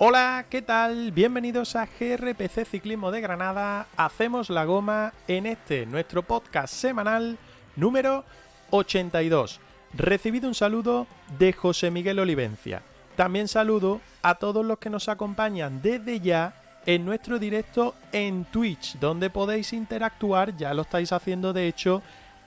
Hola, ¿qué tal? Bienvenidos a GRPC Ciclismo de Granada. Hacemos la goma en este, nuestro podcast semanal número 82. Recibido un saludo de José Miguel Olivencia. También saludo a todos los que nos acompañan desde ya en nuestro directo en Twitch, donde podéis interactuar, ya lo estáis haciendo de hecho,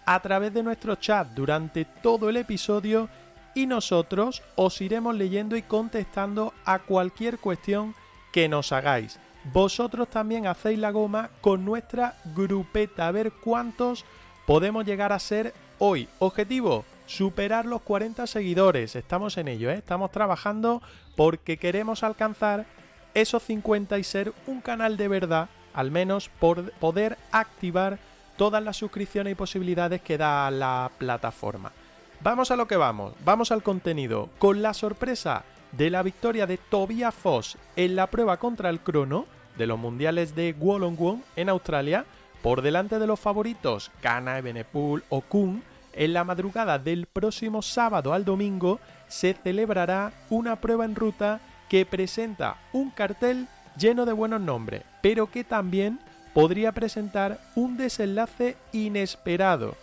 a través de nuestro chat durante todo el episodio y nosotros os iremos leyendo y contestando a cualquier cuestión que nos hagáis. Vosotros también hacéis la goma con nuestra grupeta, a ver cuántos podemos llegar a ser hoy. Objetivo, superar los 40 seguidores. Estamos en ello, ¿eh? estamos trabajando porque queremos alcanzar esos 50 y ser un canal de verdad, al menos por poder activar todas las suscripciones y posibilidades que da la plataforma. Vamos a lo que vamos, vamos al contenido. Con la sorpresa de la victoria de Tobias Foss en la prueba contra el crono de los mundiales de Wollongong en Australia, por delante de los favoritos Kana, Ebenepool o Kun, en la madrugada del próximo sábado al domingo se celebrará una prueba en ruta que presenta un cartel lleno de buenos nombres, pero que también podría presentar un desenlace inesperado.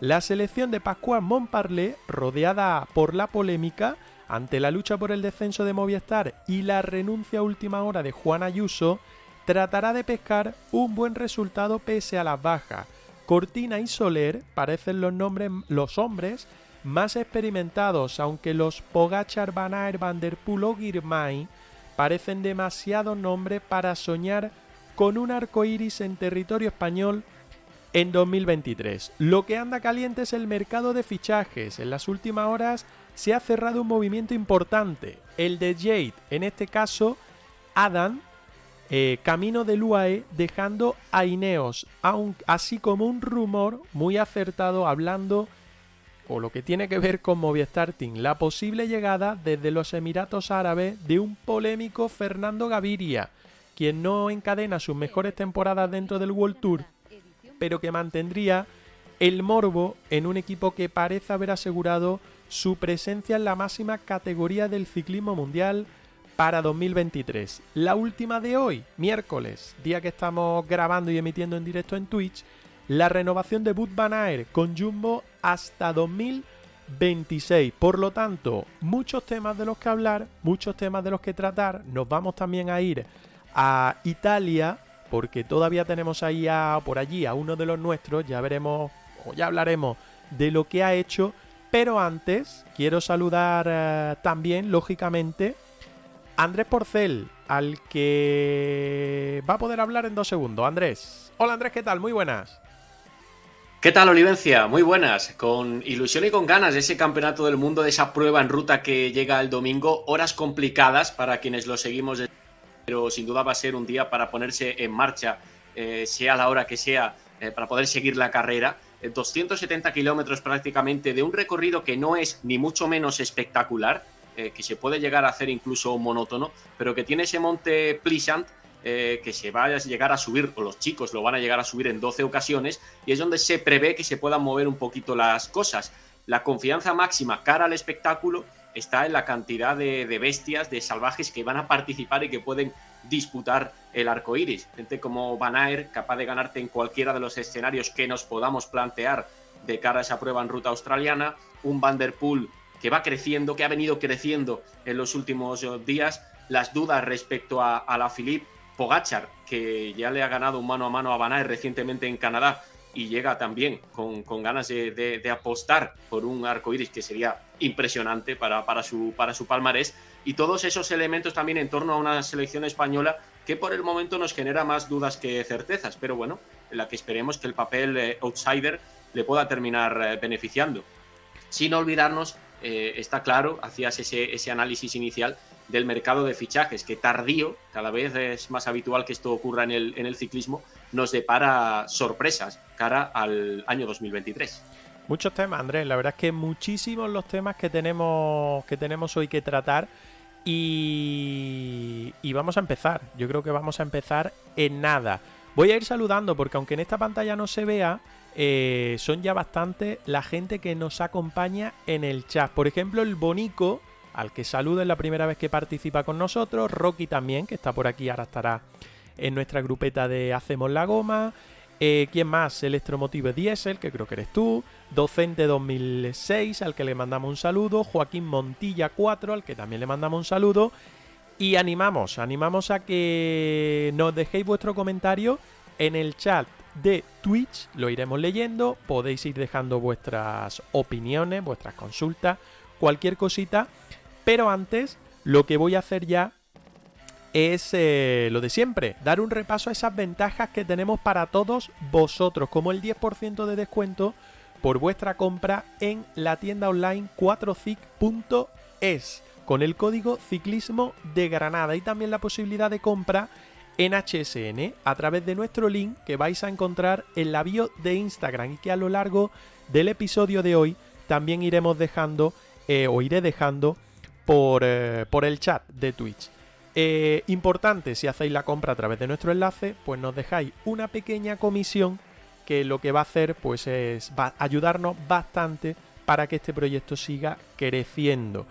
La selección de Pascual Montparlé, rodeada por la polémica ante la lucha por el descenso de Movistar y la renuncia a última hora de Juan Ayuso, tratará de pescar un buen resultado pese a las bajas. Cortina y Soler parecen los, nombres, los hombres más experimentados, aunque los Pogachar, Van Aert, Van Der o parecen demasiados nombres para soñar con un arco iris en territorio español en 2023. Lo que anda caliente es el mercado de fichajes. En las últimas horas se ha cerrado un movimiento importante, el de Jade, en este caso Adam, eh, camino del UAE, dejando a Ineos, así como un rumor muy acertado hablando o lo que tiene que ver con Movistar Team, la posible llegada desde los Emiratos Árabes de un polémico Fernando Gaviria, quien no encadena sus mejores temporadas dentro del World Tour pero que mantendría el morbo en un equipo que parece haber asegurado su presencia en la máxima categoría del ciclismo mundial para 2023. La última de hoy, miércoles, día que estamos grabando y emitiendo en directo en Twitch, la renovación de Bud Van con Jumbo hasta 2026. Por lo tanto, muchos temas de los que hablar, muchos temas de los que tratar. Nos vamos también a ir a Italia porque todavía tenemos ahí a, por allí a uno de los nuestros, ya veremos o ya hablaremos de lo que ha hecho, pero antes quiero saludar eh, también, lógicamente, Andrés Porcel, al que va a poder hablar en dos segundos. Andrés. Hola Andrés, ¿qué tal? Muy buenas. ¿Qué tal, Olivencia? Muy buenas. Con ilusión y con ganas de ese campeonato del mundo, de esa prueba en ruta que llega el domingo. Horas complicadas para quienes lo seguimos pero sin duda va a ser un día para ponerse en marcha, eh, sea la hora que sea, eh, para poder seguir la carrera. 270 eh, kilómetros prácticamente de un recorrido que no es ni mucho menos espectacular, que se puede llegar a hacer incluso monótono, pero que tiene ese monte Plisant que se va a llegar a subir, o los chicos lo van a llegar a subir en 12 ocasiones, y es donde se prevé que se puedan mover un poquito las cosas. La confianza máxima cara al espectáculo está en la cantidad de, bestias, de salvajes que van a participar y que pueden disputar el arco iris. Gente como Van Aert, capaz de ganarte en cualquiera de los escenarios que nos podamos plantear de cara a esa prueba en ruta australiana. Un Van Der Poel que va creciendo, que ha venido creciendo en los últimos eh, días. Las dudas respecto a, la Philippe Pogachar, que ya le ha ganado un mano a mano a Van Aert recientemente en Canadá y llega también con, ganas de, apostar por un arco iris que sería impresionante para, para, su, para su palmarés. Y todos esos elementos también en torno a una selección española que por el momento nos genera más dudas que certezas, pero bueno, en la que esperemos que el papel eh, outsider le pueda terminar eh, beneficiando. Sin olvidarnos, eh, está claro, hacías ese, ese análisis inicial del mercado de fichajes, que tardío, cada vez es más habitual que esto ocurra en el, en el ciclismo, nos depara sorpresas cara al año 2023. Muchos temas, Andrés. La verdad es que muchísimos los temas que tenemos, que tenemos hoy que tratar. Y, y vamos a empezar. Yo creo que vamos a empezar en nada. Voy a ir saludando porque aunque en esta pantalla no se vea, eh, son ya bastante la gente que nos acompaña en el chat. Por ejemplo, el Bonico al que saludo es la primera vez que participa con nosotros, Rocky también, que está por aquí, ahora estará en nuestra grupeta de Hacemos la Goma. Eh, ¿Quién más? Electromotive Diesel, que creo que eres tú. Docente 2006, al que le mandamos un saludo. Joaquín Montilla 4, al que también le mandamos un saludo. Y animamos, animamos a que nos dejéis vuestro comentario en el chat de Twitch. Lo iremos leyendo. Podéis ir dejando vuestras opiniones, vuestras consultas, cualquier cosita. Pero antes, lo que voy a hacer ya es eh, lo de siempre, dar un repaso a esas ventajas que tenemos para todos vosotros, como el 10% de descuento por vuestra compra en la tienda online 4cic.es con el código ciclismo de Granada y también la posibilidad de compra en HSN a través de nuestro link que vais a encontrar en la bio de Instagram y que a lo largo del episodio de hoy también iremos dejando eh, o iré dejando por, eh, por el chat de Twitch. Eh, importante, si hacéis la compra a través de nuestro enlace, pues nos dejáis una pequeña comisión que lo que va a hacer pues es ayudarnos bastante para que este proyecto siga creciendo.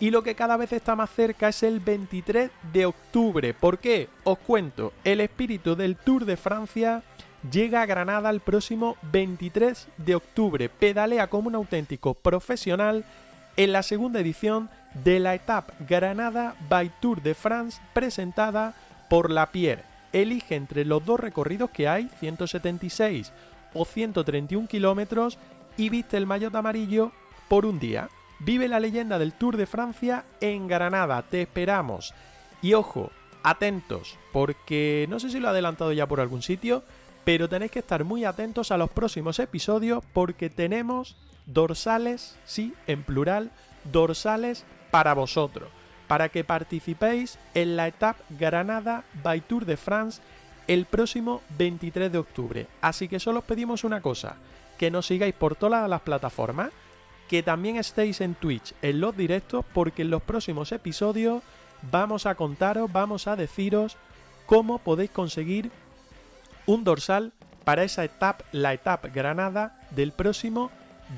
Y lo que cada vez está más cerca es el 23 de octubre. ¿Por qué? Os cuento, el espíritu del Tour de Francia llega a Granada el próximo 23 de octubre. Pedalea como un auténtico profesional en la segunda edición de la etapa Granada by Tour de France presentada por La Pierre. Elige entre los dos recorridos que hay, 176 o 131 kilómetros, y viste el maillot amarillo por un día. Vive la leyenda del Tour de Francia en Granada. Te esperamos. Y ojo, atentos, porque no sé si lo he adelantado ya por algún sitio, pero tenéis que estar muy atentos a los próximos episodios porque tenemos dorsales, sí, en plural, dorsales para vosotros, para que participéis en la etapa Granada by Tour de France el próximo 23 de octubre. Así que solo os pedimos una cosa, que nos sigáis por todas las plataformas, que también estéis en Twitch en los directos, porque en los próximos episodios vamos a contaros, vamos a deciros cómo podéis conseguir un dorsal para esa etapa, la etapa Granada del próximo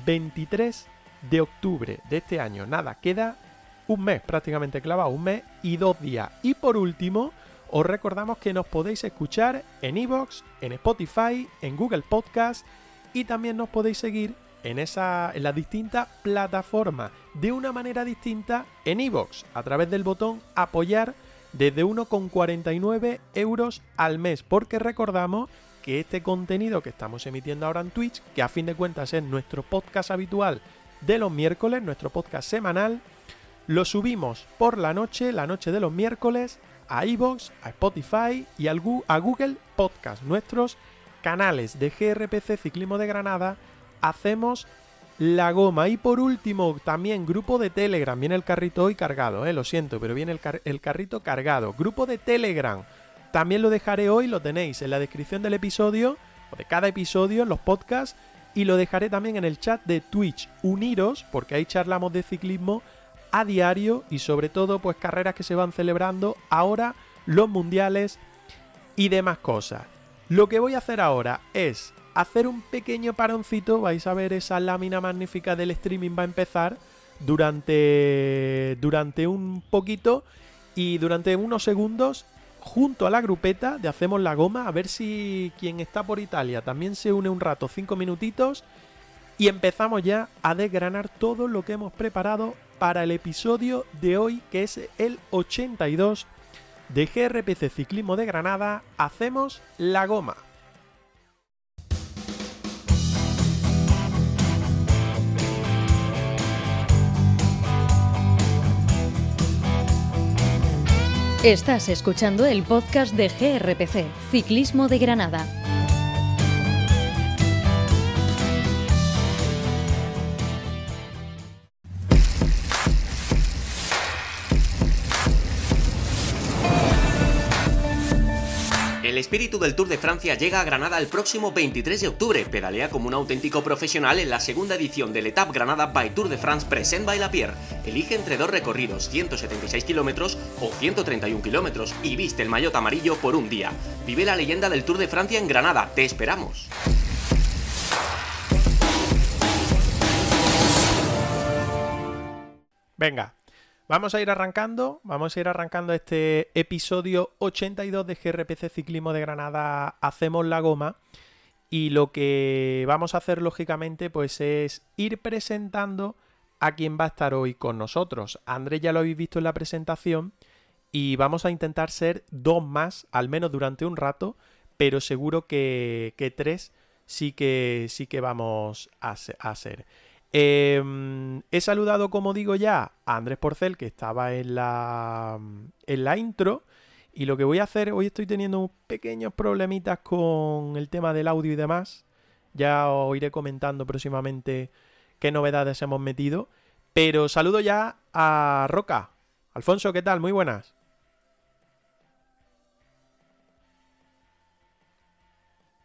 23 de octubre de este año. Nada, queda un mes prácticamente clavado, un mes y dos días. Y por último, os recordamos que nos podéis escuchar en Evox, en Spotify, en Google Podcast y también nos podéis seguir en, esa, en las distintas plataformas de una manera distinta en Evox a través del botón apoyar desde 1,49 euros al mes porque recordamos que este contenido que estamos emitiendo ahora en Twitch, que a fin de cuentas es nuestro podcast habitual de los miércoles, nuestro podcast semanal, lo subimos por la noche, la noche de los miércoles, a iVoox, a Spotify y a Google Podcast, nuestros canales de GRPC Ciclismo de Granada. Hacemos la goma. Y por último, también grupo de Telegram. Viene el carrito hoy cargado, eh, lo siento, pero viene el, el carrito cargado. Grupo de Telegram. También lo dejaré hoy, lo tenéis en la descripción del episodio, o de cada episodio en los podcasts. Y lo dejaré también en el chat de Twitch. Uniros, porque ahí charlamos de ciclismo a diario y sobre todo pues carreras que se van celebrando ahora, los mundiales y demás cosas. Lo que voy a hacer ahora es hacer un pequeño paroncito, vais a ver esa lámina magnífica del streaming va a empezar durante durante un poquito y durante unos segundos junto a la grupeta de Hacemos la Goma, a ver si quien está por Italia también se une un rato, cinco minutitos, y empezamos ya a desgranar todo lo que hemos preparado para el episodio de hoy, que es el 82 de GRPC Ciclismo de Granada, hacemos la goma. Estás escuchando el podcast de GRPC, Ciclismo de Granada espíritu del Tour de Francia llega a Granada el próximo 23 de octubre. Pedalea como un auténtico profesional en la segunda edición del Etap Granada by Tour de France Present by La Pierre. Elige entre dos recorridos, 176 kilómetros o 131 kilómetros, y viste el maillot amarillo por un día. Vive la leyenda del Tour de Francia en Granada. Te esperamos. Venga, Vamos a ir arrancando, vamos a ir arrancando este episodio 82 de GRPC Ciclismo de Granada Hacemos la Goma y lo que vamos a hacer lógicamente pues es ir presentando a quien va a estar hoy con nosotros. Andrés ya lo habéis visto en la presentación y vamos a intentar ser dos más, al menos durante un rato, pero seguro que, tres sí que, sí que vamos a, a ser. Em, he saludado, como digo ya, a Andrés Porcel, que estaba en la, en la intro. Y lo que voy a hacer, hoy estoy teniendo pequeños problemitas con el tema del audio y demás. Ya os iré comentando próximamente qué novedades hemos metido. Pero saludo ya a Roca. Alfonso, ¿qué tal? Muy buenas.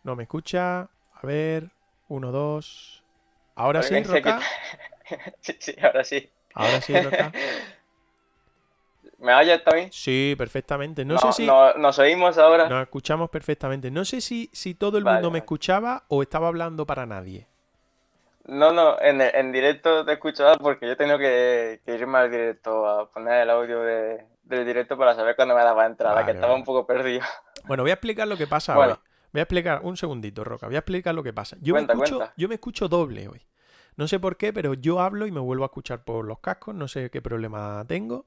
No me escucha. A ver. Uno, dos. ¿Ahora sí, Roca? sí, sí, ahora sí. Ahora sí, Roca. ¿Me oyes también? Sí, perfectamente. No, sé si. nos oímos ahora. Nos escuchamos perfectamente. No sé si, si todo el mundo me escuchaba o estaba hablando para nadie. No, no, en, en directo te escuchaba porque yo tengo que, irme al directo a poner el audio de, del directo para saber cuándo me daba entrada, que estaba un poco perdido. Bueno, voy a explicar lo que pasa hoy. Voy a explicar, un segundito, Roca, voy a explicar lo que pasa. Yo, me, escucho, yo me escucho doble hoy. No sé por qué, pero yo hablo y me vuelvo a escuchar por los cascos, no sé qué problema tengo.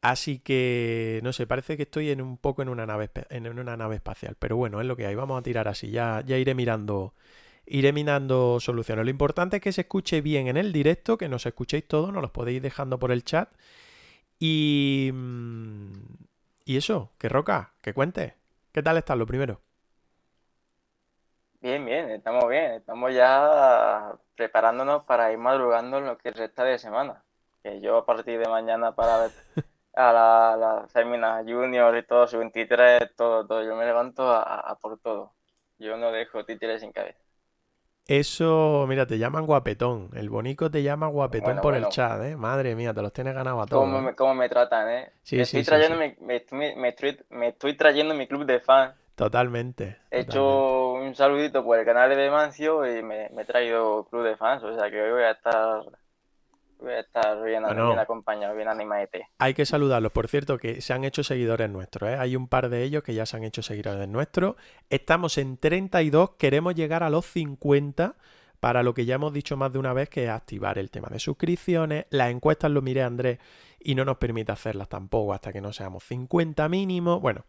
Así que, no sé, parece que estoy en un poco en una nave, en una nave espacial. Pero bueno, es lo que hay. Vamos a tirar así. Ya, ya iré mirando. Iré mirando soluciones. Lo importante es que se escuche bien en el directo, que nos escuchéis todos, nos los podéis dejando por el chat. Y. Mm, y eso, que roca, que cuente. ¿Qué tal estás lo primero? Bien, bien, estamos bien, estamos ya preparándonos para ir madrugando en lo que resta de semana. Que yo a partir de mañana para ver a la, la Femina Junior y todo, su 23, todo, todo, yo me levanto a, por todo. Yo no dejo títeres sin cabeza. Eso, mira, te llaman guapetón. El bonico te llama guapetón por el chat, ¿eh? Madre mía, te los tienes ganado a todos. ¿Cómo, me, cómo me tratan, eh? Sí, me, estoy trayendo Me, me, estoy, me estoy trayendo mi club de fans Totalmente. He hecho un saludito por el canal de Demancio y me, he traído club de fans, o sea que hoy voy a estar voy a estar bien, acompañado, bien animadete. Hay que saludarlos, por cierto, que se han hecho seguidores nuestros, ¿eh? hay un par de ellos que ya se han hecho seguidores nuestros. Estamos en 32, queremos llegar a los 50 para lo que ya hemos dicho más de una vez, que es activar el tema de suscripciones. Las encuestas lo miré Andrés y no nos permite hacerlas tampoco hasta que no seamos 50 mínimo. Bueno,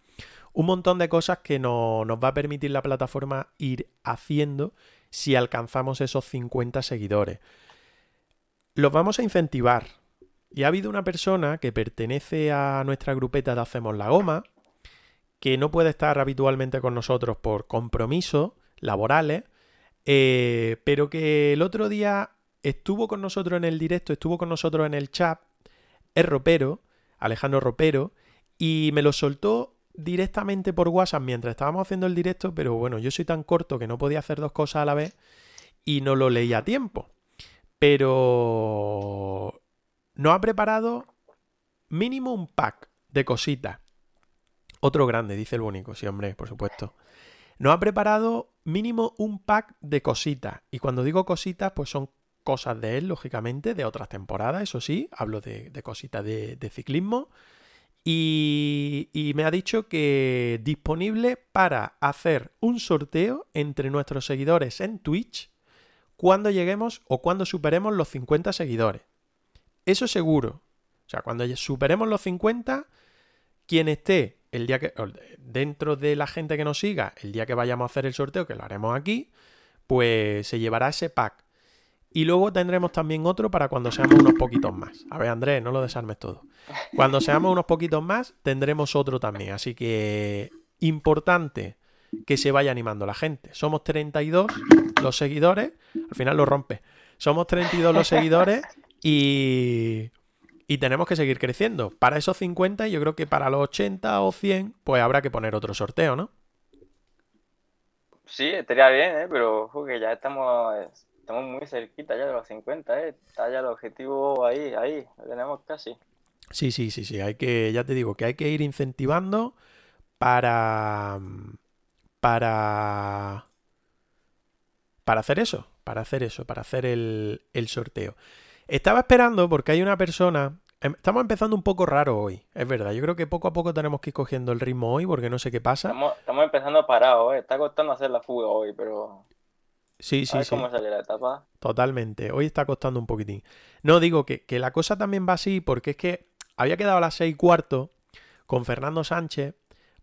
un montón de cosas que no, nos va a permitir la plataforma ir haciendo si alcanzamos esos 50 seguidores. Los vamos a incentivar. Y ha habido una persona que pertenece a nuestra grupeta de Hacemos la Goma, que no puede estar habitualmente con nosotros por compromisos laborales, eh, pero que el otro día estuvo con nosotros en el directo, estuvo con nosotros en el chat, es ropero, Alejandro Ropero, y me lo soltó directamente por WhatsApp mientras estábamos haciendo el directo, pero bueno, yo soy tan corto que no podía hacer dos cosas a la vez y no lo leía a tiempo. Pero no ha preparado mínimo un pack de cositas. Otro grande, dice el bonito, sí, hombre, por supuesto. No ha preparado mínimo un pack de cositas. Y cuando digo cositas, pues son cosas de él, lógicamente, de otras temporadas, eso sí, hablo de, cositas de, de ciclismo. Y, me ha dicho que disponible para hacer un sorteo entre nuestros seguidores en Twitch cuando lleguemos o cuando superemos los 50 seguidores. Eso seguro. O sea, cuando superemos los 50, quien esté el día que dentro de la gente que nos siga, el día que vayamos a hacer el sorteo, que lo haremos aquí, pues se llevará ese pack. Y luego tendremos también otro para cuando seamos unos poquitos más. A ver, Andrés, no lo desarmes todo. Cuando seamos unos poquitos más, tendremos otro también. Así que importante que se vaya animando la gente. Somos 32 los seguidores. Al final lo rompe. Somos 32 los seguidores y, y tenemos que seguir creciendo. Para esos 50, yo creo que para los 80 o 100, pues habrá que poner otro sorteo, ¿no? Sí, estaría bien, ¿eh? pero que ya estamos Estamos muy cerquita ya de los 50, ¿eh? Está ya el objetivo ahí, ahí, lo tenemos casi. Sí, sí, sí, sí. Hay que, ya te digo, que hay que ir incentivando para. para. para hacer eso. Para hacer eso, para hacer el, el sorteo. Estaba esperando porque hay una persona Em, estamos empezando un poco raro hoy, es verdad. Yo creo que poco a poco tenemos que ir cogiendo el ritmo hoy porque no sé qué pasa. Estamos, estamos empezando parados, ¿eh? Está costando hacer la fuga hoy, pero... Sí, A sí, ver sí. cómo sale la etapa. Totalmente. Hoy está costando un poquitín. No, digo que, que la cosa también va así porque es que había quedado a las seis y cuarto con Fernando Sánchez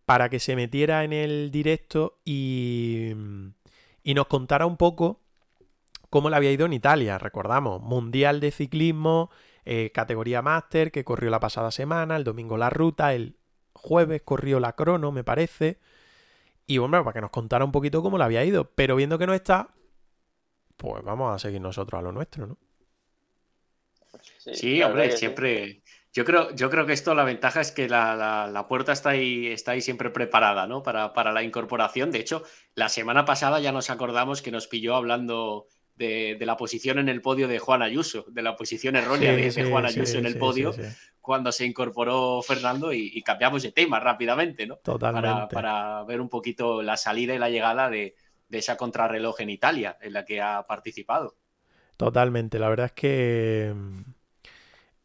para que se metiera en el directo y, y nos contara un poco cómo le había ido en Italia. Recordamos, Mundial de Ciclismo, eh, categoría máster que corrió la pasada semana, el domingo la ruta, el jueves corrió la crono, me parece. Y bueno, para que nos contara un poquito cómo le había ido. Pero viendo que no está, pues vamos a seguir nosotros a lo nuestro, ¿no? Sí, hombre, sí. siempre. Yo creo, yo creo que esto, la ventaja es que la, la- la puerta está ahí, está ahí siempre preparada, ¿no? Para, para la incorporación. De hecho, la semana pasada ya nos acordamos que nos pilló hablando de, de la posición en el podio de Juan Ayuso, de la posición errónea de, de Sí, Juan sí, Ayuso en el sí, podio, sí, sí. cuando se incorporó Fernando y, y cambiamos de tema rápidamente, ¿no? Para, Totalmente. para ver un poquito la salida y la llegada de, de esa contrarreloj en Italia, en la que ha participado. Totalmente. La verdad es que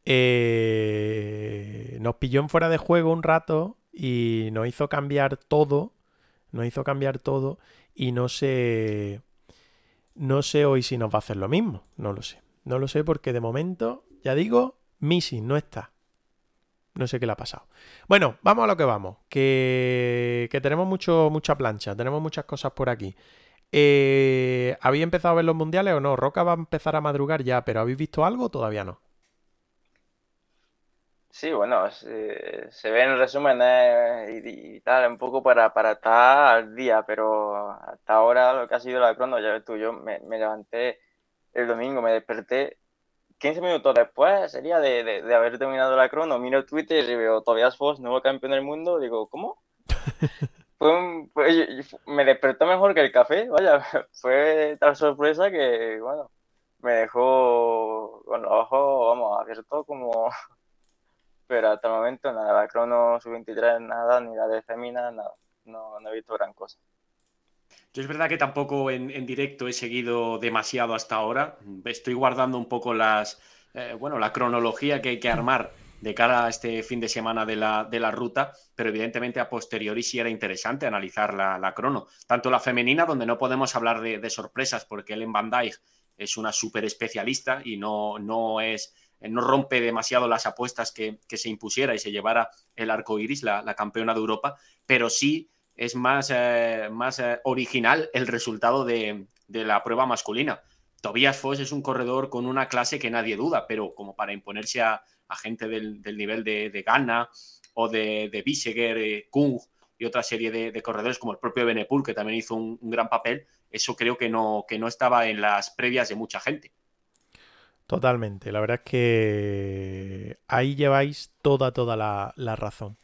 eh, nos pilló en fuera de juego un rato y nos hizo cambiar todo. Nos hizo cambiar todo y no sé. No sé hoy si nos va a hacer lo mismo. No lo sé. No lo sé porque de momento, ya digo, Missing no está. No sé qué le ha pasado. Bueno, vamos a lo que vamos. Que, que tenemos mucho, mucha plancha. Tenemos muchas cosas por aquí. Eh, ¿Habéis empezado a ver los mundiales o no? Roca va a empezar a madrugar ya, pero ¿habéis visto algo o todavía no? Sí, bueno, se, se ven resúmenes y, y tal, un poco para, para estar al día, pero hasta ahora lo que ha sido la crono, ya ves tú, yo me levanté el domingo, me desperté 15 minutos después, sería de, de, de haber terminado la crono, miro Twitter y veo Tobias Foss, nuevo campeón del mundo, digo, ¿cómo? Fue un- fue- yo- yo- me despertó mejor que el café, vaya, fue tal sorpresa que, bueno, me dejó con los ojos, vamos, abiertos como... Pero hasta el momento nada, la crono sub-23 nada, ni la de Femina nada, no, no he visto gran cosa. Yo es verdad que tampoco en, en directo he seguido demasiado hasta ahora. Estoy guardando un poco las, eh, bueno, la cronología que hay que armar de cara a este fin de semana de la, de la ruta, pero evidentemente a posteriori sí era interesante analizar la, la crono. Tanto la femenina, donde no podemos hablar de, sorpresas, porque Ellen Van Dijk es una súper especialista y no, no es no rompe demasiado las apuestas que, que, se impusiera y se llevara el arco iris, la, la campeona de Europa, pero sí es más, eh, más eh, original el resultado de, de, la prueba masculina. Tobias Foss es un corredor con una clase que nadie duda, pero como para imponerse a, a gente del, del, nivel de, de Ghana o de, de eh, Kung y otra serie de, de, corredores como el propio Benepul, que también hizo un, un, gran papel, eso creo que no, que no estaba en las previas de mucha gente. Totalmente, la verdad es que ahí lleváis toda, toda la, la razón.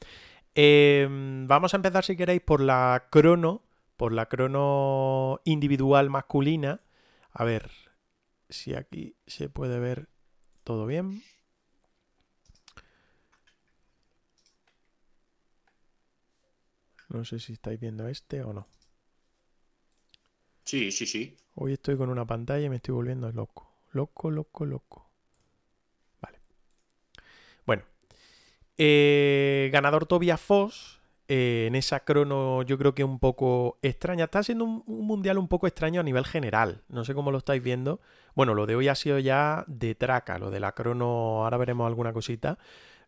Eh, vamos a empezar, si queréis, por la crono, por la crono individual masculina. A ver si aquí se puede ver todo bien. No sé si estáis viendo este o no. Sí, sí, sí. Hoy estoy con una pantalla y me estoy volviendo loco. Loco, loco, loco. Vale. Bueno. Eh, ganador Tobias Foss. Eh, en esa crono yo creo que un poco extraña. Está siendo un, un, mundial un poco extraño a nivel general. No sé cómo lo estáis viendo. Bueno, lo de hoy ha sido ya de traca. Lo de la crono, ahora veremos alguna cosita.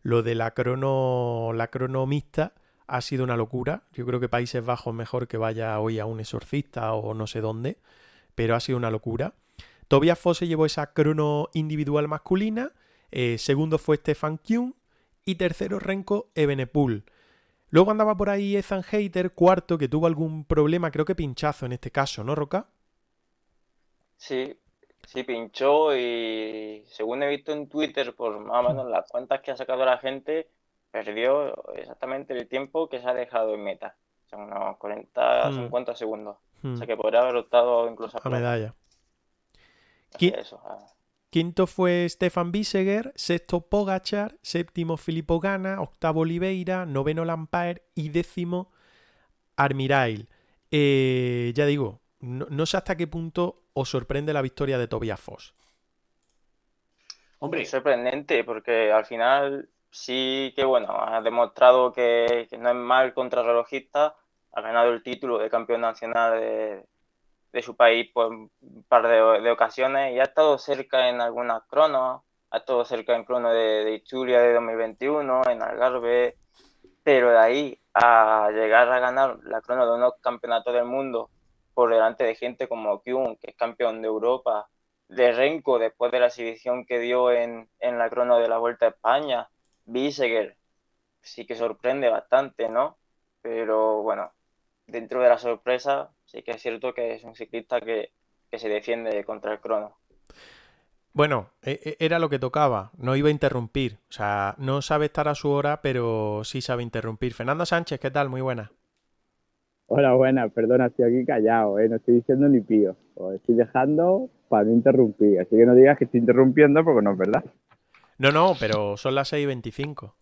Lo de la crono, la crono mixta ha sido una locura. Yo creo que Países Bajos mejor que vaya hoy a un exorcista o no sé dónde. Pero ha sido una locura. Tobias Foss se llevó esa crono individual masculina. Eh, segundo fue Stefan Kuhn. Y tercero Renko Ebenepul. Luego andaba por ahí Ethan Hater, cuarto, que tuvo algún problema, creo que pinchazo en este caso, ¿no, Roca? Sí, sí, pinchó y según he visto en Twitter, por más o menos las cuentas que ha sacado la gente, perdió exactamente el tiempo que se ha dejado en meta. Son unos 40, Hmm. 50 segundos. O sea que podría haber optado incluso A medalla. Eso. Quinto fue Stefan Biseguer, sexto Pogachar, séptimo Filippo Gana, octavo Oliveira, noveno Lampaert y décimo Armirail. Eh, ya digo, no, no sé hasta qué punto os sorprende la victoria de Tobias Foss. Hombre. Es sorprendente porque al final sí que, bueno, ha demostrado que, no es mal contrarrelojista, ha ganado el título de campeón nacional de, su país por un par de, ocasiones y ha estado cerca en algunas cronos, ha estado cerca en crono de, de de 2021, en Algarve, pero de ahí a llegar a ganar la crono de unos campeonatos del mundo por delante de gente como Kyun, que es campeón de Europa, de Renko después de la exhibición que dio en, en la crono de la Vuelta a España, Biseger sí que sorprende bastante, ¿no? Pero bueno, dentro de la sorpresa, sí que es cierto que es un ciclista que, se defiende contra el crono. Bueno, e, e, era lo que tocaba, no iba a interrumpir. O sea, no sabe estar a su hora, pero sí sabe interrumpir. Fernando Sánchez, ¿qué tal? Muy buena. Hola, buena, perdona, estoy aquí callado, ¿eh? no estoy diciendo ni pío. Os estoy dejando para no interrumpir, así que no digas que estoy interrumpiendo porque no es verdad. No, no, pero son las 6.25.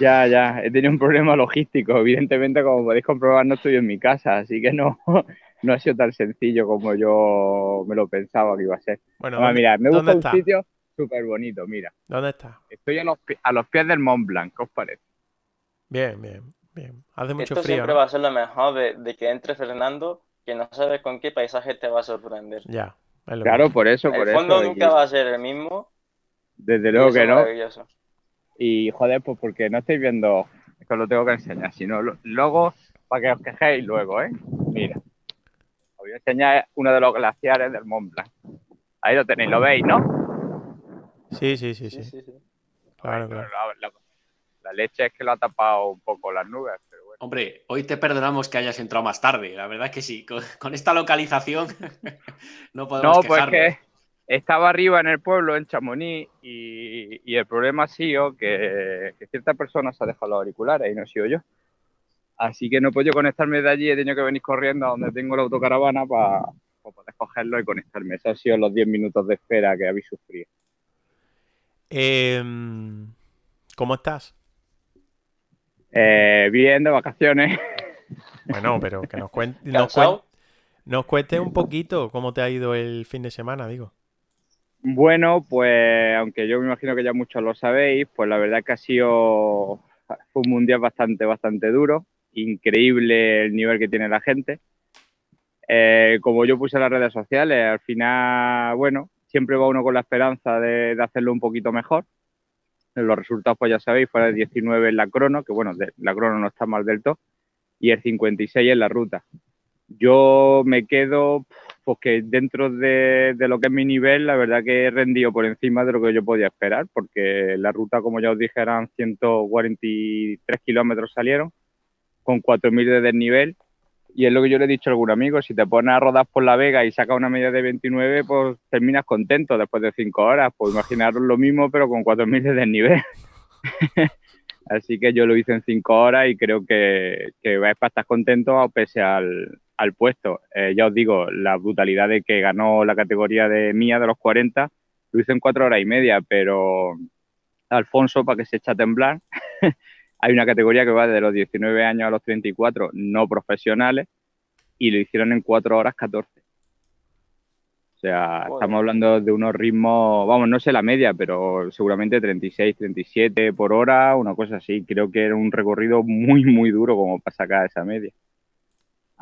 Ya, ya, he tenido un problema logístico. Evidentemente, como podéis comprobar, no estoy en mi casa, así que no, no ha sido tan sencillo como yo me lo pensaba que iba a ser. Bueno, mira, me gusta un sitio súper bonito, mira. ¿Dónde está? Estoy a los, a los pies del Mont Blanc, ¿qué os parece? Bien, bien, bien. Hace mucho Esto frío. siempre va a ser lo mejor de, que entre Fernando, que no sabes con qué paisaje te va a sorprender. Ya. Claro, por eso, por eso. El fondo nunca va a ser el mismo, desde luego que no. Y joder, pues porque no estáis viendo, es que os lo tengo que enseñar, sino luego para que os quejéis luego, ¿eh? Mira, os voy a enseñar uno de los glaciares del Mont Blanc. Ahí lo tenéis, lo veis, ¿no? Sí, sí, sí, sí. Claro, claro. La, leche es que lo ha tapado un poco las nubes, pero bueno. Hombre, hoy te perdonamos que hayas entrado más tarde. La verdad es que sí, con, esta localización no podemos no, Pues que estaba arriba en el pueblo, en Chamonix, y, el problema ha sido que, cierta persona se ha dejado los auriculares y no he sido yo. Así que no he podido conectarme de allí, he tenido que venir corriendo a donde tengo la autocaravana para poder cogerlo y conectarme. Esos han sido los 10 minutos de espera que habéis sufrido. Em, ¿Cómo estás? Eh, bien, de vacaciones. Bueno, pero que nos cuente, nos cuente un poquito cómo te ha ido el fin de semana, digo. Bueno, pues aunque yo me imagino que ya muchos lo sabéis, pues la verdad que ha sido un mundial bastante, bastante duro. Increíble el nivel que tiene la gente. Eh, como yo puse en las redes sociales, al final, bueno, siempre va uno con la esperanza de, hacerlo un poquito mejor. Los resultados, pues ya sabéis, fue el 19 en la crono, que bueno, la crono no está mal del todo, y el 56 en la ruta. Yo me quedo porque dentro de, lo que es mi nivel, la verdad que he rendido por encima de lo que yo podía esperar, porque la ruta, como ya os dije, eran 143 kilómetros salieron, con 4.000 de desnivel, y es lo que yo le he dicho a algún amigo, si te pones a rodar por La Vega y sacas una media de 29, pues terminas contento después de 5 horas, pues imaginaros lo mismo, pero con 4.000 de desnivel. Así que yo lo hice en 5 horas y creo que, que vais para estar contento pese al, al puesto. Eh, ya os digo, la brutalidad de que ganó la categoría de mía de los 40, lo hizo en cuatro horas y media, pero Alfonso, para que se eche a temblar, hay una categoría que va de los 19 años a los 34 no profesionales y lo hicieron en cuatro horas 14. O sea, estamos hablando de unos ritmos, vamos, no sé la media, pero seguramente 36, 37 por hora, una cosa así. Creo que era un recorrido muy, muy duro como para sacar esa media.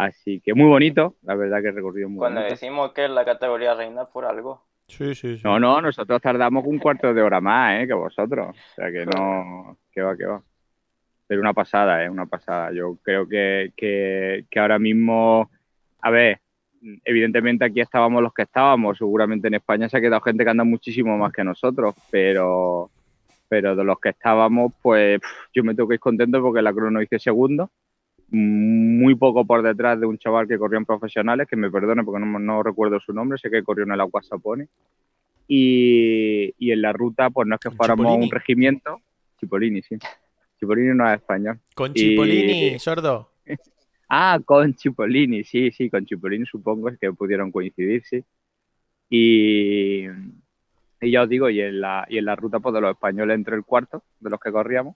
Así que muy bonito, la verdad que el recorrido muy Cuando decimos que es la categoría reina por algo. Sí, sí, sí. No, no, nosotros tardamos un cuarto de hora más, ¿eh? Que vosotros. O sea que no, que va, que va. Pero una pasada, ¿eh? Una pasada. Yo creo que, que, que ahora mismo, a ver, evidentemente aquí estábamos los que estábamos. Seguramente en España se ha quedado gente que anda muchísimo más que nosotros, pero, pero de los que estábamos, pues yo me tengo que ir contento porque la crono hice segundo muy poco por detrás de un chaval que corrió en profesionales, que me perdone porque no, recuerdo su nombre, sé que corrió en el Agua Sapone. Y, y, en la ruta, pues no es que fuéramos un regimiento. Chipolini, sí. Chipolini no es español. Con Chipolini, sordo. ah, con Chipolini, sí, sí, con Chipolini supongo que pudieron coincidir, sí. Y, y ya os digo, y en la, y en la ruta pues, de los españoles entre el cuarto de los que corríamos.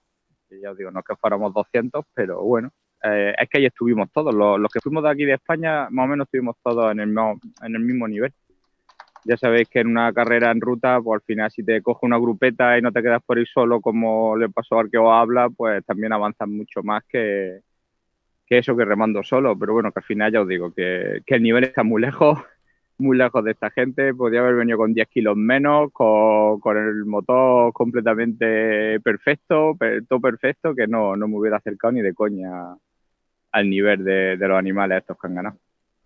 Y ya os digo, no es que fuéramos 200, pero bueno, eh, es que ahí estuvimos todos. Los, que fuimos de aquí de España, más o menos estuvimos todos en el, mismo, en el mismo nivel. Ya sabéis que en una carrera en ruta, pues al final si te coge una grupeta y no te quedas por ahí solo como le pasó al que os habla, pues también avanzas mucho más que, eso que remando solo. Pero bueno, que al final ya os digo que, el nivel está muy lejos, muy lejos de esta gente. Podría haber venido con 10 kilos menos, con, con el motor completamente perfecto, per- todo perfecto, que no, no me hubiera acercado ni de coña al nivel de, de los animales estos que han ganado.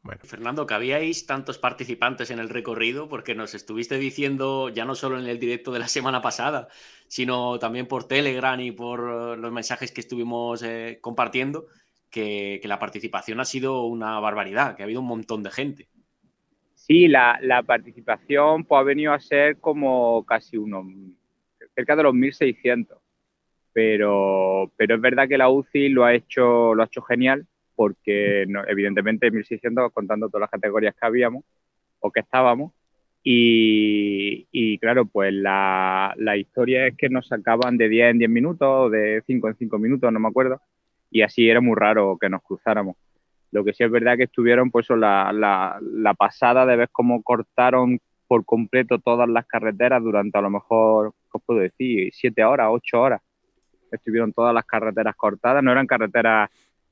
Bueno, Fernando, que habíais tantos participantes en el recorrido, porque nos estuviste diciendo, ya no solo en el directo de la semana pasada, sino también por Telegram y por eh, los mensajes que estuvimos eh, compartiendo, que, que la participación ha sido una barbaridad, que ha habido un montón de gente. Sí, la, la participación pues, ha venido a ser como casi unos, cerca de los 1.600. Pero, pero es verdad que la UCI lo ha hecho, lo ha hecho genial, porque no- evidentemente 1.600 contando todas las categorías que habíamos o que estábamos. Y, claro, pues la, la historia es que nos sacaban de 10 en 10 minutos o de 5 en 5 minutos, no me acuerdo. Y así era muy raro que nos cruzáramos. Lo que sí es verdad que estuvieron, pues, la, la, la pasada de ver cómo cortaron por completo todas las carreteras durante a lo mejor, ¿qué os puedo decir? Siete horas, ocho horas. Estuvieron todas las carreteras cortadas. No eran carreteras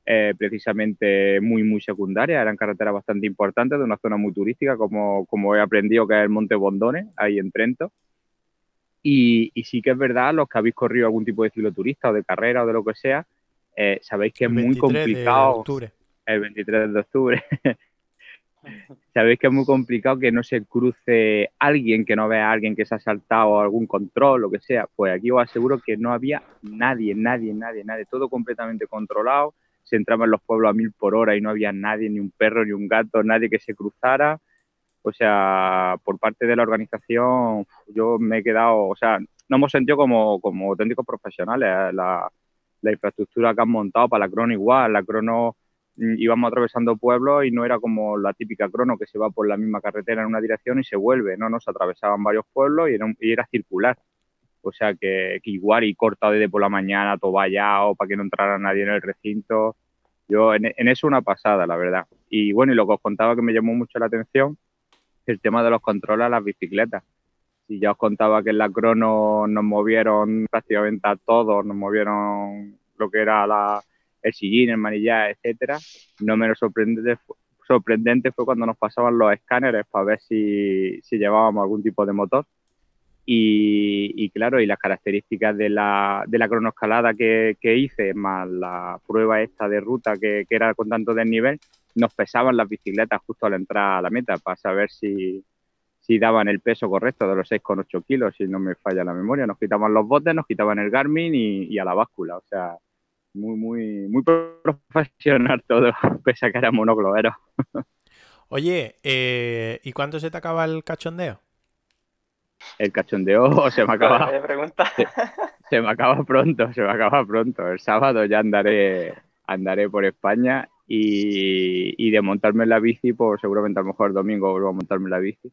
eh, precisamente muy, muy secundarias, eran carreteras bastante importantes de una zona muy turística, como, como he aprendido que es el Monte Bondones, ahí en Trento. Y, y sí que es verdad, los que habéis corrido algún tipo de cicloturista o de carrera o de lo que sea, eh, sabéis que es muy 23 de complicado octubre. el 23 de octubre. Sabéis que es muy complicado que no se cruce alguien, que no vea a alguien que se ha saltado algún control, lo que sea. Pues aquí os aseguro que no había nadie, nadie, nadie, nadie. Todo completamente controlado. Se entraba en los pueblos a mil por hora y no había nadie, ni un perro, ni un gato, nadie que se cruzara. O sea, por parte de la organización, yo me he quedado, o sea, no hemos sentido como, como auténticos profesionales. La, la infraestructura que han montado para la crono igual, la crono íbamos atravesando pueblos y no era como la típica crono que se va por la misma carretera en una dirección y se vuelve, no, nos atravesaban varios pueblos y era, un- y era circular. O sea que, que igual y cortado desde por la mañana, todo vallado para que no entrara nadie en el recinto. Yo en, en eso una pasada, la verdad. Y bueno, y lo que os contaba que me llamó mucho la atención, el tema de los controles a las bicicletas. Si ya os contaba que en la crono nos movieron prácticamente a todos, nos movieron lo que era la, el sillín, el manillar, etcétera, no menos sorprendente, sorprendente fue cuando nos pasaban los escáneres para ver si, si llevábamos algún tipo de motor. Y, y claro, y las características de la, de la cronoescalada que, que hice, más la prueba esta de ruta que, que era con tanto desnivel, nos pesaban las bicicletas justo al entrar a la meta para saber si, si daban el peso correcto de los 6,8 kilos, si no me falla la memoria. Nos quitaban los botes, nos quitaban el Garmin y, y a la báscula. O sea, muy, muy, muy profesional todo, pese a que era monoglobero. Oye, eh, ¿y cuándo se te acaba el cachondeo? El cachondeo se me acaba, ¿Me pregunta? se me acaba pronto, se me acaba pronto. El sábado ya andaré, andaré por España y, y de montarme en la bici, pues seguramente a lo mejor el domingo vuelvo a montarme en la bici,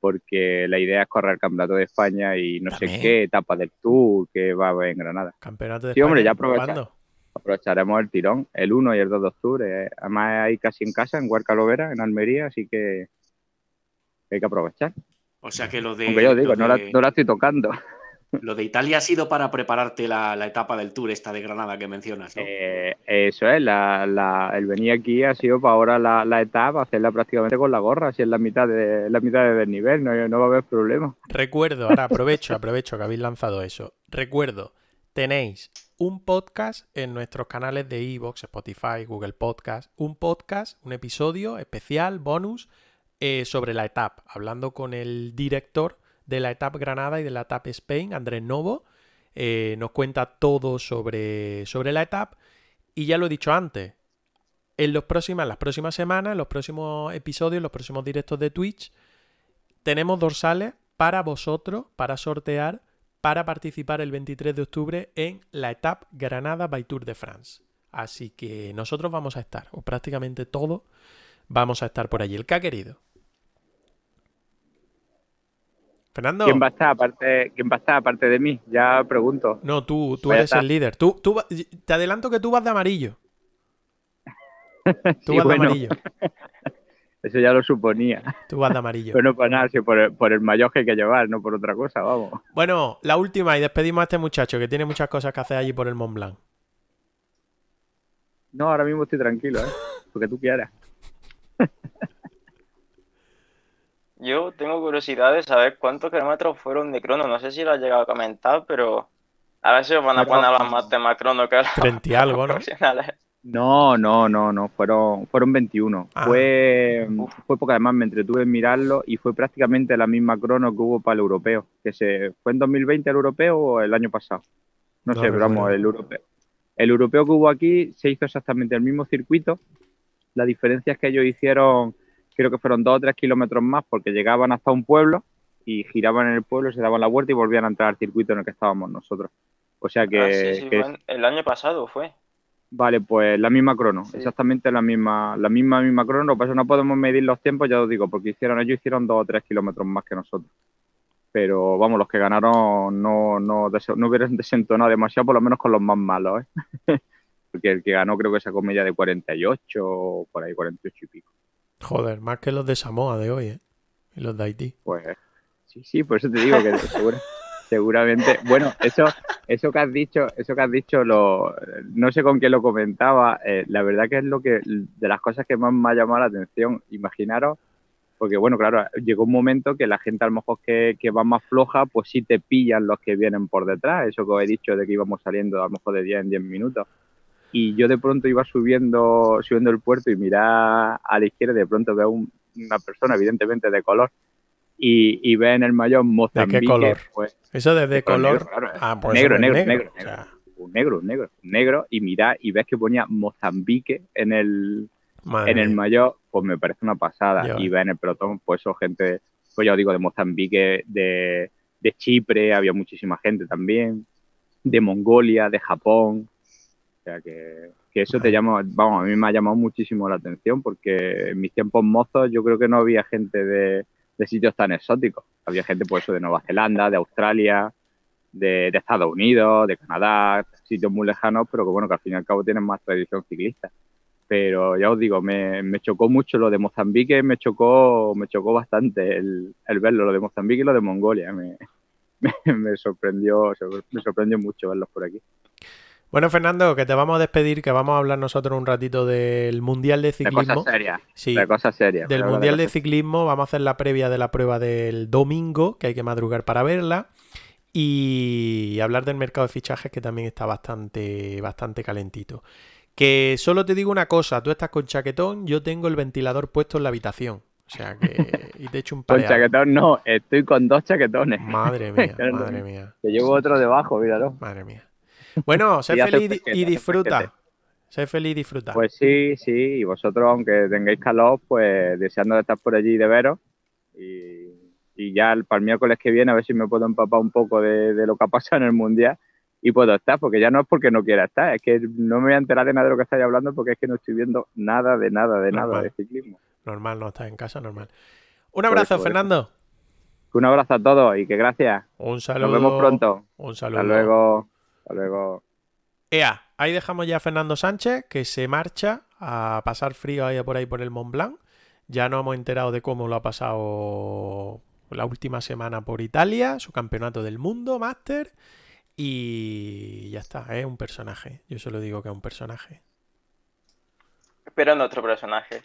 porque la idea es correr el campeonato de España y no También. sé qué etapa del tour que va a haber en Granada. Campeonato de Sí, hombre, España, ya aprovecha. ¿cuándo? Aprovecharemos el tirón, el 1 y el 2 de octubre. eh. Además, ahí casi en casa, en Huerca Lovera, en Almería, así que hay que aprovechar. O sea que lo de, Aunque yo digo, lo no la, de- no la estoy tocando. Lo de Italia ha sido para prepararte la, la etapa del tour esta de Granada que mencionas, ¿no? Eh, eso es, la, la- el venir aquí ha sido para ahora la, la etapa, hacerla prácticamente con la gorra, si es la mitad de la mitad de desnivel, no, no va a haber problema. Recuerdo, ahora aprovecho, aprovecho que habéis lanzado eso. Recuerdo, tenéis un podcast en nuestros canales de Evox, Spotify, Google Podcast, un podcast, un episodio especial, bonus, eh, sobre la etapa, hablando con el director de la etapa Granada y de la etapa Spain, Andrés Novo. Eh, nos cuenta todo sobre, sobre la etapa. Y ya lo he dicho antes, en los las próximas semanas, en los próximos episodios, en los próximos directos de Twitch, tenemos dorsales para vosotros, para sortear, para participar el 23 de octubre en la etapa Granada by Tour de France. Así que nosotros vamos a estar, o prácticamente todos vamos a estar por allí. El que ha querido. Fernando. ¿Quién va a estar aparte, quién va a estar aparte de mí? Ya pregunto. No, tú, tú eres estar. el líder. Tú, tú, te adelanto que tú vas de amarillo. Tú Sí, vas bueno. de amarillo. Eso ya lo suponía. Tú vas de amarillo. Pero no por nada, sino por el, por el mayor que hay que llevar, no por otra cosa, vamos. Bueno, la última y despedimos a este muchacho que tiene muchas cosas que hacer allí por el Mont Blanc. No, ahora mismo estoy tranquilo, ¿eh? Porque tú quieras. Yo tengo curiosidad de saber cuántos kilómetros fueron de crono. No sé si lo has llegado a comentar, pero a ver si os van a poner a hablar más de más crono que los 30 y algo, ¿no? No, no, no, no, fueron, fueron 21. Ah. Fue, fue porque además me entretuve en mirarlo y fue prácticamente la misma crono que hubo para el europeo. Que se fue en 2020 el europeo o el año pasado. No, No sé, pero vamos, el europeo. El europeo que hubo aquí se hizo exactamente el mismo circuito. La diferencia es que ellos hicieron, creo que fueron dos o tres kilómetros más porque llegaban hasta un pueblo y giraban en el pueblo, se daban la vuelta y volvían a entrar al circuito en el que estábamos nosotros. O sea que, Ah, sí, sí, que fue el año pasado fue. Vale, pues la misma crono, Sí. exactamente la misma, la misma, misma crono. Lo que pasa no podemos medir los tiempos, ya os digo, porque hicieron, ellos hicieron dos o tres kilómetros más que nosotros. Pero vamos, los que ganaron no, no, no hubieran desentonado demasiado, por lo menos con los más malos, ¿eh? porque el que ganó creo que sacó media de 48 o por ahí, 48 y pico. Joder, más que los de Samoa de hoy, ¿eh? Y los de Haití. Pues sí, sí, por eso te digo que segura- seguramente, bueno, eso, eso que has dicho, eso que has dicho, lo, no sé con quién lo comentaba, eh, la verdad que es lo que, de las cosas que más me ha llamado la atención, imaginaros, porque bueno, claro, llegó un momento que la gente a lo mejor que, que va más floja, pues sí te pillan los que vienen por detrás, eso que os he dicho de que íbamos saliendo a lo mejor de 10 en 10 minutos. Y yo de pronto iba subiendo, subiendo el puerto y mirar a la izquierda y de pronto veo un- una persona evidentemente de color y, y ve en el mayor Mozambique, color? pues Eso de, de de color negro, claro, ah, pues negro, negro, negro, O sea, un negro, un negro, un negro, y mira y ves que ponía Mozambique en el, madre en el mayor, pues me parece una pasada. Y ves en el pelotón, pues eso, gente, pues ya os digo, de Mozambique, de, de Chipre, había muchísima gente también, de Mongolia, de Japón. O sea que, que eso te llama, vamos, a mí me ha llamado muchísimo la atención porque en mis tiempos mozos yo creo que no había gente de, de sitios tan exóticos. Había gente, pues eso, de Nueva Zelanda, de Australia, de, de Estados Unidos, de Canadá, sitios muy lejanos, pero que bueno, que al fin y al cabo tienen más tradición ciclista. Pero ya os digo, me, me chocó mucho lo de Mozambique, me chocó, me chocó bastante el, el verlo, lo de Mozambique y lo de Mongolia. Me, me, me sorprendió, me sorprendió mucho verlos por aquí. Bueno, Fernando, que te vamos a despedir, que vamos a hablar nosotros un ratito del Mundial de De Ciclismo. cosas serias, Sí, de cosas serias. del Mundial de Ciclismo. Vamos a hacer la previa de la prueba del domingo, que hay que madrugar para verla. Y hablar del mercado de fichajes, que también está bastante, bastante calentito. Que solo te digo una cosa, tú estás con chaquetón, yo tengo el ventilador puesto en la habitación. O sea que... Y te echo un Con pareado. chaquetón no, estoy con dos chaquetones. Madre mía, madre mía, Que llevo otro debajo, míralo. madre mía. Bueno, sé feliz y disfruta. Sé feliz y disfruta. Pues sí, sí, y vosotros, aunque tengáis calor, pues deseando de estar por allí de veros. Y, y ya el- para el miércoles que viene, a ver si me puedo empapar un poco de, de lo que ha pasado en el mundial y puedo estar, porque ya no es porque no quiera estar, es que no me voy a enterar de nada de lo que estáis hablando porque es que no estoy viendo nada de nada de nada de ciclismo. Normal, no estás en casa, normal. Un abrazo, por eso. Fernando. Un abrazo a todos y que gracias. Un saludo. Nos vemos pronto. Un saludo. Hasta luego. Hasta luego. Ea, ahí dejamos ya a Fernando Sánchez, que se marcha a pasar frío ahí por ahí por el Mont Blanc. Ya nos hemos enterado de cómo lo ha pasado la última semana por Italia, su campeonato del mundo, Master. Y ya está, es un personaje. Yo solo digo que es un personaje. Pero nuestro personaje.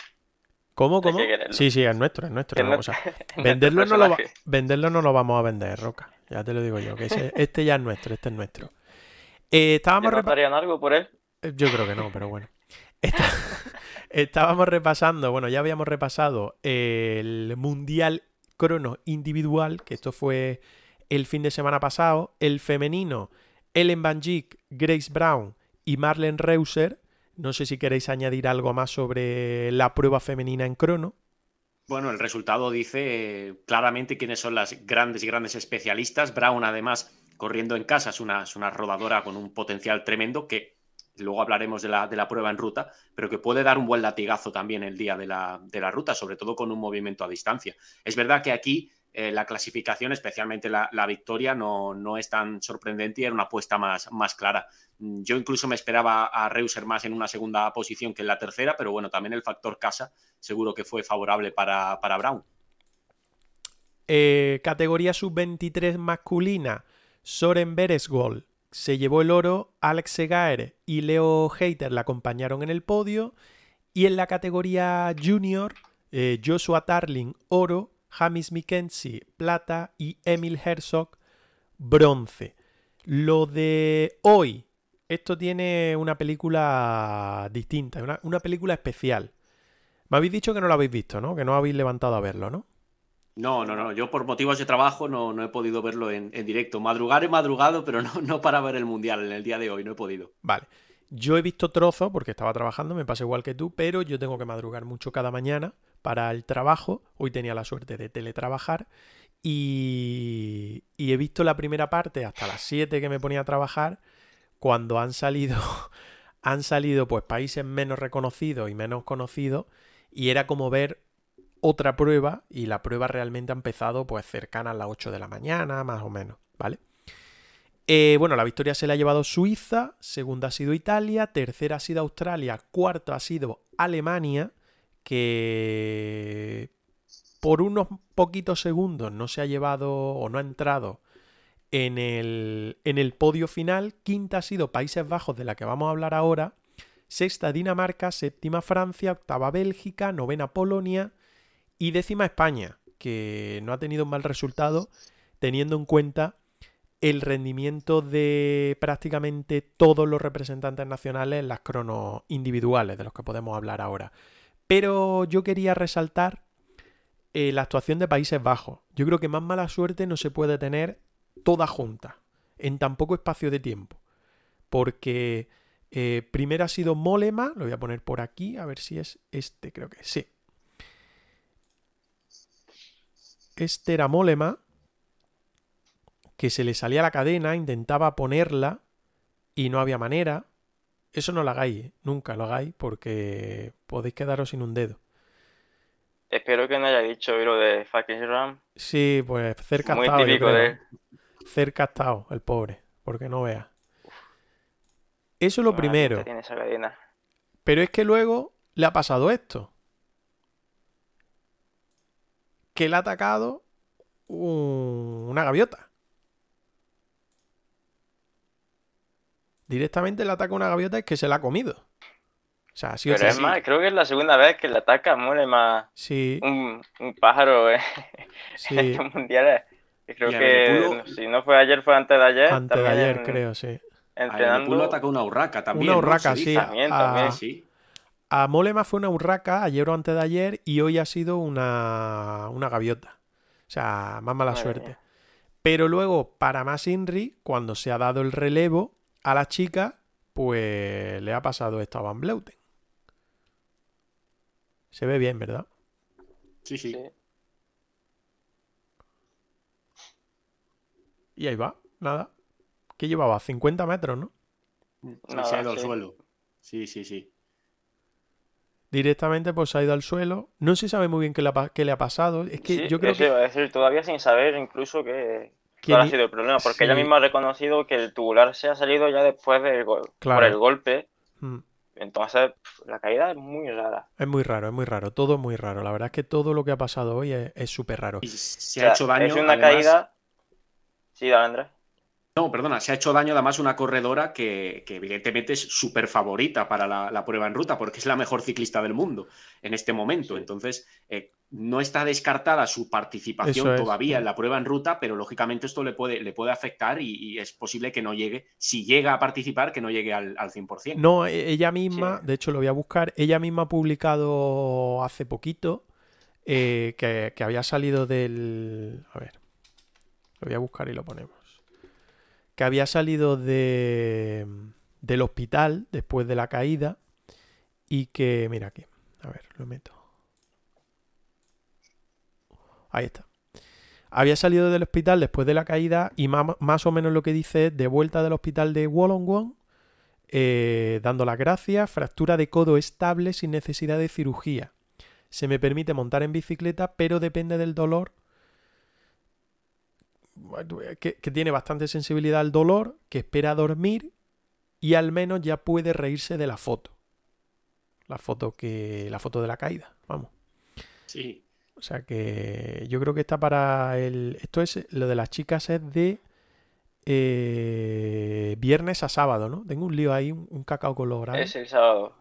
¿Cómo, cómo? Sí, sí, es nuestro, es nuestro. Es no, o nuestro- sea, nuestro venderlo, no lo va- personaje. venderlo no lo vamos a vender, Roca. Ya te lo digo yo, que ese- este ya es nuestro, este es nuestro. Eh, estábamos ¿Ya repa- notarían algo por él? Eh, Yo creo que no, pero bueno. Está- Estábamos repasando, bueno, ya habíamos repasado el Mundial Crono Individual, que esto fue el fin de semana pasado. El femenino, Ellen Van Dijk, Grace Brown y Marlene Reuser. No sé si queréis añadir algo más sobre la prueba femenina en crono. Bueno, el resultado dice eh, claramente quiénes son las grandes y grandes especialistas. Brown, además, corriendo en casa, es una, es una rodadora con un potencial tremendo que luego hablaremos de la, de la prueba en ruta, pero que puede dar un buen latigazo también el día de la, de la ruta, sobre todo con un movimiento a distancia. Es verdad que aquí eh, la clasificación, especialmente la, victoria, no, no, es tan sorprendente y era una apuesta más, más clara. Mm, yo incluso me esperaba a Reuser más en una segunda posición que en la tercera, pero bueno, también el factor casa seguro que fue favorable para, para Brown. Eh, categoría sub-23 masculina, Soren Beresgol se llevó el oro, Alex Segaer y Leo Hater la acompañaron en el podio. Y en la categoría junior, eh, Joshua Tarling, oro, James Mackenzie, plata y Emil Herzog, bronce. Lo de hoy, esto tiene una película distinta, una, una película especial. Me habéis dicho que no lo habéis visto, ¿no? Que no habéis levantado a verlo, ¿no? No, no, no. Yo por motivos de trabajo no, no he podido verlo en, directo. Madrugar he madrugado, pero no, no para ver el Mundial en el día de hoy, no he podido. Vale. Yo he visto trozos porque estaba trabajando, me pasa igual que tú, pero yo tengo que madrugar mucho cada mañana para el trabajo. Hoy tenía la suerte de teletrabajar y, y he visto la primera parte hasta las 7 que me ponía a trabajar cuando han salido, han salido pues países menos reconocidos y menos conocidos y era como ver otra prueba y la prueba realmente ha empezado pues cercana a las 8 de la mañana, más o menos, ¿vale? Eh, bueno, la victoria se la ha llevado Suiza, segunda ha sido Italia, tercera ha sido Australia, cuarto ha sido Alemania, que por unos poquitos segundos no se ha llevado o no ha entrado en el, en el podio final, quinta ha sido Países Bajos, de la que vamos a hablar ahora, sexta Dinamarca, séptima Francia, octava Bélgica, novena Polonia, y décima España, que no ha tenido un mal resultado teniendo en cuenta el rendimiento de prácticamente todos los representantes nacionales en las cronos individuales, de los que podemos hablar ahora. Pero yo quería resaltar eh, la actuación de Países Bajos. Yo creo que más mala suerte no se puede tener toda junta, en tan poco espacio de tiempo. Porque eh, primero ha sido Molema, lo voy a poner por aquí, a ver si es este, creo que sí. Este era Molema, que se le salía la cadena, intentaba ponerla y no había manera. Eso no lo hagáis, ¿eh? nunca lo hagáis porque podéis quedaros sin un dedo. Espero que no haya dicho lo de fucking Ram. Sí, pues cerca ha estado. De... Cerca estado el pobre, porque no vea. Eso es lo primero. Pero es que luego le ha pasado esto. Que le ha atacado una gaviota. Directamente le ataca una gaviota y que se la ha comido. O sea, Pero es más, creo que es la segunda vez que le ataca muere más sí. un, pájaro eh. sí. en estos mundiales. Creo que si no fue ayer, fue antes de ayer. Antes de ayer, creo, sí. Entrenando. A atacó una urraca también. Una urraca, sí. También, también. sí. A Molema fue una urraca ayer o antes de ayer y hoy ha sido una, una gaviota. O sea, más mala suerte. Pero luego, para más Inri, cuando se ha dado el relevo a la chica, pues le ha pasado esto a Van Bleuten. Se ve bien, ¿verdad? Sí, sí. Y ahí va, nada. ¿Qué llevaba? 50 metros, ¿no? se ha ido al suelo. Sí, sí, sí directamente pues ha ido al suelo. No se sabe muy bien qué le ha, qué le ha pasado. Es que yo creo que... decir, todavía sin saber incluso que, cuál ha sido el problema, porque ella misma ha reconocido que el tubular se ha salido ya después del gol, por el golpe. Mm. Entonces, la caída es muy rara. Es muy raro, es muy raro. Todo es muy raro. La verdad es que todo lo que ha pasado hoy es súper raro. se ha hecho daño. Es una caída. Sí, dale, Andrés. No, perdona, se ha hecho daño además una corredora que, evidentemente es súper favorita para la, prueba en ruta, porque es la mejor ciclista del mundo en este momento. Entonces, eh, no está descartada su participación todavía en la prueba en ruta, pero lógicamente esto le puede, le puede afectar y, es posible que no llegue, si llega a participar, que no llegue al, 100%. No, e, ella misma, de hecho lo voy a buscar, ella misma ha publicado hace poquito eh, que, que había salido del... A ver, lo voy a buscar y lo ponemos que había salido de, del hospital después de la caída y que, mira aquí, a ver, lo meto. Ahí está. Había salido del hospital después de la caída y más, o menos lo que dice es de vuelta del hospital de Wollongong, eh, dando las gracias, fractura de codo estable sin necesidad de cirugía. Se me permite montar en bicicleta, pero depende del dolor que, que tiene bastante sensibilidad al dolor, que espera dormir y al menos ya puede reírse de la foto. La foto que. La foto de la caída, vamos. Sí. O sea que yo creo que está para el. Esto es. Lo de las chicas es de. eh, viernes a sábado, ¿no? Tengo un lío ahí, un, un cacao con los horarios. Es el sábado.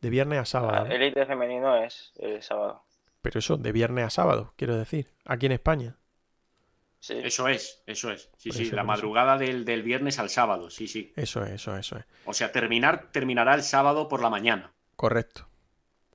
De viernes a sábado. Ah, ¿no? Elite femenino es el sábado. Pero eso, de viernes a sábado, quiero decir. Aquí en España. Sí. Eso es, eso es. Sí, Por sí, eso, la madrugada del, del viernes al sábado, sí, sí. Eso es, eso es, eso es. O sea, terminar, terminará el sábado por la mañana. Correcto.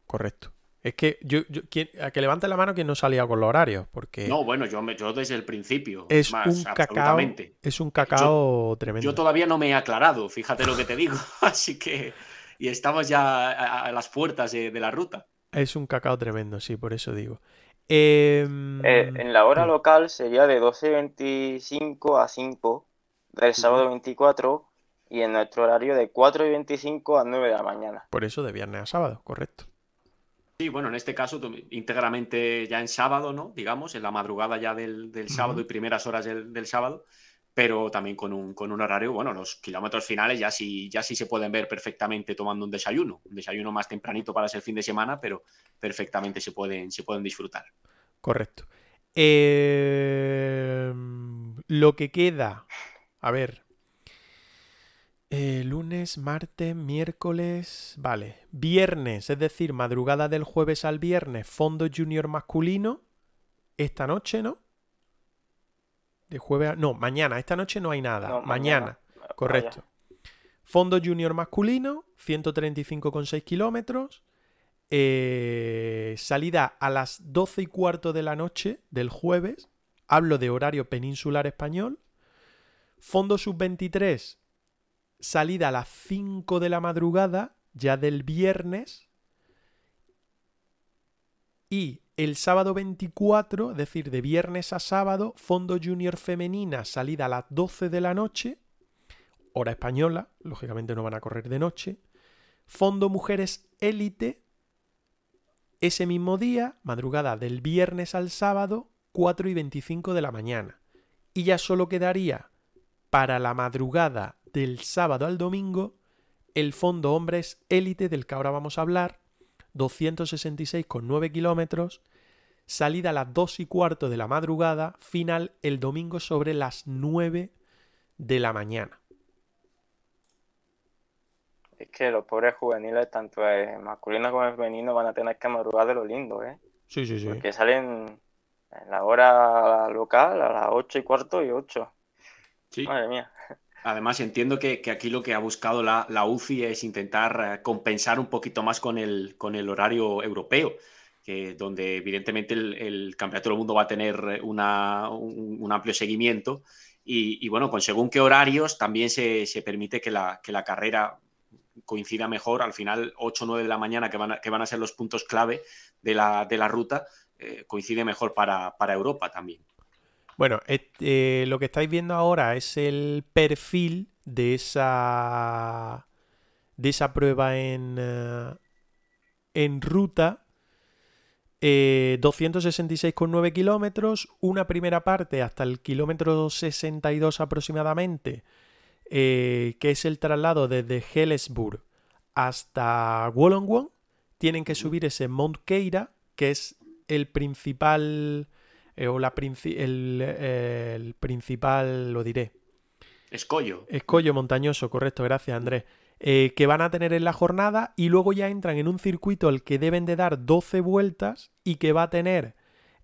Correcto. Es que yo, yo quien- a que levante la mano quien no salía con los horarios, porque No, bueno, yo, me- yo desde el principio. Es más, un cacao, absolutamente. es un cacao tremendo. Yo todavía no me he aclarado, fíjate lo que te digo. Así que. Y estamos ya a, a las puertas de, de la ruta. Es un cacao tremendo, sí, por eso digo. Em, Eh, en la hora local sería de 12.25 a 5 del sábado 24 y en nuestro horario de 4.25 a 9 de la mañana. Por eso de viernes a sábado, correcto. Sí, bueno, en este caso íntegramente ya en sábado, ¿no? Digamos, en la madrugada ya del, del sábado y primeras horas del, del sábado, pero también con un, con un horario, bueno, los kilómetros finales ya sí, ya sí se pueden ver perfectamente tomando un desayuno, un desayuno más tempranito para ser fin de semana, pero perfectamente se pueden, se pueden disfrutar. Correcto. Em, lo que queda, a ver. eh, lunes, martes, miércoles, vale. Viernes, es decir, madrugada del jueves al viernes, fondo junior masculino. Esta noche, ¿no? De jueves a... No, mañana. Esta noche no hay nada. No, mañana. mañana. Correcto. Fondo junior masculino, 135,6 kilómetros. Eh, salida a las 12 y cuarto de la noche del jueves. Hablo de horario peninsular español. Fondo sub-23, salida a las 5 de la madrugada, ya del viernes. Y el sábado 24, es decir, de viernes a sábado, fondo junior femenina, salida a las 12 de la noche, hora española, lógicamente no van a correr de noche. Fondo mujeres élite, ese mismo día, madrugada del viernes al sábado, 4 y 25 de la mañana. Y ya solo quedaría para la madrugada del sábado al domingo el fondo hombres élite del que ahora vamos a hablar, 266,9 kilómetros, salida a las 2 y cuarto de la madrugada, final el domingo sobre las 9 de la mañana. Es que los pobres juveniles, tanto eh, masculinos como femeninos, van a tener que madrugar de lo lindo, ¿eh? Sí, sí, sí. Porque salen en la hora local a las 8 y cuarto y 8. Sí. Madre mía. Además, entiendo que, que aquí lo que ha buscado la, la UCI es intentar eh, compensar un poquito más con el, con el horario europeo, donde evidentemente el, Campeonato del Mundo va a tener un, amplio seguimiento. Y, bueno, con según qué horarios también se, permite que la, carrera coincida mejor. Al final, 8 o 9 de la mañana, que van a, que van a ser los puntos clave de la, de la ruta, eh, coincide mejor para, para Europa también. Bueno, eh, lo que estáis viendo ahora es el perfil de esa de esa prueba en, eh, en ruta. Eh, 266,9 kilómetros, una primera parte hasta el kilómetro 62 aproximadamente, eh, que es el traslado desde Hellesburg hasta Wollongong. Tienen que subir ese Mount Keira, que es el principal eh, o la princi- el, eh, el principal, lo diré, Escollo. escollo montañoso, correcto, gracias Andrés, eh, que van a tener en la jornada y luego ya entran en un circuito al que deben de dar 12 vueltas y que va a tener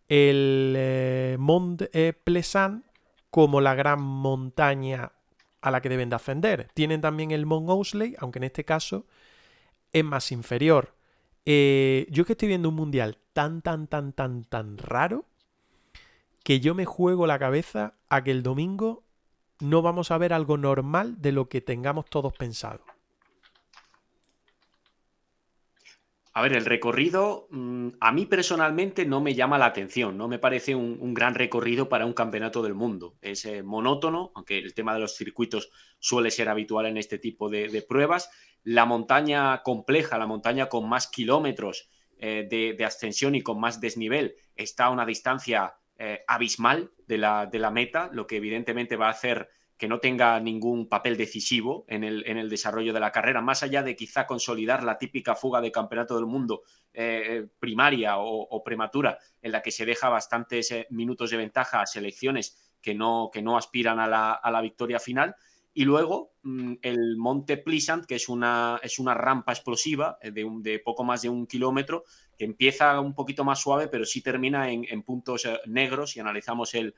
el eh, Mont eh, como la gran montaña a la que deben de ascender. Tienen también el Mont Ousley, aunque en este caso es más inferior. Eh, yo es que estoy viendo un mundial tan, tan, tan, tan, tan raro que yo me juego la cabeza a que el domingo no vamos a ver algo normal de lo que tengamos todos pensado. A ver, el recorrido mm, a mí personalmente no me llama la atención, no me parece un, gran recorrido para un campeonato del mundo. Es eh, monótono, aunque el tema de los circuitos suele ser habitual en este tipo de, pruebas. La montaña compleja, la montaña con más kilómetros eh, de, ascensión y con más desnivel, está a una distancia eh, abismal de la meta, lo que evidentemente va a hacer que no tenga ningún papel decisivo en el, en el, desarrollo de la carrera, más allá de quizá consolidar la típica fuga de campeonato del mundo eh, primaria o, prematura, en la que se deja bastantes eh, minutos de ventaja a selecciones que no, que no aspiran a la, a la victoria final. Y luego mm, el Monte Pleasant, que es una, es una rampa explosiva eh, de, de, poco más de un kilómetro, que empieza un poquito más suave, pero sí termina en, puntos negros si analizamos el,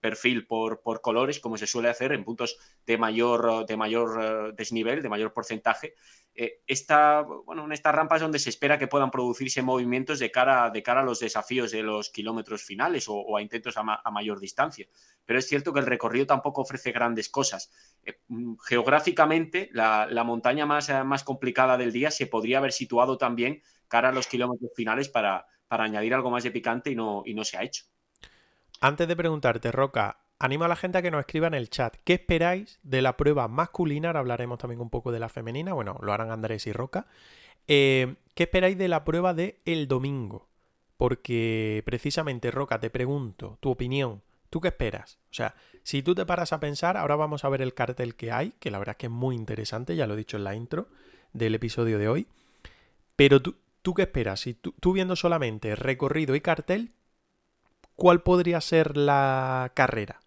perfil por, colores, como se suele hacer en puntos de mayor, mayor eh, desnivel, de mayor porcentaje. Eh, esta, bueno, en estas rampas donde se espera que puedan producirse movimientos de cara, a los desafíos de los kilómetros finales o, a intentos a, mayor distancia. Pero es cierto que el recorrido tampoco ofrece grandes cosas. Eh, mm, geográficamente, la, montaña más complicada del día se podría haber situado también cara a los kilómetros finales para, para añadir algo más de picante y no, y no se ha hecho. Antes de preguntarte, Roca, animo a la gente a que nos escriba en el chat. ¿Qué esperáis de la prueba masculina? Ahora hablaremos también un poco de la femenina. Bueno, lo harán Andrés y Roca. Eh, ¿Qué esperáis de la prueba de el domingo? Porque precisamente, Roca, te pregunto tu opinión. ¿Tú qué esperas? O sea, si tú te paras a pensar, ahora vamos a ver el cartel que hay, que la verdad es que es muy interesante, ya lo he dicho en la intro del episodio de hoy. Pero tú, ¿tú qué esperas? Si tú viendo solamente recorrido y cartel, ¿cuál podría ser la carrera?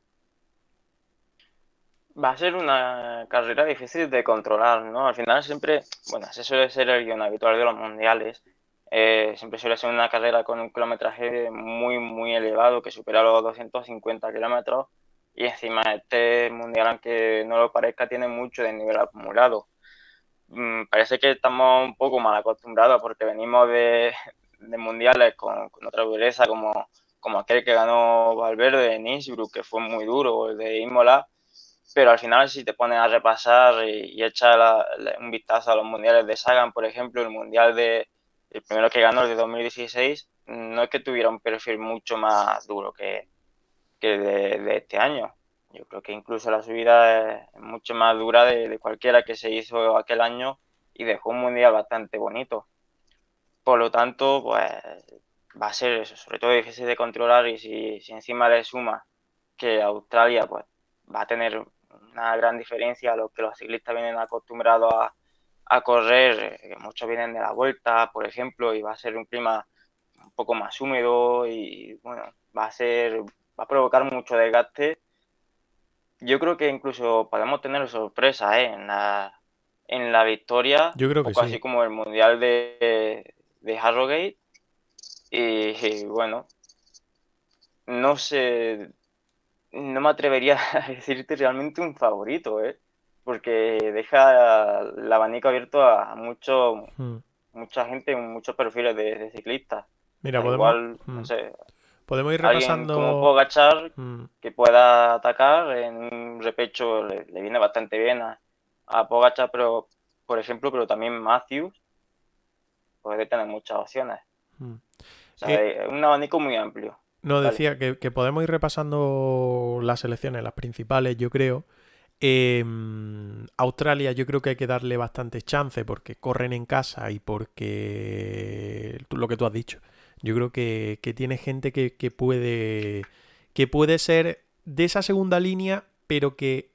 Va a ser una carrera difícil de controlar, ¿no? Al final siempre, bueno, ese suele ser el guion habitual de los mundiales. Eh, siempre suele ser una carrera con un kilometraje muy, muy elevado, que supera los 250 kilómetros. Y encima este mundial, aunque no lo parezca, tiene mucho de nivel acumulado. Mm, parece que estamos un poco mal acostumbrados porque venimos de, mundiales con, otra dureza como como aquel que ganó Valverde en Innsbruck, que fue muy duro, el de Imola, pero al final si te pones a repasar y, echar un vistazo a los mundiales de Sagan, por ejemplo, el mundial de el primero que ganó, el de 2016, no es que tuviera un perfil mucho más duro que, que de, este año. Yo creo que incluso la subida es mucho más dura de, cualquiera que se hizo aquel año y dejó un mundial bastante bonito. Por lo tanto, pues va a ser eso, sobre todo difícil de controlar y si, si encima le suma que Australia pues va a tener una gran diferencia a lo que los ciclistas vienen acostumbrados a, a correr, que muchos vienen de la vuelta, por ejemplo, y va a ser un clima un poco más húmedo y bueno, va a ser, va a provocar mucho desgaste. Yo creo que incluso podemos tener sorpresa ¿eh? en, la, en la victoria, Yo creo que sí. así como el mundial de, de Harrogate, y, bueno, no sé, no me atrevería a decirte realmente un favorito, ¿eh? Porque deja el abanico abierto a mucho, hmm. mucha gente, muchos perfiles de, ciclistas. Mira, podemos, hmm. sé, podemos ir repasando. Como Pogachar, hmm. que pueda atacar en un repecho, le, viene bastante bien a, a Pogachar, pero por ejemplo, pero también Matthews puede tener muchas opciones. Eh, un abanico muy amplio. No, decía que, podemos ir repasando las selecciones, las principales, yo creo. Em, Australia yo creo que hay que darle bastante chance porque corren en casa y porque lo que tú has dicho. Yo creo que, tiene gente que, que, puede que puede ser de esa segunda línea, pero que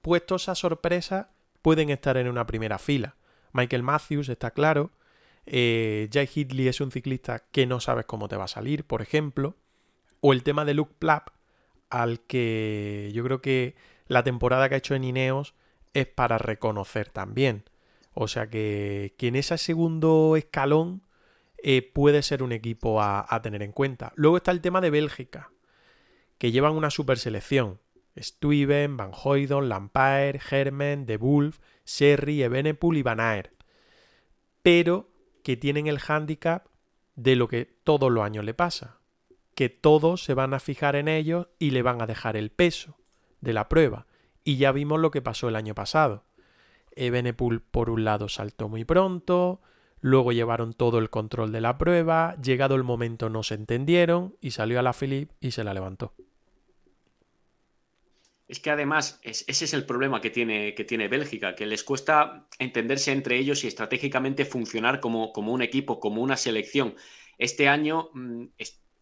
puestos a sorpresa pueden estar en una primera fila. Michael Matthews está claro. Eh, Jay Hidley es un ciclista que no sabes cómo te va a salir, por ejemplo. O el tema de Luke Plapp, al que yo creo que la temporada que ha hecho en Ineos es para reconocer también. O sea que, en ese segundo escalón eh, puede ser un equipo a, tener en cuenta. Luego está el tema de Bélgica, que llevan una super selección. Stuyven, Van Hoydon, Lampaert, Hermen, De Wolf, Serri, Ebenepul y Van Aert. Pero que tienen el hándicap de lo que todos los años le pasa, que todos se van a fijar en ellos y le van a dejar el peso de la prueba. Y ya vimos lo que pasó el año pasado. Ebenepul por un lado saltó muy pronto, luego llevaron todo el control de la prueba, llegado el momento no se entendieron y salió a la Philip y se la levantó. Es que además ese es el problema que tiene, que tiene Bélgica, que les cuesta entenderse entre ellos y estratégicamente funcionar como, como un equipo, como una selección. Este año mm,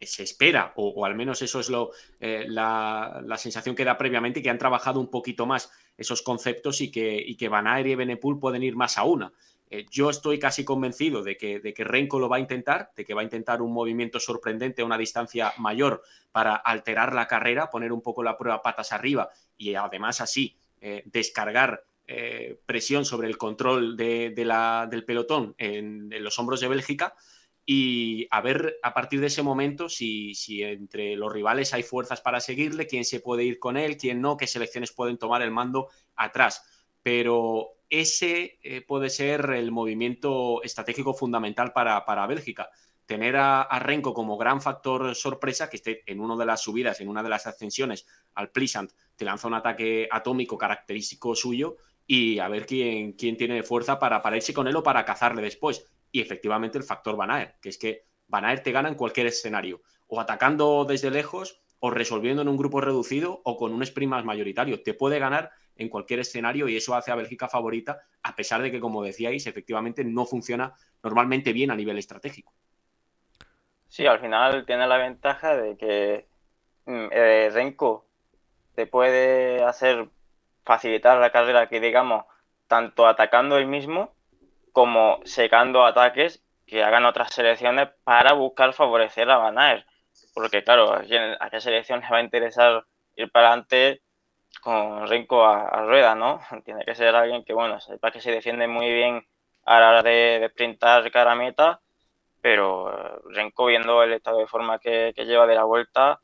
se espera, o, al menos eso es lo, eh, la, sensación que da previamente, que han trabajado un poquito más esos conceptos y que, y que Van Aert y Benepool pueden ir más a una. Eh, yo estoy casi convencido de que, de que Renko lo va a intentar, de que va a intentar un movimiento sorprendente a una distancia mayor para alterar la carrera, poner un poco la prueba patas arriba y además así eh, descargar presión sobre el control de, la, del pelotón en los hombros de Bélgica y a ver a partir de ese momento si, si, entre los rivales hay fuerzas para seguirle, quién se puede ir con él, quién no, qué selecciones pueden tomar el mando atrás. Pero ese eh, puede ser el movimiento estratégico fundamental para, para Bélgica. Tener a, a, Renko como gran factor sorpresa, que esté en una de las subidas, en una de las ascensiones al Plisant, te lanza un ataque atómico característico suyo y a ver quién, quién tiene fuerza para, para irse con él o para cazarle después y efectivamente el factor Van Aert, que es que Van Aert te gana en cualquier escenario, o atacando desde lejos, o resolviendo en un grupo reducido, o con un sprint más mayoritario. Te puede ganar en cualquier escenario y eso hace a Bélgica favorita, a pesar de que, como decíais, efectivamente no funciona normalmente bien a nivel estratégico. Sí, al final tiene la ventaja de que mm, eh, Renko te puede hacer facilitar la carrera que digamos tanto atacando él mismo como secando ataques que hagan otras selecciones para buscar favorecer a Van Porque claro, a qué selección le va a interesar ir para adelante con Renko a, rueda, ¿no? Tiene que ser alguien que, bueno, sepa que se defiende muy bien a la hora de, de sprintar cara a meta, pero eh, Renko, viendo el estado de forma que, lleva de la vuelta,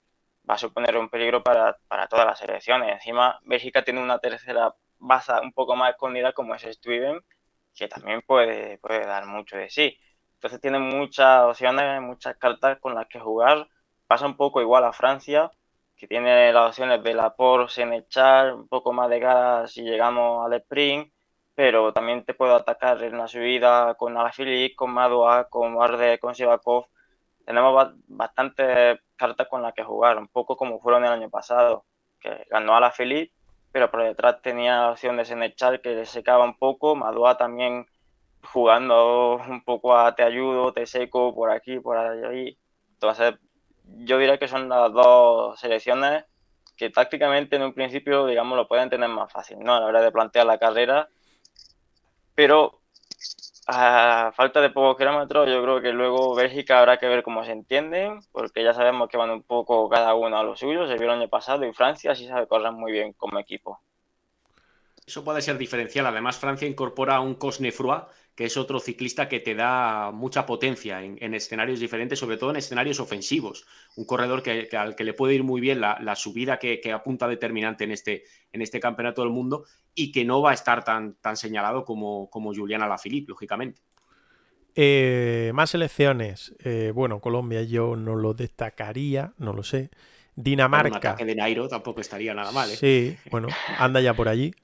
va a suponer un peligro para, para todas las selecciones. Encima, Bélgica tiene una tercera base un poco más escondida como es Steven, que también puede, puede dar mucho de sí. Entonces tiene muchas opciones, muchas cartas con las que jugar. Pasa un poco igual a Francia, que tiene las opciones de la por Senechal, un poco más de cara si llegamos al sprint, pero también te puedo atacar en la subida con Alaphilippe, con Madoa, con Arde, con Sivakov. Tenemos bastantes cartas con las que jugar, un poco como fueron el año pasado, que ganó Alaphilippe pero por detrás tenía la opción de Senechal que le secaba un poco, Madua también jugando un poco a te ayudo, te seco por aquí, por allí. Entonces, yo diría que son las dos selecciones que tácticamente en un principio, digamos, lo pueden tener más fácil, ¿no? A la hora de plantear la carrera. Pero a falta de pocos kilómetros, yo creo que luego Bélgica habrá que ver cómo se entienden, porque ya sabemos que van un poco cada uno a lo suyo, se vio el año pasado, y Francia sí sabe correr muy bien como equipo. Eso puede ser diferencial. Además, Francia incorpora un Cosnefroy, que es otro ciclista que te da mucha potencia en, escenarios diferentes, sobre todo en escenarios ofensivos. Un corredor que, al que le puede ir muy bien la, subida que, apunta determinante en este, en este campeonato del mundo y que no va a estar tan, tan señalado como, como Julián Alaphilippe, lógicamente. Eh, más selecciones. Eh, bueno, Colombia yo no lo destacaría, no lo sé. Dinamarca. Un de Nairo tampoco estaría nada mal. ¿eh? Sí, bueno, anda ya por allí.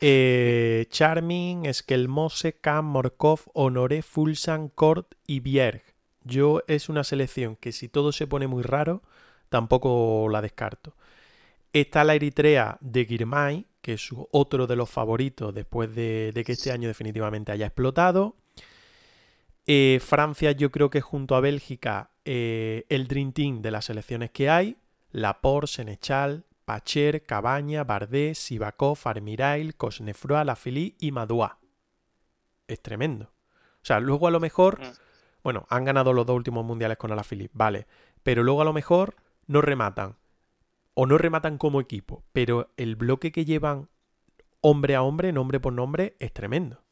Eh, Charming, Eskelmose, Kam, Morkov, Honoré, Fulsan, Kort y Bjerg. Yo es una selección que si todo se pone muy raro, tampoco la descarto. Está la Eritrea de Girmay, que es otro de los favoritos después de, que este año definitivamente haya explotado. Eh, Francia yo creo que junto a Bélgica eh, el Dream Team de las selecciones que hay. Laporte, Senechal, Pacher, Cabaña, Bardet, Sivakov, Armirail, Cosnefroy, Lafili y Madua. Es tremendo. O sea, luego a lo mejor, mm. bueno, han ganado los dos últimos mundiales con Alaphilippe, vale, pero luego a lo mejor no rematan o no rematan como equipo, pero el bloque que llevan hombre a hombre, nombre por nombre, es tremendo.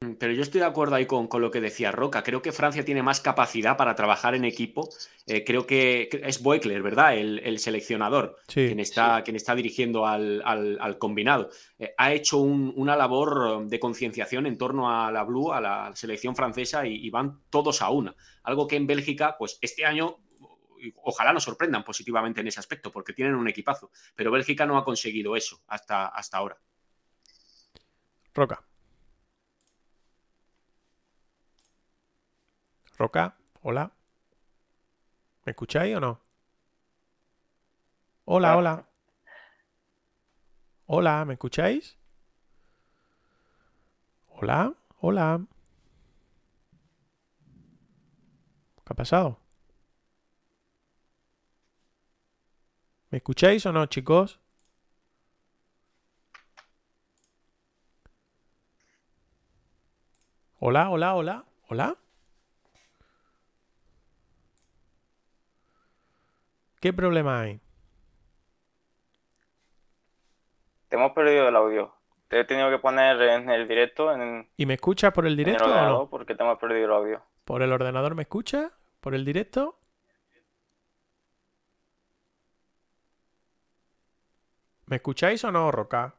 Mm, pero yo estoy de acuerdo ahí con, lo que decía Roca. Creo que Francia tiene más capacidad para trabajar en equipo. Eh, creo que es Boekler, ¿verdad? El, seleccionador, quien, está, quien está dirigiendo al, combinado. Eh, ha hecho una labor de concienciación en torno a la Blue, a la selección francesa, y, van todos a una. Algo que en Bélgica, pues este año ojalá nos sorprendan positivamente en ese aspecto, porque tienen un equipazo. Pero Bélgica no ha conseguido eso hasta, hasta ahora. Roca. Roca, hola. ¿Me escucháis o no? Hola, hola. Hola, ¿me escucháis? Hola, hola. ¿Qué ha pasado? ¿Me escucháis o no, chicos? Hola, hola, hola, hola. ¿Qué problema hay? Te hemos perdido el audio. Te he tenido que poner en el directo, en, ¿Y me escuchas por el en el directo o ordenador, no? porque te hemos perdido el audio. ¿Por el ordenador me escuchas? ¿Por el directo? ¿Me escucháis o no, Roca?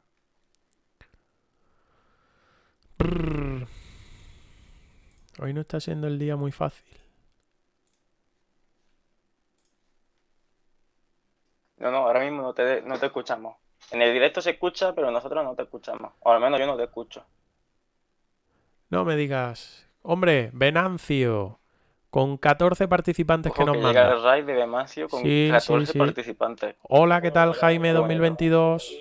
Hoy no está siendo el día muy fácil. No, no, ahora mismo no te, no te escuchamos. En el directo se escucha, pero nosotros no te escuchamos. O al menos yo no te escucho. No me digas. Hombre, Venancio, con 14 participantes que nos que llega manda. el raid de Demasio con Sí, sí, 14 sí. participantes. Hola, ¿qué tal, Jaime Qué bonito. 2022?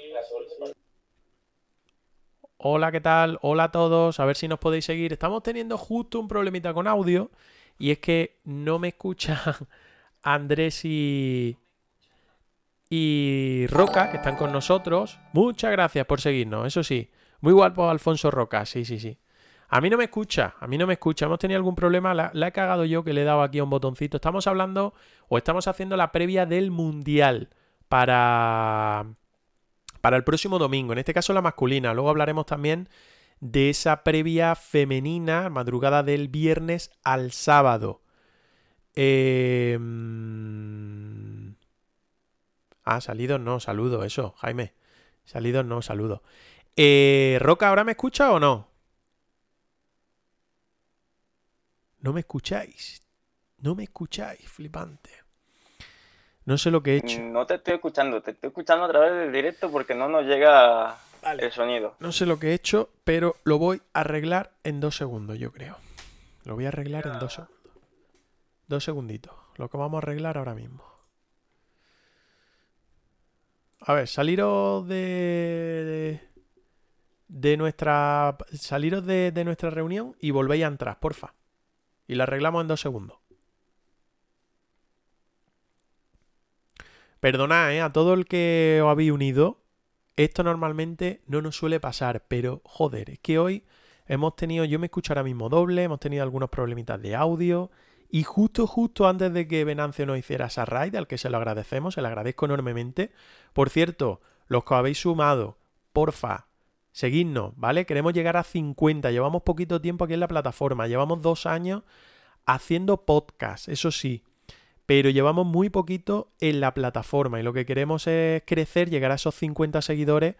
Hola, ¿qué tal? Hola a todos. A ver si nos podéis seguir. Estamos teniendo justo un problemita con audio. Y es que no me escuchan Andrés y. Y Roca, que están con nosotros. Muchas gracias por seguirnos, eso sí. Muy guapo Alfonso Roca, sí, sí, sí. A mí no me escucha, a mí no me escucha. Hemos tenido algún problema, la, he cagado yo que le he dado aquí a un botoncito. Estamos hablando o estamos haciendo la previa del Mundial para, para el próximo domingo. En este caso la masculina. Luego hablaremos también de esa previa femenina, madrugada del viernes al sábado. Eh, Ah, salidos no, saludo, eso, Jaime. Salidos no, saludo. Eh, Roca, ¿ahora me escucha o no? No me escucháis. No me escucháis, flipante. No sé lo que he hecho. No te estoy escuchando, te estoy escuchando a través del directo porque no nos llega Vale. el sonido. No sé lo que he hecho, pero lo voy a arreglar en dos segundos, yo creo. Lo voy a arreglar en dos segundos. Dos segunditos. Lo que vamos a arreglar ahora mismo. A ver, saliros de. de, nuestra. Saliros de, de nuestra reunión y volvéis a entrar, porfa. Y la arreglamos en dos segundos. Perdonad, ¿eh? A todo el que os habéis unido. Esto normalmente no nos suele pasar, pero joder, es que hoy hemos tenido, yo me escucho ahora mismo doble, hemos tenido algunos problemitas de audio y justo, justo antes de que Venancio nos hiciera esa raid, al que se lo agradecemos, se lo agradezco enormemente. Por cierto, los que os habéis sumado, porfa, seguidnos, ¿vale? Queremos llegar a 50, llevamos poquito tiempo aquí en la plataforma, llevamos dos años haciendo podcast, eso sí, pero llevamos muy poquito en la plataforma y lo que queremos es crecer, llegar a esos 50 seguidores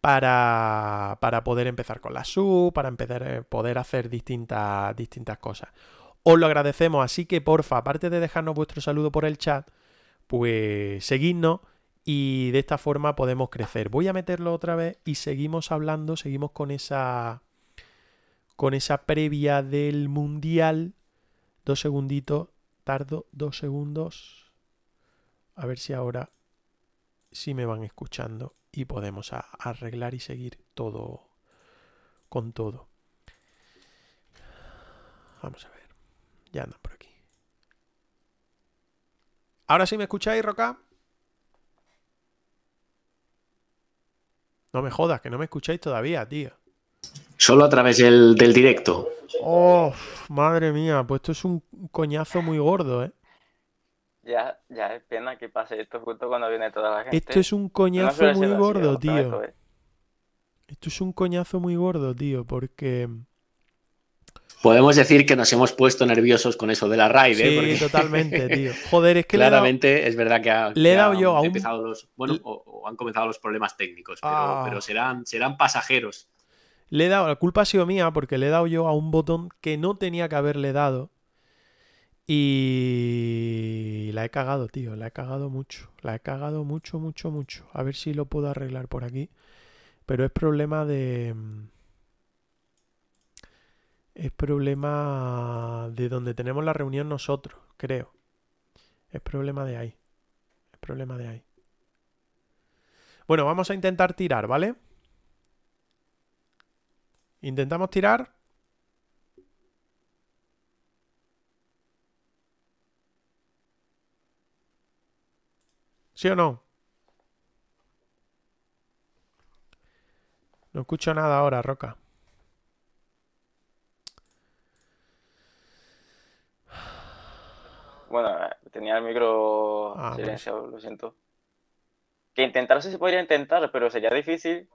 para, para poder empezar con la sub, para empezar, eh, poder hacer distintas, distintas cosas. Os lo agradecemos, así que porfa, aparte de dejarnos vuestro saludo por el chat, pues seguidnos y de esta forma podemos crecer. Voy a meterlo otra vez y seguimos hablando, seguimos con esa con esa previa del mundial. Dos segunditos, tardo dos segundos. A ver si ahora sí me van escuchando y podemos arreglar y seguir todo con todo. Vamos a ver. Ya andan por aquí. ¿Ahora sí me escucháis, Roca? No me jodas, que no me escucháis todavía, tío. Solo a través del, del directo. Oh, madre mía, pues esto es un coñazo muy gordo, ¿eh? Ya, ya es pena que pase esto justo cuando viene toda la gente. Esto es un coñazo muy gordo, tío. eh. Esto es un coñazo muy gordo, tío, porque... Podemos decir que nos hemos puesto nerviosos con eso de la raid, ¿eh? Sí, Porque totalmente, tío. Joder, es que le he dado- claramente es verdad que, ha- le he que dado han yo a un- empezado los, bueno, o, o han comenzado los problemas técnicos, pero, Ah. pero serán, serán pasajeros. Le he dado, la culpa ha sido mía porque le he dado yo a un botón que no tenía que haberle dado. Y la he cagado, tío. La he cagado mucho. La he cagado mucho, mucho, mucho. A ver si lo puedo arreglar por aquí. Pero es problema de... Es problema de donde tenemos la reunión nosotros, creo. Es problema de ahí. Es problema de ahí. Bueno, vamos a intentar tirar, ¿vale? Intentamos tirar. ¿Sí o no? No escucho nada ahora, Roca. Tenía el micro Ah, pues. silenciado, lo siento. Que intentarse se podría intentar, pero sería difícil.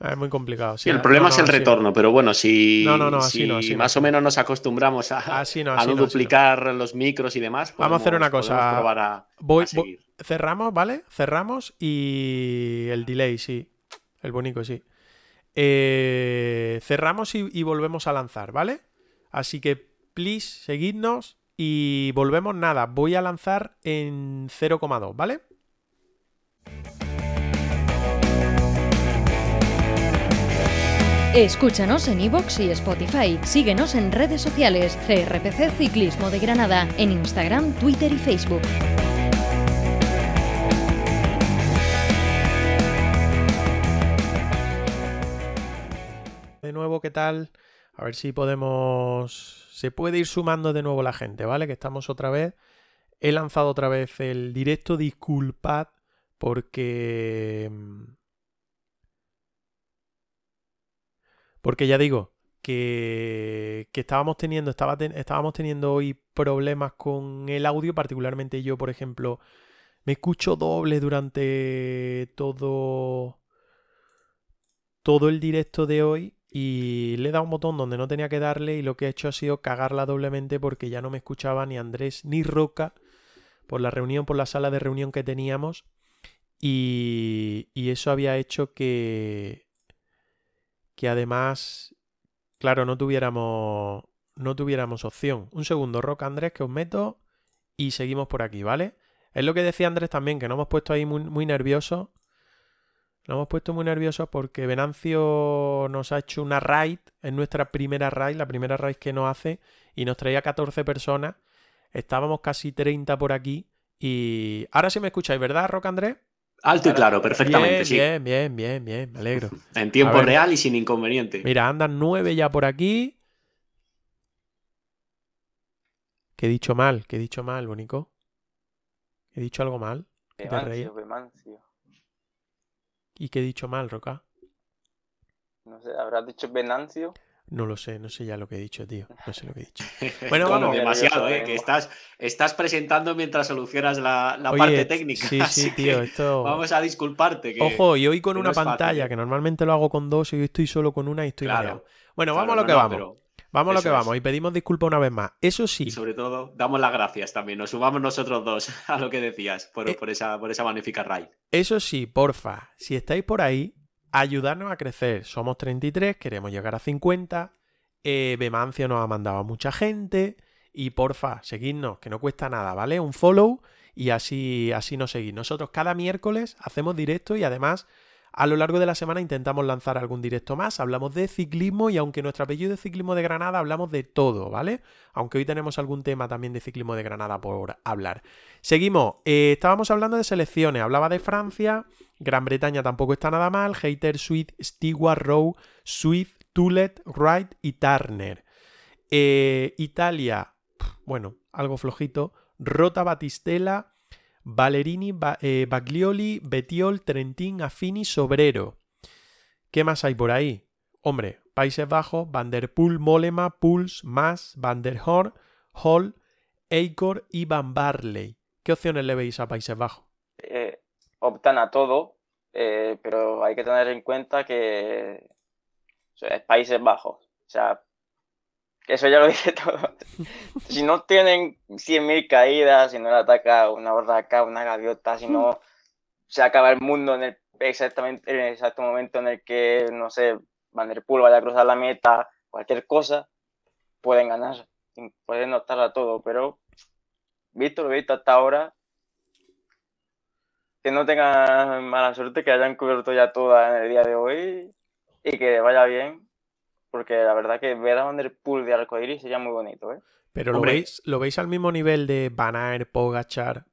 Ah, Es muy complicado. Sí, el no, problema no, es el así no. retorno, pero bueno, si, No, no, no, así si no, así no, más así o no. menos nos acostumbramos a, Así no, a así no así duplicar los micros y demás, Vamos a hacer podemos- una cosa. podemos a- Voy, a voy- cerramos, ¿vale? Cerramos y el delay, sí. El bonito, sí. Eh, cerramos y, volvemos a lanzar, ¿vale? Así que, please, seguidnos y volvemos nada. Voy a lanzar en 0,2, ¿vale? Escúchanos en iVoox y Spotify. Síguenos en redes sociales. GRPC Ciclismo de Granada. En Instagram, Twitter y Facebook. Nuevo, ¿qué tal? A ver si podemos... Se puede ir sumando de nuevo la gente, ¿vale? Que estamos otra vez. He lanzado otra vez el directo. Disculpad porque... Porque ya digo que, que estábamos teniendo, estaba ten- estábamos teniendo hoy problemas con el audio, particularmente yo, por ejemplo, me escucho doble durante todo, todo el directo de hoy y le he dado un botón donde no tenía que darle y lo que he hecho ha sido cagarla doblemente porque ya no me escuchaba ni Andrés ni Roca por la reunión, por la sala de reunión que teníamos y, y eso había hecho que, que además, claro, no tuviéramos, no tuviéramos opción. Un segundo, Roca Andrés, que os meto y seguimos por aquí, ¿vale? Es lo que decía Andrés también, que nos hemos puesto ahí muy, muy nerviosos. Nos hemos puesto muy nerviosos porque Venancio nos ha hecho una raid, es nuestra primera raid, la primera raid que nos hace, y nos traía 14 personas. Estábamos casi 30 por aquí. Y ahora sí me escucháis, ¿verdad, Roca Andrés? Alto y claro, perfectamente, bien, sí. bien, bien, bien, bien, me alegro. En tiempo ver. real y sin inconveniente. Mira, andan nueve ya por aquí. Que he dicho mal, que he dicho mal, Bonico. He dicho algo mal. Vemancio, Vemancio. ¿Y qué he dicho mal, Roca? No sé, ¿habrás dicho Venancio? No lo sé, no sé ya lo que he dicho, tío. No sé lo que he dicho. Bueno, Bueno, vamos. demasiado, Nervioso, ¿eh? Que estás, estás presentando mientras solucionas la, la Oye, parte técnica. Sí, sí, tío, esto... Vamos a disculparte. Que... Ojo, y hoy con una no es fácil, pantalla, ¿eh? que normalmente lo hago con dos y hoy estoy solo con una y estoy Claro, mareado. Bueno, claro, vamos a lo no, que no, vamos. pero- Vamos a lo que es. vamos. Y pedimos disculpas una vez más. Eso sí, Y sobre todo, damos las gracias también. Nos sumamos nosotros dos a lo que decías por, Eh. por esa, por esa magnífica raid. Eso sí, porfa, si estáis por ahí, ayudarnos a crecer. Somos 33, queremos llegar a 50. Eh, Bemancio nos ha mandado a mucha gente. Y porfa, seguidnos, que no cuesta nada, ¿vale? Un follow y así, así nos seguís. Nosotros cada miércoles hacemos directo y además a lo largo de la semana intentamos lanzar algún directo más. Hablamos de ciclismo y aunque nuestro apellido es Ciclismo de Granada, hablamos de todo, ¿vale? Aunque hoy tenemos algún tema también de Ciclismo de Granada por hablar. Seguimos. Eh, estábamos hablando de selecciones. Hablaba de Francia. Gran Bretaña tampoco está nada mal. Hater, Sweet, Stewart, Rowe, Swift, Tulet, Wright y Turner. Eh, Italia, bueno, algo flojito. Rota, Batistela, Valerini, eh, Baglioli, Betiol, Trentin, Affini, Sobrero. ¿Qué más hay por ahí? Hombre, Países Bajos, Van der Poel, Molema, Puls, Mas, Van der Hall, Eikor y Van Barley. ¿Qué opciones le veis a Países Bajos? Eh, optan a todo, eh, pero hay que tener en cuenta que es Países Bajos. O sea, eso ya lo dice todo. Si no tienen 100.000 caídas, si no le ataca una barraca, una gaviota, si no se acaba el mundo en el exactamente en el exacto momento en el que, no sé, Van der Poel vaya a cruzar la meta, cualquier cosa, pueden ganar, pueden notar a todo, pero visto lo visto hasta ahora, que no tengan mala suerte, que hayan cubierto ya toda en el día de hoy y que vaya bien, porque la verdad que ver a Van der Poel de arcoiris sería muy bonito, ¿eh? Pero ¿lo Hombre. veis, ¿lo veis al mismo nivel de Van Aert, Pogachar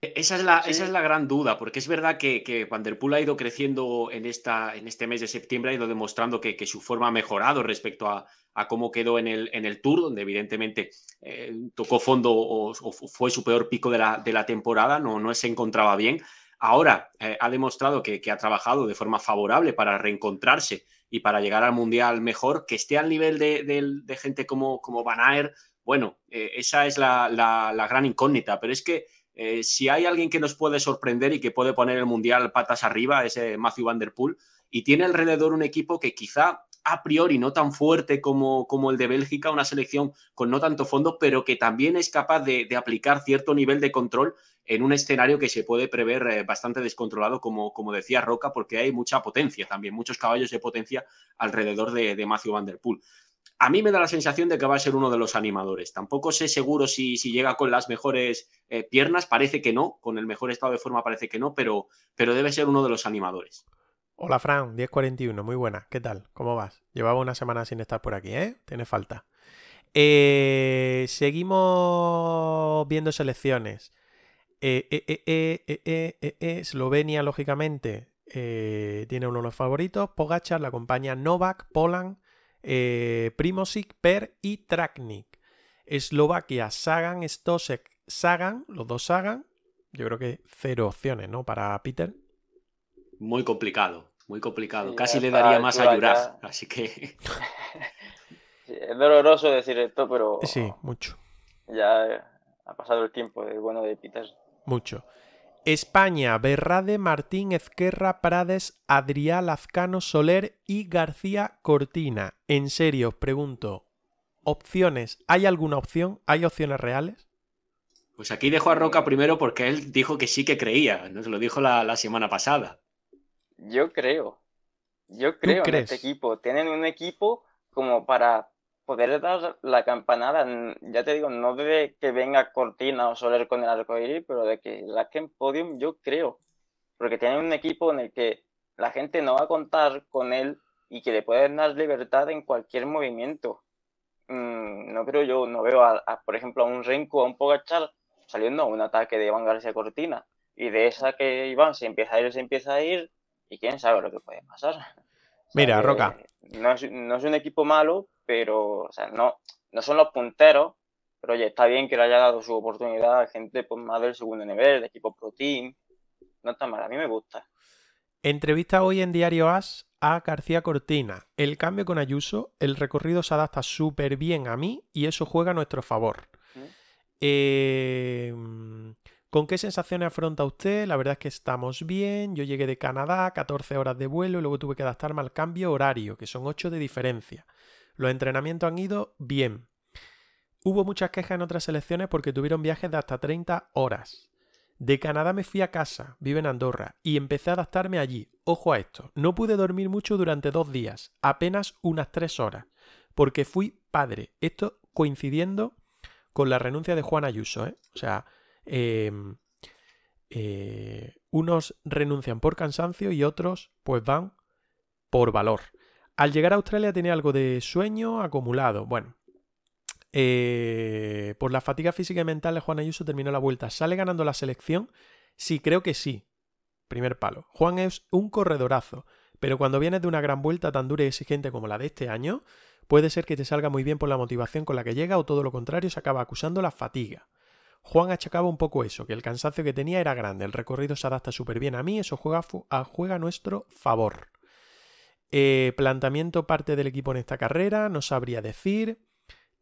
Esa es, la, esa es la gran duda, porque es verdad que, que Van der Poel ha ido creciendo en, esta, en este mes de septiembre, ha ido demostrando que, que su forma ha mejorado respecto a, a, cómo quedó en el, en el Tour, donde evidentemente eh, tocó fondo o, o, fue su peor pico de la, de la temporada, no, no se encontraba bien. Ahora eh, ha demostrado que, que, ha trabajado de forma favorable para reencontrarse y para llegar al Mundial mejor, que esté al nivel de, de, gente como, como Van Aert, bueno, eh, esa es la, la, gran incógnita, pero es que eh, si hay alguien que nos puede sorprender y que puede poner el Mundial patas arriba, es eh, Matthew Van Der Poel, y tiene alrededor un equipo que quizá a priori no tan fuerte como, como el de Bélgica, una selección con no tanto fondo, pero que también es capaz de, de aplicar cierto nivel de control en un escenario que se puede prever eh, bastante descontrolado, como, como decía Roca, porque hay mucha potencia también, muchos caballos de potencia alrededor de, de Matthew Van Der Poel a mí me da la sensación de que va a ser uno de los animadores. Tampoco sé seguro si, si llega con las mejores eh, piernas, parece que no, con el mejor estado de forma parece que no, pero, pero debe ser uno de los animadores. Hola Fran, 1041, muy buena, ¿qué tal? ¿Cómo vas? Llevaba una semana sin estar por aquí, ¿eh? Tiene falta. Eh, seguimos viendo selecciones. Eh, Eslovenia, lógicamente, tiene uno de los favoritos. Pogachar la acompaña Novak, Poland eh, Primosic, Per y Traknik. Eslovaquia, Sagan, Stosek, Sagan, los dos Sagan. Yo creo que cero opciones, ¿no? Para Peter. Muy complicado, muy complicado. Sí, Casi le daría más a Juraj, así que. sí, es doloroso decir esto, pero. Sí, mucho. Ya ha pasado el tiempo de bueno de Peter. Mucho. España, Berrade, Martín, Ezquerra, Prades, Adrià, Lazcano, Soler y García Cortina. En serio, os pregunto, ¿opciones? ¿Hay alguna opción? ¿Hay opciones reales? Pues aquí dejo a Roca primero porque él dijo que sí que creía, nos lo dijo la, la semana pasada. Yo creo, yo creo en este equipo. Tienen un equipo como para poder dar la campanada, ya te digo, no de que venga Cortina o Soler con el arco iris, pero de que la que en podium yo creo, porque tienen un equipo en el que la gente no va a contar con él y que le pueden dar libertad en cualquier movimiento. Mm, no creo yo, no veo a, a, por ejemplo a un Renko a un Pogachar saliendo a un ataque de Iván García Cortina y de esa que Iván se empieza a ir, se empieza a ir y quién sabe lo que puede pasar. Mira, Roca. No es, no es un equipo malo, pero, o sea, no, no son los punteros, pero oye, está bien que le haya dado su oportunidad a gente pues, más del segundo nivel, de equipo Pro Team. No está mal, a mí me gusta. Entrevista hoy en Diario As a García Cortina. El cambio con Ayuso, el recorrido se adapta súper bien a mí y eso juega a nuestro favor. Eh, ¿Con qué sensaciones afronta usted? La verdad es que estamos bien. Yo llegué de Canadá, 14 horas de vuelo y luego tuve que adaptarme al cambio horario, que son 8 de diferencia. Los entrenamientos han ido bien. Hubo muchas quejas en otras selecciones porque tuvieron viajes de hasta 30 horas. De Canadá me fui a casa, vivo en Andorra, y empecé a adaptarme allí. Ojo a esto, no pude dormir mucho durante dos días, apenas unas tres horas, porque fui padre. Esto coincidiendo con la renuncia de Juan Ayuso. ¿eh? O sea, eh, eh, unos renuncian por cansancio y otros pues van por valor. Al llegar a Australia tenía algo de sueño acumulado. Bueno, eh, por la fatiga física y mental de Juan Ayuso terminó la vuelta. ¿Sale ganando la selección? Sí, creo que sí. Primer palo. Juan es un corredorazo, pero cuando vienes de una gran vuelta tan dura y exigente como la de este año, puede ser que te salga muy bien por la motivación con la que llega o todo lo contrario se acaba acusando la fatiga. Juan achacaba un poco eso, que el cansancio que tenía era grande, el recorrido se adapta súper bien a mí, eso juega, juega a nuestro favor. Eh, planteamiento parte del equipo en esta carrera, no sabría decir.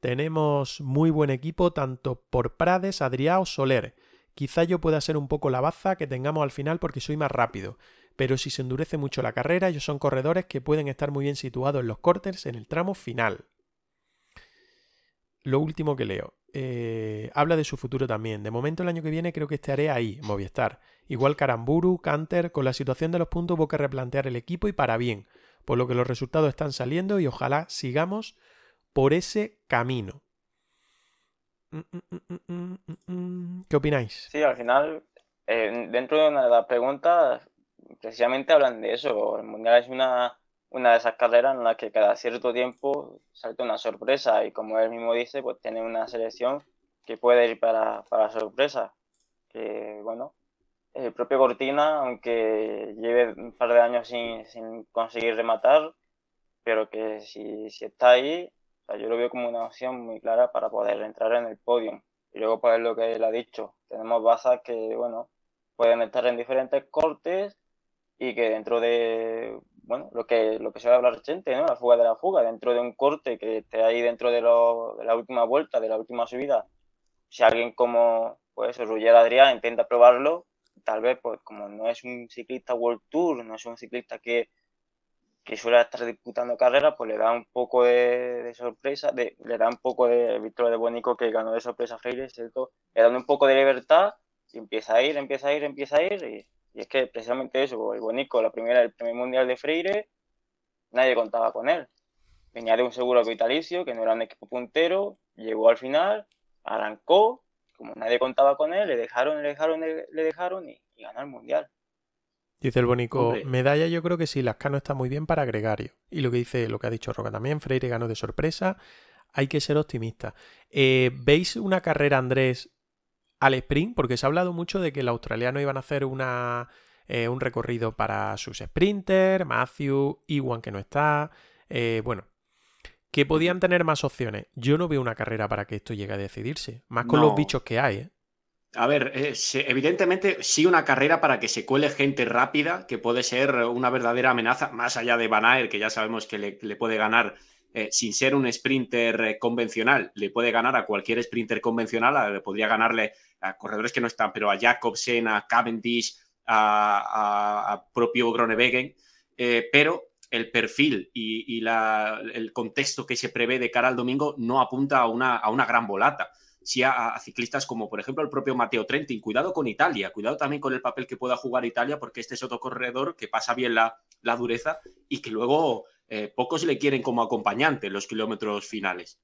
Tenemos muy buen equipo tanto por Prades, o Soler. Quizá yo pueda ser un poco la baza que tengamos al final porque soy más rápido, pero si se endurece mucho la carrera, ellos son corredores que pueden estar muy bien situados en los cortes en el tramo final. Lo último que leo. Eh, habla de su futuro también. De momento el año que viene creo que estaré ahí, Movistar. Igual Caramburu, Canter, con la situación de los puntos hubo que replantear el equipo y para bien por lo que los resultados están saliendo y ojalá sigamos por ese camino. ¿Qué opináis? Sí, al final, eh, dentro de una de las preguntas, precisamente hablan de eso. El Mundial es una, una de esas carreras en las que cada cierto tiempo salta una sorpresa y como él mismo dice, pues tiene una selección que puede ir para, para sorpresa. que bueno, el propio Cortina, aunque lleve un par de años sin, sin conseguir rematar, pero que si, si está ahí, yo lo veo como una opción muy clara para poder entrar en el podio. Y luego, pues lo que él ha dicho, tenemos bazas que, bueno, pueden estar en diferentes cortes y que dentro de, bueno, lo que, lo que a hablar gente, ¿no? La fuga de la fuga, dentro de un corte que esté ahí dentro de, lo, de la última vuelta, de la última subida, si alguien como, pues, Adrián intenta probarlo, tal vez, pues, como no es un ciclista World Tour, no es un ciclista que que suele estar disputando carreras, pues le da un poco de, sorpresa, le da un poco de victoria de Bonico que ganó de sorpresa a Freire, ¿cierto? Le da un poco de libertad y empieza a ir, empieza a ir, empieza a ir. Y, es que precisamente eso, el Bonico, la primera, el primer mundial de Freire, nadie contaba con él. Venía de un seguro vitalicio, que no era un equipo puntero, llegó al final, arrancó, como nadie contaba con él, le dejaron, le dejaron, le, dejaron y ganó el mundial. Dice el Bonico, medalla yo creo que sí, Lascano está muy bien para gregario. Y lo que dice, lo que ha dicho Roca también, Freire ganó de sorpresa, hay que ser optimista. Eh, ¿Veis una carrera, Andrés, al sprint? Porque se ha hablado mucho de que el australiano iban a hacer una, eh, un recorrido para sus sprinters, Matthew, Iwan que no está, eh, bueno, que podían tener más opciones. Yo no veo una carrera para que esto llegue a decidirse, más con los bichos que hay, ¿eh? A ver, evidentemente sí una carrera para que se cuele gente rápida, que puede ser una verdadera amenaza, más allá de Van que ya sabemos que le, puede ganar eh, sin ser un sprinter eh, convencional, le puede ganar a cualquier sprinter convencional, podría ganarle a corredores que no están, pero a Jacobsen, a Cavendish, a, propio Gronewegen, eh, pero el perfil y, el contexto que se prevé de cara al domingo no apunta a una, a gran volata si a, ciclistas como por ejemplo el propio Matteo Trentin. Cuidado con Italia, cuidado también con el papel que pueda jugar Italia, porque este es otro corredor que pasa bien la, dureza y que luego eh, pocos le quieren como acompañante los kilómetros finales.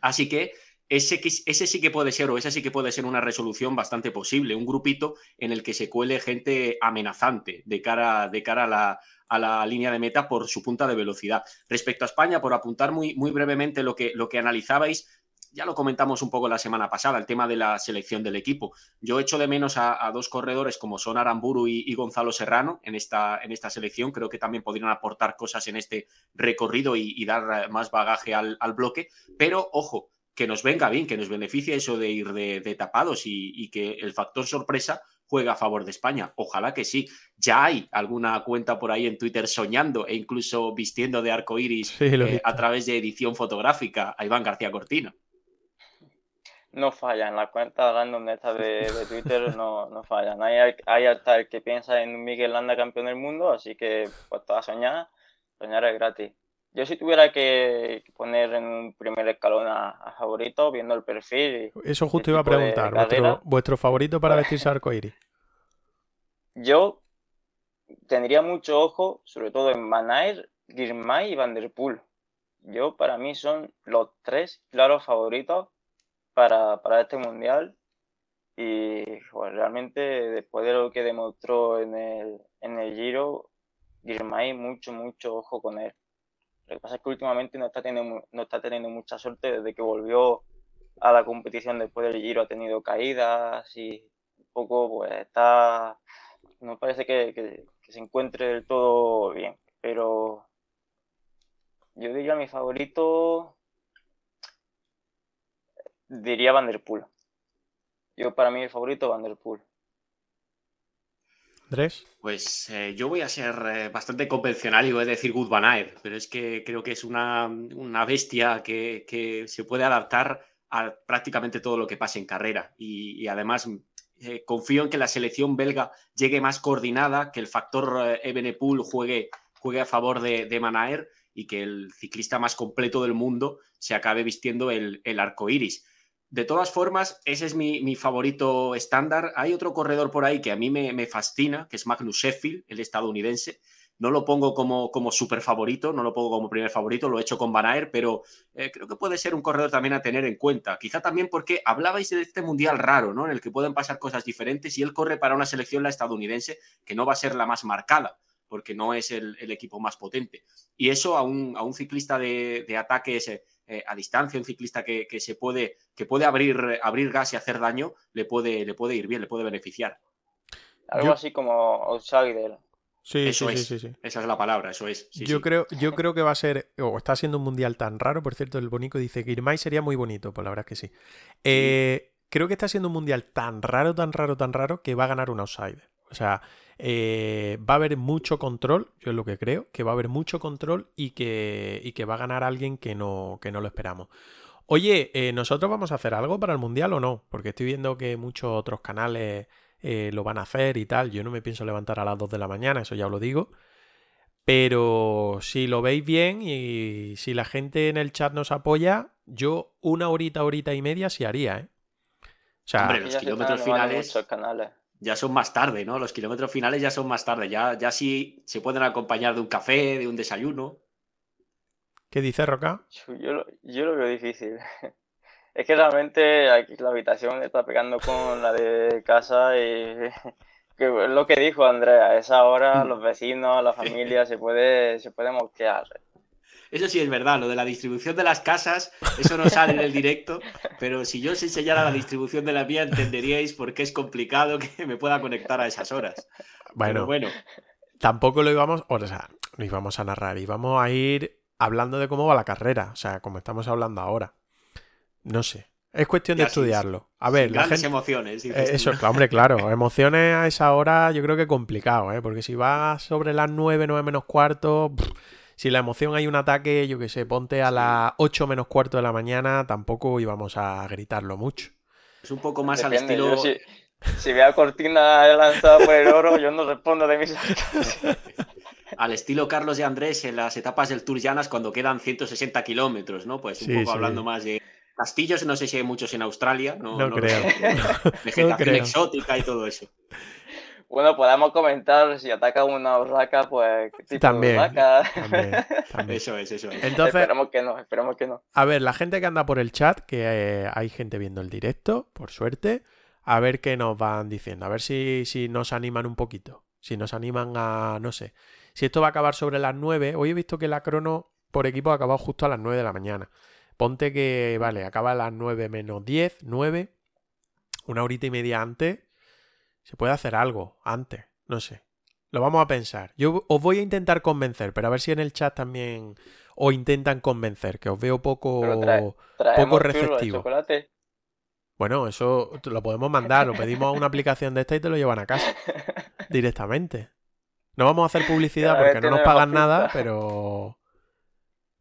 Así que ese, ese, sí que puede ser, o esa sí que puede ser una resolución bastante posible, un grupito en el que se cuele gente amenazante de cara, de cara a, la, a la línea de meta por su punta de velocidad. Respecto a España, por apuntar muy, muy brevemente lo que, lo que analizabais, ya lo comentamos un poco la semana pasada, el tema de la selección del equipo. Yo echo de menos a, dos corredores como son Aramburu y, Gonzalo Serrano en esta, en esta selección. Creo que también podrían aportar cosas en este recorrido y, dar eh, más bagaje al, bloque. Pero ojo, que nos venga bien, que nos beneficie eso de ir de, tapados y, que el factor sorpresa juega a favor de España. Ojalá que sí. Ya hay alguna cuenta por ahí en Twitter soñando e incluso vistiendo de arco iris eh, a través de edición fotográfica a Iván García Cortina no fallan. La cuenta random esta de, de Twitter no, no fallan. Hay, hay hasta el que piensa en Miguel Landa campeón del mundo, así que pues toda soñar, soñar es gratis. Yo si tuviera que poner en un primer escalón a, favorito, viendo el perfil. Eso justo iba a preguntar, vuestro, favorito para vestirse arcoíris. Yo tendría mucho ojo, sobre todo en Van Aert, Girmay y Van Der Poel. Yo, para mí, son los tres claros favoritos para, para este mundial. Y realmente después de lo que demostró en el, en el Giro, Girmay, mucho, mucho ojo con él. Lo que pasa es que últimamente no está teniendo, no está teniendo mucha suerte desde que volvió a la competición después del Giro, ha tenido caídas y un poco, pues está. No parece que, que se encuentre del todo bien, pero yo diría mi favorito diría Vanderpool. Yo, para mí, el favorito, Vanderpool. ¿Andrés? Pues eh, yo voy a ser eh, bastante convencional y voy a decir Good Van pero es que creo que es una, bestia que, se puede adaptar a prácticamente todo lo que pase en carrera. Y, además eh, confío en que la selección belga llegue más coordinada, que el factor Ebenepool juegue, juegue a favor de, de Manaer y que el ciclista más completo del mundo se acabe vistiendo el, el arco iris. De todas formas, ese es mi, favorito estándar. Hay otro corredor por ahí que a mí me, fascina, que es Magnus Sheffield, el estadounidense. No lo pongo como, como super favorito, no lo pongo como primer favorito, lo he hecho con Van pero eh, creo que puede ser un corredor también a tener en cuenta. Quizá también porque hablabais de este mundial raro, ¿no? En el que pueden pasar cosas diferentes y él corre para una selección, la estadounidense, que no va a ser la más marcada, porque no es el, equipo más potente. Y eso a un, ciclista de, de ataques eh, a distancia, un ciclista que, se puede, que puede abrir, abrir gas y hacer daño, le puede, le puede ir bien, le puede beneficiar. Algo así como outsider. Sí, sí, sí, sí, Esa es la palabra, eso es. yo, Creo, yo creo que va a ser, o está siendo un mundial tan raro, por cierto, el Bonico dice que Irmay sería muy bonito, pues la verdad es que sí. Eh, creo que está siendo un mundial tan raro, tan raro, tan raro, que va a ganar un outsider. O sea, eh, va a haber mucho control, yo es lo que creo, que va a haber mucho control y que, y que va a ganar alguien que no, que no lo esperamos. Oye, eh, ¿nosotros vamos a hacer algo para el Mundial o no? Porque estoy viendo que muchos otros canales eh, lo van a hacer y tal. Yo no me pienso levantar a las 2 de la mañana, eso ya os lo digo. Pero si lo veis bien y si la gente en el chat nos apoya, yo una horita, horita y media sí haría, ¿eh? O sea, Hombre, los kilómetros finales ya son más tarde, ¿no? Los kilómetros finales ya son más tarde, ya, ya sí se pueden acompañar de un café, de un desayuno. ¿Qué dice Roca? Yo, lo, veo difícil. Es que realmente aquí la habitación está pegando con la de casa y que lo que dijo Andrea, a esa hora mm. los vecinos, la familia se puede, se puede mosquear. Eso sí es verdad, lo de la distribución de las casas, eso no sale en el directo, pero si yo os enseñara la distribución de la mía, entenderíais por qué es complicado que me pueda conectar a esas horas. Bueno, bueno. Tampoco lo íbamos, o sea, no íbamos a narrar, íbamos a ir hablando de cómo va la carrera, o sea, como estamos hablando ahora. No sé. Es cuestión de estudiarlo. A ver, las grandes emociones. Eh, eso, hombre, claro. Emociones a esa hora yo creo que complicado, ¿eh? Porque si va sobre las 9, 9 menos cuarto si la emoción hay un ataque, yo que sé, ponte a las 8 menos cuarto de la mañana, tampoco íbamos a gritarlo mucho. Es un poco más al estilo. si, si, veo a Cortina lanzada por el oro, yo no respondo de mis Al estilo Carlos y Andrés en las etapas del Tour Llanas cuando quedan 160 kilómetros, ¿no? Pues un poco hablando más de castillos, no sé si hay muchos en Australia, no, no, creo. Vegetación exótica y todo eso. Bueno, podemos comentar si ataca una urraca, pues qué tipo también, de Eso es, eso es. Entonces, esperemos que no, esperemos que no. A ver, la gente que anda por el chat, que eh, hay gente viendo el directo, por suerte, a ver qué nos van diciendo, a ver si, si nos animan un poquito, si nos animan a, no sé, si esto va a acabar sobre las 9, hoy he visto que la crono por equipo ha acabado justo a las 9 de la mañana. Ponte que, vale, acaba a las 9 menos 10, 9, una horita y media antes, se puede hacer algo antes, no sé. Lo vamos a pensar. Yo os voy a intentar convencer, pero a ver si en el chat también os intentan convencer, que os veo poco, poco receptivo. Bueno, eso lo podemos mandar, lo pedimos a una aplicación de esta y te lo llevan a casa directamente. No vamos a hacer publicidad porque no nos pagan nada, pero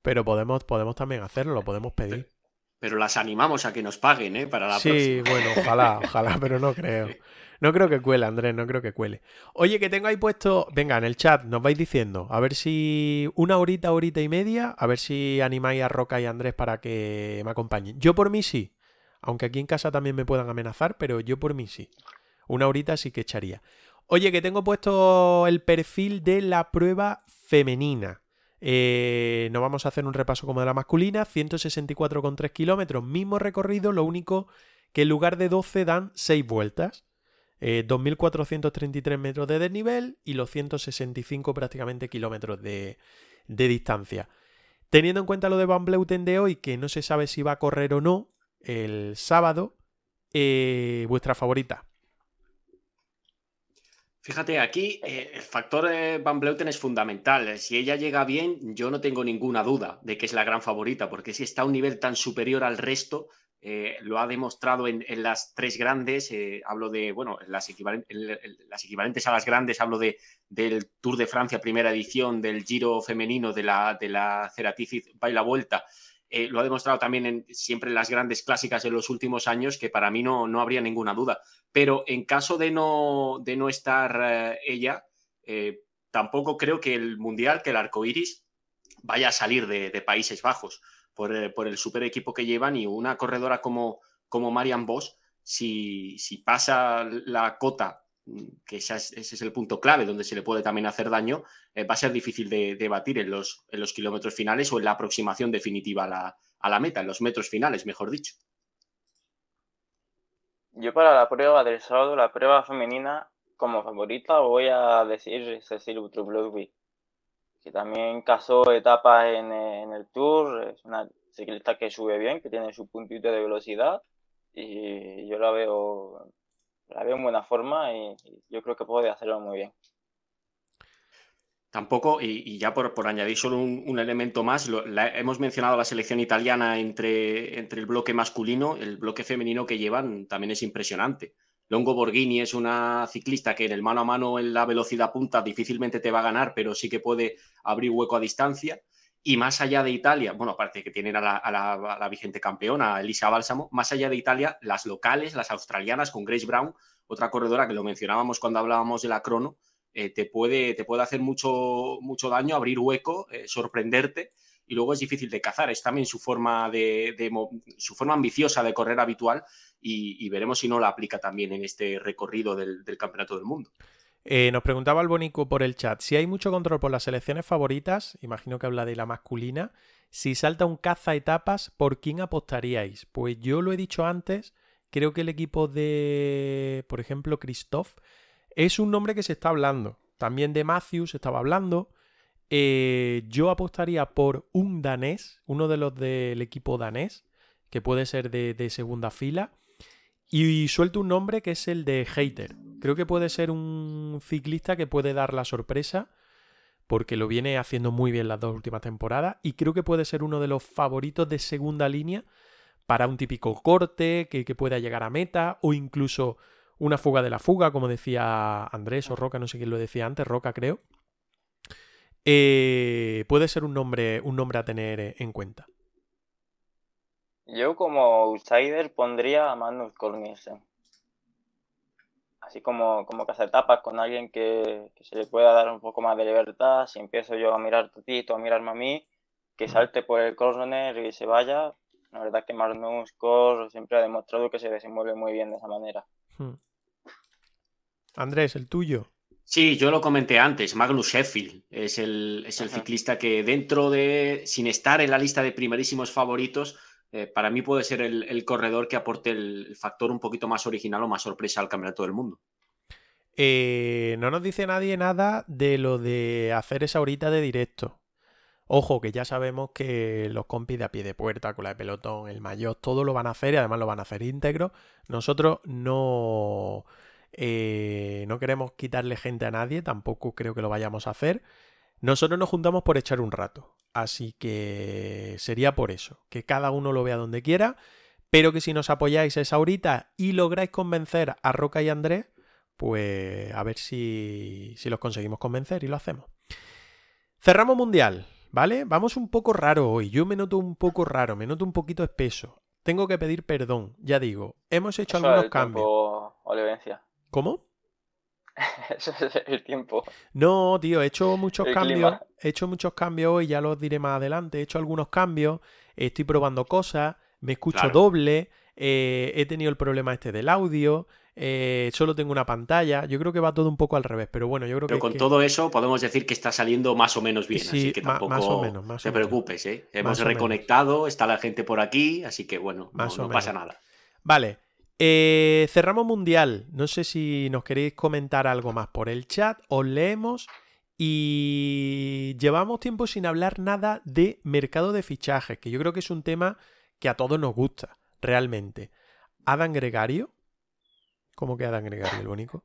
pero podemos podemos también hacerlo, lo podemos pedir. Pero las animamos a que nos paguen, ¿eh? Para la sí, bueno, ojalá, ojalá, pero no creo. No creo que cuele, Andrés, no creo que cuele. Oye, que tengo ahí puesto, venga, en el chat nos vais diciendo, a ver si una horita, horita y media, a ver si animáis a Roca y a Andrés para que me acompañen. Yo por mí sí, aunque aquí en casa también me puedan amenazar, pero yo por mí sí. Una horita sí que echaría. Oye, que tengo puesto el perfil de la prueba femenina. Eh, no vamos a hacer un repaso como de la masculina, 164,3 kilómetros, mismo recorrido, lo único que en lugar de 12 dan 6 vueltas. 2.433 eh, metros de desnivel y los 165 prácticamente kilómetros de, distancia. Teniendo en cuenta lo de Van Bleuten de hoy, que no se sabe si va a correr o no el sábado, eh, vuestra favorita. Fíjate, aquí eh, el factor Van Bleuten es fundamental. Si ella llega bien, yo no tengo ninguna duda de que es la gran favorita, porque si está a un nivel tan superior al resto, eh, lo ha demostrado en, las tres grandes, eh, hablo de, bueno, las, equivalentes a las grandes, hablo de, del Tour de Francia, primera edición, del Giro femenino, de la, de la Baila Vuelta, eh, lo ha demostrado también en, siempre en las grandes clásicas de los últimos años, que para mí no, no habría ninguna duda. Pero en caso de no, de no estar ella, tampoco creo que el Mundial, que el arco iris, vaya a salir de Países Bajos. Eh, por, el super equipo que llevan y una corredora como, como Marian Bosch, si, si pasa la cota, mm, que ese es, el punto clave donde se le puede también hacer daño, eh, va a ser difícil de, batir en los, en los, kilómetros finales o en la aproximación definitiva a la, a la meta, en los metros finales, mejor dicho. Yo para la prueba del sábado, la prueba femenina, como favorita voy a decir Cecil Utrublovi que también casó etapas en, el Tour, es una ciclista que sube bien, que tiene su puntito de velocidad y yo la veo, la veo en buena forma y, yo creo que puede hacerlo muy bien. Tampoco, y, ya por, añadir solo un, elemento más, hemos mencionado la selección italiana entre, entre el bloque masculino, el bloque femenino que llevan también es impresionante. Longo Borghini es una ciclista que en el mano a mano en la velocidad punta difícilmente te va a ganar, pero sí que puede abrir hueco a distancia. Y más allá de Italia, bueno, aparte que tienen a la, vigente campeona, Elisa Bálsamo, más allá de Italia, las locales, las australianas, con Grace Brown, otra corredora que lo mencionábamos cuando hablábamos de la crono, eh, te, puede, te puede hacer mucho, mucho daño, abrir hueco, eh, sorprenderte y luego es difícil de cazar. Es también su forma, de, su forma ambiciosa de correr habitual y, veremos si no la aplica también en este recorrido del, Campeonato del Mundo. Eh, nos preguntaba el Bonico por el chat, si hay mucho control por las selecciones favoritas, imagino que habla de la masculina, si salta un caza etapas, ¿por quién apostaríais? Pues yo lo he dicho antes, creo que el equipo de, por ejemplo, Christoph, es un nombre que se está hablando. También de Matthews se estaba hablando. Eh, yo apostaría por un danés, uno de los del equipo danés, que puede ser de segunda fila. Y suelto un nombre que es el de Hater. Creo que puede ser un ciclista que puede dar la sorpresa porque lo viene haciendo muy bien las dos últimas temporadas y creo que puede ser uno de los favoritos de segunda línea para un típico corte que, pueda llegar a meta o incluso una fuga de la fuga, como decía Andrés o Roca, no sé quién lo decía antes, Roca creo. Eh, puede ser un nombre, un nombre a tener en cuenta. Yo como outsider pondría a Magnus Cornielsen. Así como, como que hace etapas con alguien que, se le pueda dar un poco más de libertad. Si empiezo yo a mirar a ti, tú a mirarme a mí, que salte por el corner y se vaya. La verdad que Magnus Cor siempre ha demostrado que se desenvuelve muy bien de esa manera. Hmm. Andrés, el tuyo. Sí, yo lo comenté antes, Magnus Sheffield es el, es el ciclista que dentro de, sin estar en la lista de primerísimos favoritos, eh, para mí puede ser el, corredor que aporte el, factor un poquito más original o más sorpresa al campeonato del mundo. Eh, no nos dice nadie nada de lo de hacer esa horita de directo. Ojo, que ya sabemos que los compis de a pie de puerta, con la de pelotón, el mayor, todo lo van a hacer y además lo van a hacer íntegro. Nosotros no, eh, no queremos quitarle gente a nadie, tampoco creo que lo vayamos a hacer. Nosotros nos juntamos por echar un rato. Así que sería por eso, que cada uno lo vea donde quiera, pero que si nos apoyáis esa horita y lográis convencer a Roca y Andrés, pues a ver si, si los conseguimos convencer y lo hacemos. Cerramos mundial, ¿vale? Vamos un poco raro hoy. Yo me noto un poco raro, me noto un poquito espeso. Tengo que pedir perdón, ya digo. Hemos hecho algunos cambios. ¿Cómo? Eso es el tiempo. No, tío, he hecho muchos cambios. He hecho muchos cambios hoy, ya los diré más adelante. He hecho algunos cambios, estoy probando cosas, me escucho doble, eh, he tenido el problema este del audio. Eh, solo tengo una pantalla. Yo creo que va todo un poco al revés, pero bueno, yo creo pero que. con todo eso podemos decir que está saliendo más o menos bien, así que tampoco más o menos, te preocupes. ¿eh? Hemos reconectado, está la gente por aquí, así que bueno, no pasa nada. Vale, eh, cerramos Mundial. No sé si nos queréis comentar algo más por el chat. Os leemos. Y llevamos tiempo sin hablar nada de mercado de fichajes, que yo creo que es un tema que a todos nos gusta, realmente. Adam Gregario. ¿Cómo que Adam Gregario, el único?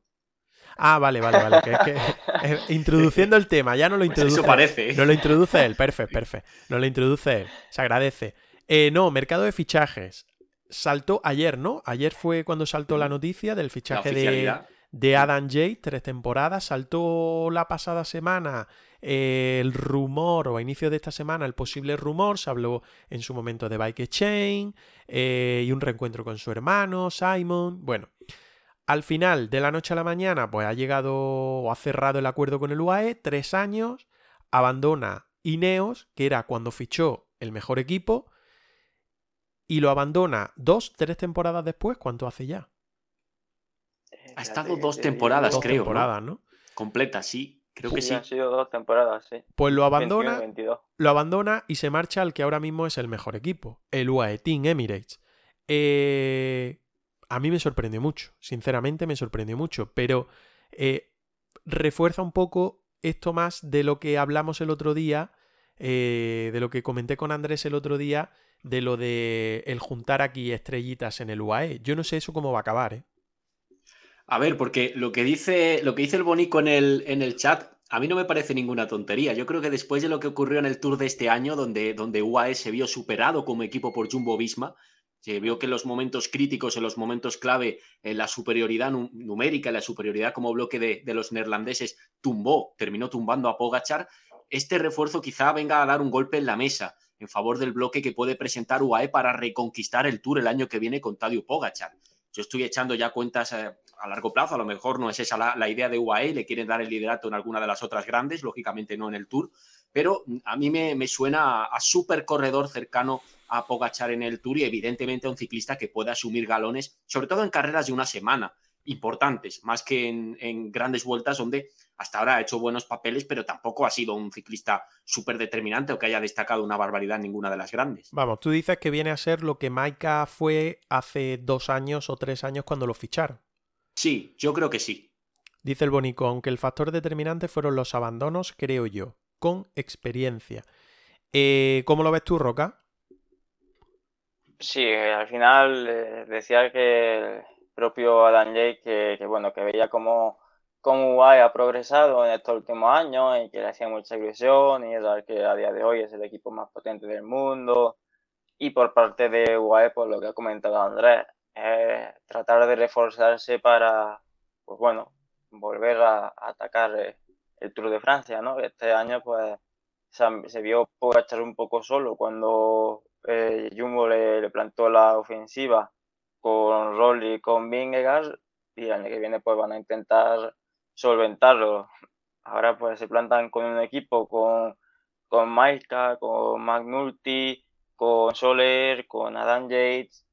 Ah, vale, vale, vale. Que eh, introduciendo el tema, ya no lo pues introduce. eso parece. No lo introduce él, perfecto, perfecto. No lo introduce él. Se agradece. Eh, no, mercado de fichajes saltó ayer, ¿no? Ayer fue cuando saltó la noticia del fichaje de, de, Adam Jay, tres temporadas. Saltó la pasada semana eh, el rumor, o a inicio de esta semana, el posible rumor. Se habló en su momento de Bike Chain eh, y un reencuentro con su hermano, Simon. Bueno. Al final, de la noche a la mañana, pues ha llegado o ha cerrado el acuerdo con el UAE, tres años, abandona Ineos, que era cuando fichó el mejor equipo, y lo abandona dos, tres temporadas después, ¿cuánto hace ya? Ha estado dos temporadas, dos creo. temporadas, ¿no? Completa, sí. Creo que sí. Han sido dos temporadas, sí. Pues lo abandona, lo abandona y se marcha al que ahora mismo es el mejor equipo, el UAE Team Emirates. Eh, a mí me sorprendió mucho, sinceramente me sorprendió mucho, pero eh, refuerza un poco esto más de lo que hablamos el otro día eh, de lo que comenté con Andrés el otro día, de lo de el juntar aquí estrellitas en el UAE. Yo no sé eso cómo va a acabar, ¿eh? A ver, porque lo que dice, lo que dice el Bonico en el, en el chat, a mí no me parece ninguna tontería. Yo creo que después de lo que ocurrió en el Tour de este año, donde, donde UAE se vio superado como equipo por Jumbo Visma, se vio que en los momentos críticos, en los momentos clave, en la superioridad numérica, en la superioridad como bloque de, de, los neerlandeses, tumbó, terminó tumbando a Pogachar. Este refuerzo quizá venga a dar un golpe en la mesa en favor del bloque que puede presentar UAE para reconquistar el Tour el año que viene con Tadeo Pogachar. Yo estoy echando ya cuentas eh, a largo plazo, a lo mejor no es esa la, idea de UAE, le quieren dar el liderato en alguna de las otras grandes, lógicamente no en el Tour, pero a mí me, suena a, a súper corredor cercano a Pogachar en el Tour y evidentemente a un ciclista que pueda asumir galones, sobre todo en carreras de una semana importantes, más que en, en, grandes vueltas donde hasta ahora ha hecho buenos papeles, pero tampoco ha sido un ciclista súper determinante o que haya destacado una barbaridad en ninguna de las grandes. Vamos, tú dices que viene a ser lo que Maika fue hace dos años o tres años cuando lo ficharon. Sí, yo creo que sí. Dice el Bonico, aunque el factor determinante fueron los abandonos, creo yo, con experiencia. Eh, ¿Cómo lo ves tú, Roca? Sí, al final eh, decía que propio Adam Jake, que, que, bueno, que veía cómo, cómo UAE ha progresado en estos últimos años y que le hacía mucha ilusión y es que a día de hoy es el equipo más potente del mundo. Y por parte de UAE, por lo que ha comentado Andrés, es tratar de reforzarse para, pues bueno, volver a, a atacar el Tour de Francia, ¿no? Este año, pues, se, se vio echar un poco solo cuando eh, Jumbo le, le, plantó la ofensiva con Rolly y con Vingegaard y el año que viene pues van a intentar solventarlo. Ahora pues se plantan con un equipo con, con Maika, con McNulty, con Soler, con Adam Yates,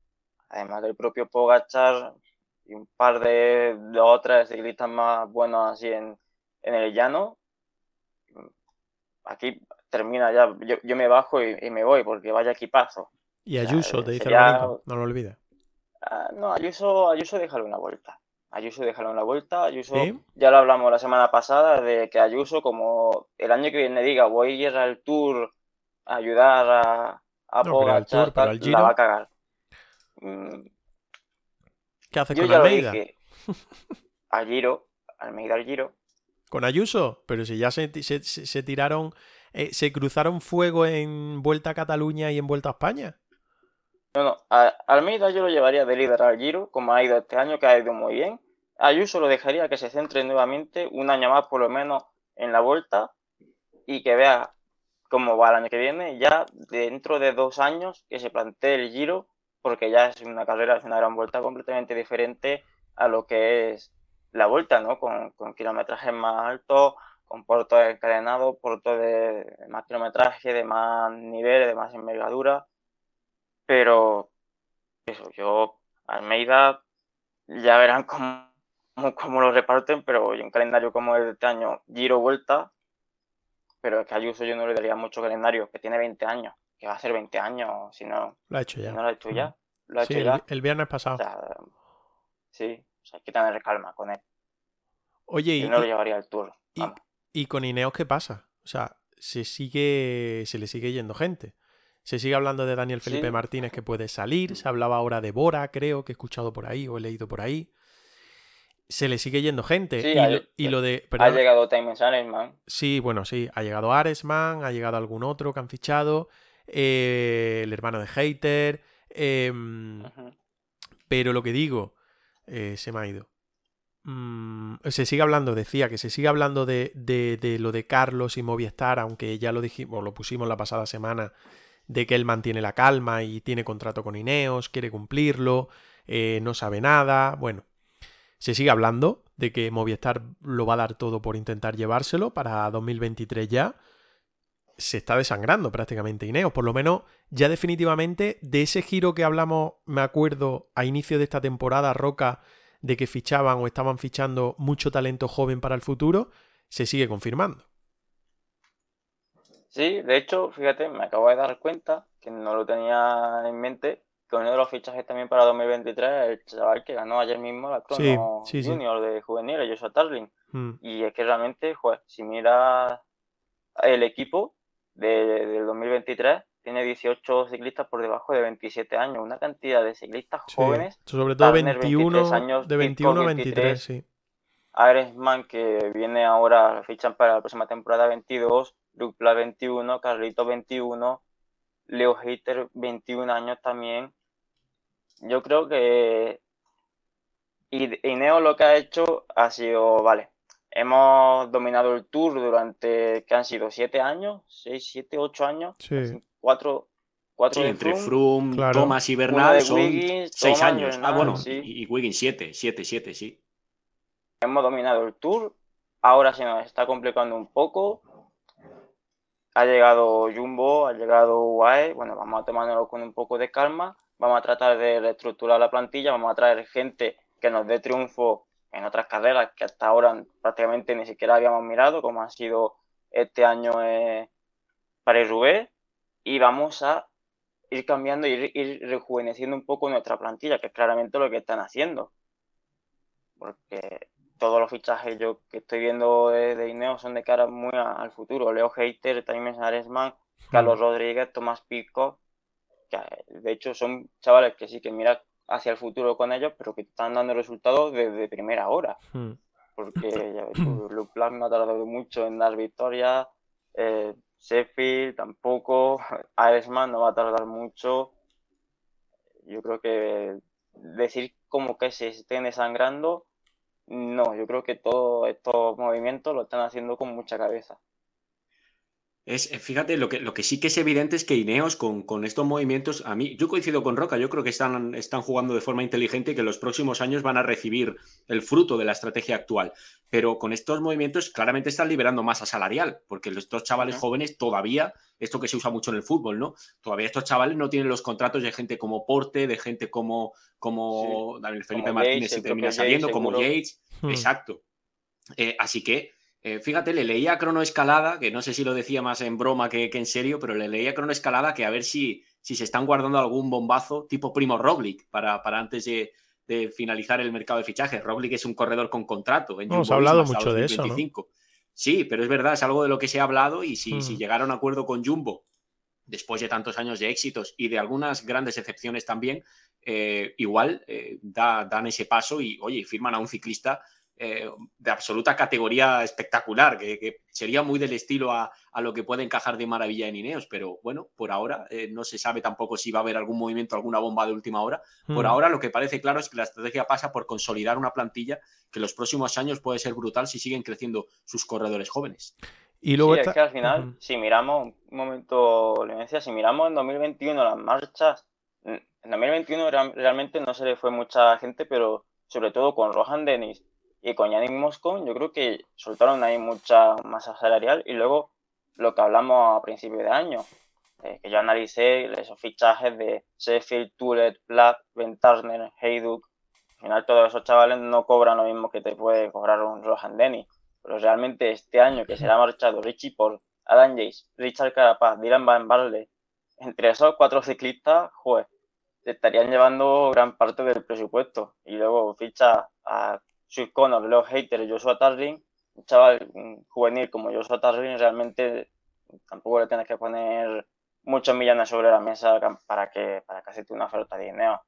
además del propio Pogachar y un par de, de otras ciclistas más buenos así en, en el llano. Aquí termina ya, yo, yo me bajo y, y, me voy porque vaya equipazo. Y Ayuso, o sea, te dice sería... no lo olvides. Uh, no, Ayuso, Ayuso déjalo una vuelta. Ayuso déjalo una vuelta. Ayuso, ¿Sí? ya lo hablamos la semana pasada, de que Ayuso, como el año que viene diga, voy a ir al Tour a ayudar a, a no, el tour, la va a cagar. ¿Qué hace yo con Almeida? Dije, al Giro, Almeida al Giro. ¿Con Ayuso? Pero si ya se, se, se tiraron eh, ¿se cruzaron fuego en Vuelta a Cataluña y en Vuelta a España? No, no. A Almeida yo lo llevaría de líder Giro, como ha ido este año, que ha ido muy bien. Ayuso lo dejaría que se centre nuevamente un año más, por lo menos, en la Vuelta y que vea cómo va el año que viene. Ya dentro de dos años que se plantee el Giro, porque ya es una carrera, es una gran vuelta completamente diferente a lo que es la Vuelta, ¿no? Con, con kilometrajes más altos con puertos encadenados, puertos de, más kilometraje, de más nivel, de más envergadura. Pero eso, yo, Almeida, ya verán cómo, cómo, lo reparten, pero un calendario como el de este año, giro vuelta, pero es que a Ayuso yo no le daría mucho calendario, que tiene 20 años, que va a ser 20 años, si no. Lo ha hecho ya. Si no lo ha hecho ya. Lo ha sí, hecho el, el, viernes pasado. O sea, sí, o sea, hay que tener calma con él. Oye, yo y, no lo llevaría al tour. Y, ¿Y con Ineos qué pasa? O sea, se sigue. se le sigue yendo gente. Se sigue hablando de Daniel Felipe sí. Martínez que puede salir. Se hablaba ahora de Bora, creo, que he escuchado por ahí o he leído por ahí. Se le sigue yendo gente. Sí, y, ha, lo, y, lo, de. Perdón, ha llegado Time Aresman. Sí, bueno, sí. Ha llegado Aresman, ha llegado algún otro que han fichado. Eh, el hermano de Hater. Eh, uh -huh. Pero lo que digo, eh, se me ha ido. Mm, se sigue hablando, decía que se sigue hablando de, de, de, lo de Carlos y Movistar, aunque ya lo dijimos, lo pusimos la pasada semana, de que él mantiene la calma y tiene contrato con Ineos, quiere cumplirlo, eh, no sabe nada. Bueno, se sigue hablando de que Movistar lo va a dar todo por intentar llevárselo para 2023 ya. Se está desangrando prácticamente Ineos, por lo menos ya definitivamente de ese giro que hablamos, me acuerdo, a inicio de esta temporada, Roca de que fichaban o estaban fichando mucho talento joven para el futuro, se sigue confirmando. Sí, de hecho, fíjate, me acabo de dar cuenta, que no lo tenía en mente, que uno de los fichajes también para 2023 es el chaval que ganó ayer mismo la Crono sí, sí, Junior sí. de juveniles, Joshua Tarling. Mm. Y es que realmente, joder, si mira el equipo, de, del 2023 tiene 18 ciclistas por debajo de 27 años, una cantidad de ciclistas jóvenes. sobre todo Turner, 21, 23 años, de Pitcock, 21 a 23, 23, sí. Irisman, que viene ahora, fichan para la próxima temporada 22, Dupla 21, Carlito 21, Leo Hater 21 años también. Yo creo que y Ineo lo que ha hecho ha sido, vale, hemos dominado el Tour durante, que han sido? ¿Siete años? ¿Seis, siete, ocho años? Sí. Cuatro, cuatro Sí, entre Froome, Claro. Thomas y Bernal son Wiggins, seis Thomas, años. Ah, bueno, sí. y, y Wiggins siete, siete, siete, sí. hemos dominado el Tour, ahora se nos está complicando un poco. Ha llegado Jumbo, ha llegado UAE, bueno, vamos a tomárnoslo con un poco de calma, vamos a tratar de reestructurar la plantilla, vamos a traer gente que nos dé triunfo en otras carreras que hasta ahora prácticamente ni siquiera habíamos mirado, como ha sido este año eh, Paris-Roubaix, y vamos a ir cambiando, ir, ir rejuveneciendo un poco nuestra plantilla, que es claramente lo que están haciendo. Porque todos los fichajes yo que estoy viendo de, de Ineos son de cara muy a- al futuro. Leo Hater, Times Aresman, Carlos Rodríguez, Tomás Pico, que eh, de hecho son chavales que sí que mira hacia el futuro con ellos, pero que están dando resultados desde primera hora. Mm. Porque ya ves Planck no ha tardado mucho en dar victorias, eh, Sheffield tampoco, Aresman no va a tardar mucho. Yo creo que decir como que se estén desangrando, no, yo creo que todos estos movimientos lo están haciendo con mucha cabeza. Es, eh, fíjate, lo que, lo que sí que es evidente es que Ineos con, con estos movimientos, a mí, yo coincido con Roca, yo creo que están, están jugando de forma inteligente y que los próximos años van a recibir el fruto de la estrategia actual. Pero con estos movimientos claramente están liberando masa salarial, porque estos chavales jóvenes todavía, esto que se usa mucho en el fútbol, ¿no? Todavía estos chavales no tienen los contratos de gente como Porte, de gente como, como Daniel Felipe Como Martínez Yates, si el termina saliendo, Yates, como. Yates, Mm. exacto. Eh, así que eh, fíjate, le leía a Cronoescalada, que no sé si lo decía más en broma que, que en serio, pero le leía a Cronoescalada que a ver si, si se están guardando algún bombazo tipo Primo Roglic para, para antes de, de finalizar el mercado de fichajes. Roglic es un corredor con contrato. En ha hablado Visma mucho de eso, ¿no? 2025. Sí, pero es verdad, es algo de lo que se ha hablado y si, Mm. si llegaron a acuerdo con Jumbo después de tantos años de éxitos y de algunas grandes excepciones también, eh, igual eh, da- dan ese paso y, oye, firman a un ciclista eh, de absoluta categoría espectacular, que, que sería muy del estilo a, a lo que puede encajar de maravilla en Ineos, pero bueno, por ahora eh, no se sabe tampoco si va a haber algún movimiento, alguna bomba de última hora. Por Mm. ahora lo que parece claro es que la estrategia pasa por consolidar una plantilla que en los próximos años puede ser brutal si siguen creciendo sus corredores jóvenes. Y luego Sí, está- es que al final, si miramos, un momento, Levencia, si miramos en 2021 las marchas, en 2021 real- realmente no se le fue mucha gente, pero sobre todo con Rohan Dennis y con Yannick Moscon, yo creo que soltaron ahí mucha masa salarial y luego lo que hablamos a principio de año, eh, que yo analicé esos fichajes de Sheffield, Turet, Platt, Ben Turner, Hayduk, al final todos esos chavales no cobran lo mismo que te puede cobrar un Rohan Dennis pero realmente este año que será marchado Richie Paul, Adam Yates, Richard Carapaz, Dylan Van Barle, entre esos cuatro ciclistas, joder, se estarían llevando gran parte del presupuesto. Y luego ficha a Sue Connor, Leo Hater, Joshua Tarling, un chaval juvenil como Joshua Tarling, realmente tampoco le tienes que poner muchos millones sobre la mesa para que, para que acepte una oferta de dinero.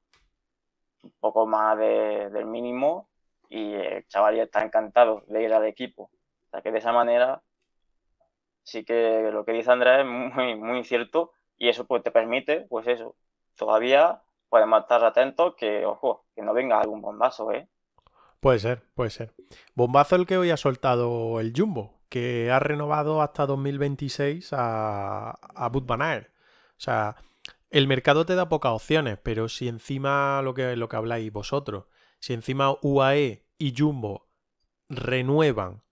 Un poco más de- del mínimo y el chaval ya está encantado de ir al equipo. O sea que de esa manera sí que lo que dice Andrés es muy, muy cierto y eso pues te permite, pues eso, todavía podemos estar atentos que, ojo, que no venga algún bombazo, ¿eh? Puede ser, puede ser. Bombazo el que hoy ha soltado el Jumbo, que ha renovado hasta 2026 a, a Aert. O sea, el mercado te da pocas opciones, pero si encima lo que, lo que habláis vosotros, si encima UAE y Jumbo renuevan